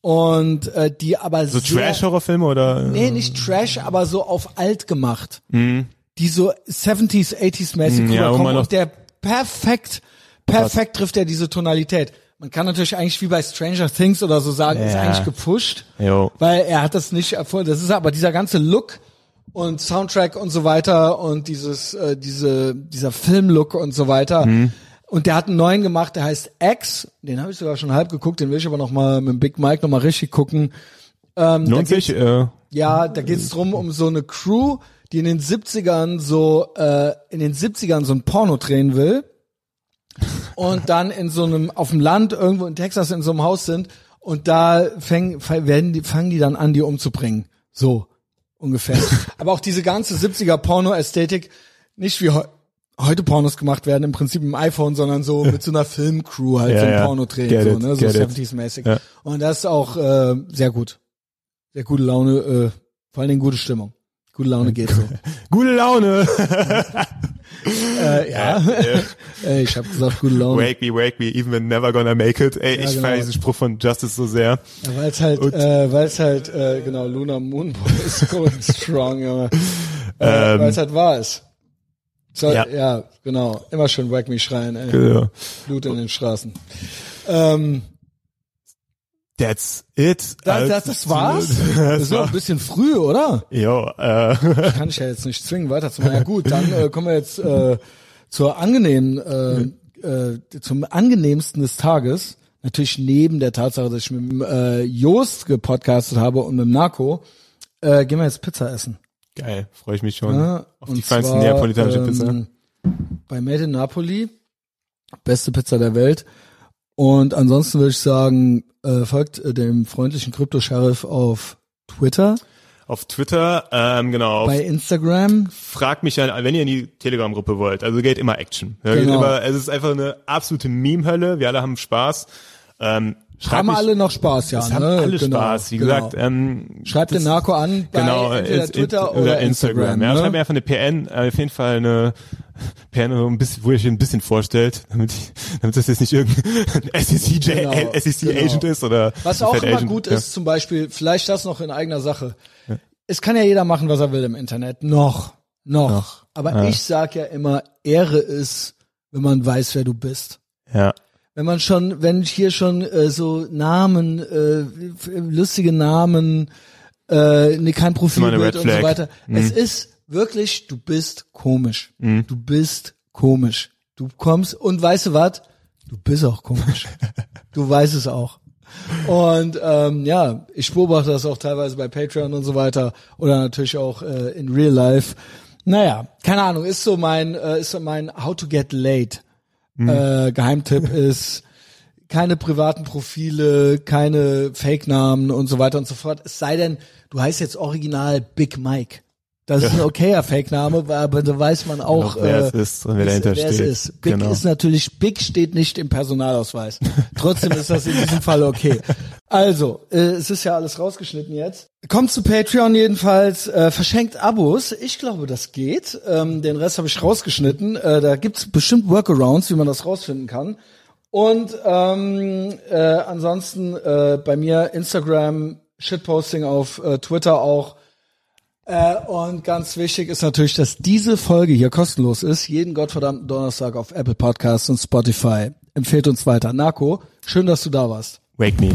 und äh, die aber so Trash-Horrorfilme oder? Nee, nicht Trash, aber so auf alt gemacht. Die so 70s, 80s mäßig Mhm, ja, rüberkommen und der perfekt, perfekt trifft er diese Tonalität. Man kann natürlich eigentlich wie bei Stranger Things oder so sagen, ist Ja. eigentlich gepusht, Jo. weil er hat das nicht erfunden. Das ist aber dieser ganze Look und Soundtrack und so weiter und dieses, äh, diese, dieser Filmlook und so weiter. Mhm. Und der hat einen neuen gemacht, der heißt X. Den habe ich sogar schon halb geguckt, den will ich aber noch mal mit dem Big Mike noch mal richtig gucken. Ähm, Lohnt sich? Äh, ja, da geht's drum um so eine Crew, die in den 70ern so äh, in den 70ern so ein Porno drehen will und dann in so einem auf dem Land irgendwo in Texas in so einem Haus sind und da fäng, werden die fangen die dann an die umzubringen. So ungefähr. Aber auch diese ganze 70er Porno Ästhetik nicht wie heu heute Pornos gemacht werden im Prinzip im iPhone, sondern so mit so einer Filmcrew halt Ja, so ein ja. Porno drehen, Get so, it, ne, so get it. 70s mäßig. Ja. Und das ist auch äh, sehr gut. Sehr gute Laune, äh, vor allen Dingen gute Stimmung. Gute Laune geht so. gute Laune. äh, ja, Ey, ich habe gesagt gute Laune. wake me, wake me, even when never gonna make it. Ey, ich genau. feiere diesen Spruch von Justice so sehr. Ja, weil es halt, Und- äh, weil es halt, äh, genau, Luna Moon ist going strong, Junge. Äh, Ähm, weil es halt wahr ist. So, ja. Ja. genau. Immer schön Whack Me schreien, ey. Ja. Blut in den Straßen. Ähm, That's it. das, das, das war's? Das ist noch ein bisschen früh, oder? jo, äh, Kann ich ja jetzt nicht zwingen, weiterzumachen. Ja gut, dann äh, kommen wir jetzt äh, zur angenehmen, äh, äh, zum angenehmsten des Tages. Natürlich neben der Tatsache, dass ich mit dem, äh, Joost gepodcastet habe und mit dem Narco, äh, gehen wir jetzt Pizza essen. geil, freue ich mich schon. Ja, Auf die feinsten zwar, neapolitanische Pizza. ähm, Bei Made in Napoli. Beste Pizza der Welt. Und ansonsten würde ich sagen, äh, folgt äh, dem freundlichen Krypto-Sheriff auf Twitter, Auf Twitter, ähm, genau, bei Instagram. fragt mich an, wenn ihr in die Telegram-Gruppe wollt. Also geht immer Action. Ja, Genau. immer, es ist einfach eine absolute Meme-Hölle. Wir alle haben Spaß. Ähm, haben mich- alle noch Spaß, ja. Es haben ne? alle Genau, Spaß. Wie genau. gesagt, ähm, Schreibt den Narco an bei genau, ins- Twitter in- oder, Instagram. Ja, ne? schreibt mir einfach eine PN, äh, auf jeden Fall eine PN, so ein bisschen, wo ihr euch ein bisschen vorstellt, damit, ich, damit das jetzt nicht irgendein SEC, Genau, SEC genau. Agent ist oder Was auch Fed immer Agent, gut ja. ist, zum Beispiel, vielleicht das noch in eigener Sache. Es kann ja jeder machen, was er will im Internet. Noch. Noch. Noch. Aber Ja. ich sag ja immer, Ehre ist, wenn man weiß, wer du bist. Ja. Wenn man schon, wenn hier schon äh, so Namen, äh, lustige Namen, äh, nee, kein Profilbild Red und so weiter. Mhm. Es ist wirklich, du bist komisch. Mhm. Du bist komisch. Du kommst und weißt du was? Du bist auch komisch. du weißt es auch. Und ähm, ja, ich beobachte das auch teilweise bei Patreon und so weiter oder natürlich auch äh, in Real Life. Naja, keine Ahnung, ist so mein, äh, ist so mein How to get late. Äh, Geheimtipp ist keine privaten Profile, keine Fake-Namen und so weiter und so fort. Es sei denn, du heißt jetzt original Big Mike. Das ist ein okayer Fake-Name, aber da weiß man auch, Auch wer äh, es ist und wer dahinter wer es steht. ist. Big Genau. ist natürlich, Big steht nicht im Personalausweis. Trotzdem ist das in diesem Fall okay. Also, äh, es ist ja alles rausgeschnitten jetzt. Kommt zu Patreon jedenfalls, äh, verschenkt Abos. Ich glaube, das geht. Ähm, den Rest habe ich rausgeschnitten. Äh, da gibt's bestimmt Workarounds, wie man das rausfinden kann. Und ähm, äh, ansonsten äh, bei mir Instagram, Shitposting auf äh, Twitter auch. Äh, und ganz wichtig ist natürlich, dass diese Folge hier kostenlos ist. Jeden gottverdammten Donnerstag auf Apple Podcasts und Spotify. Empfehlt uns weiter. Narco, schön, dass du da warst. Wake me.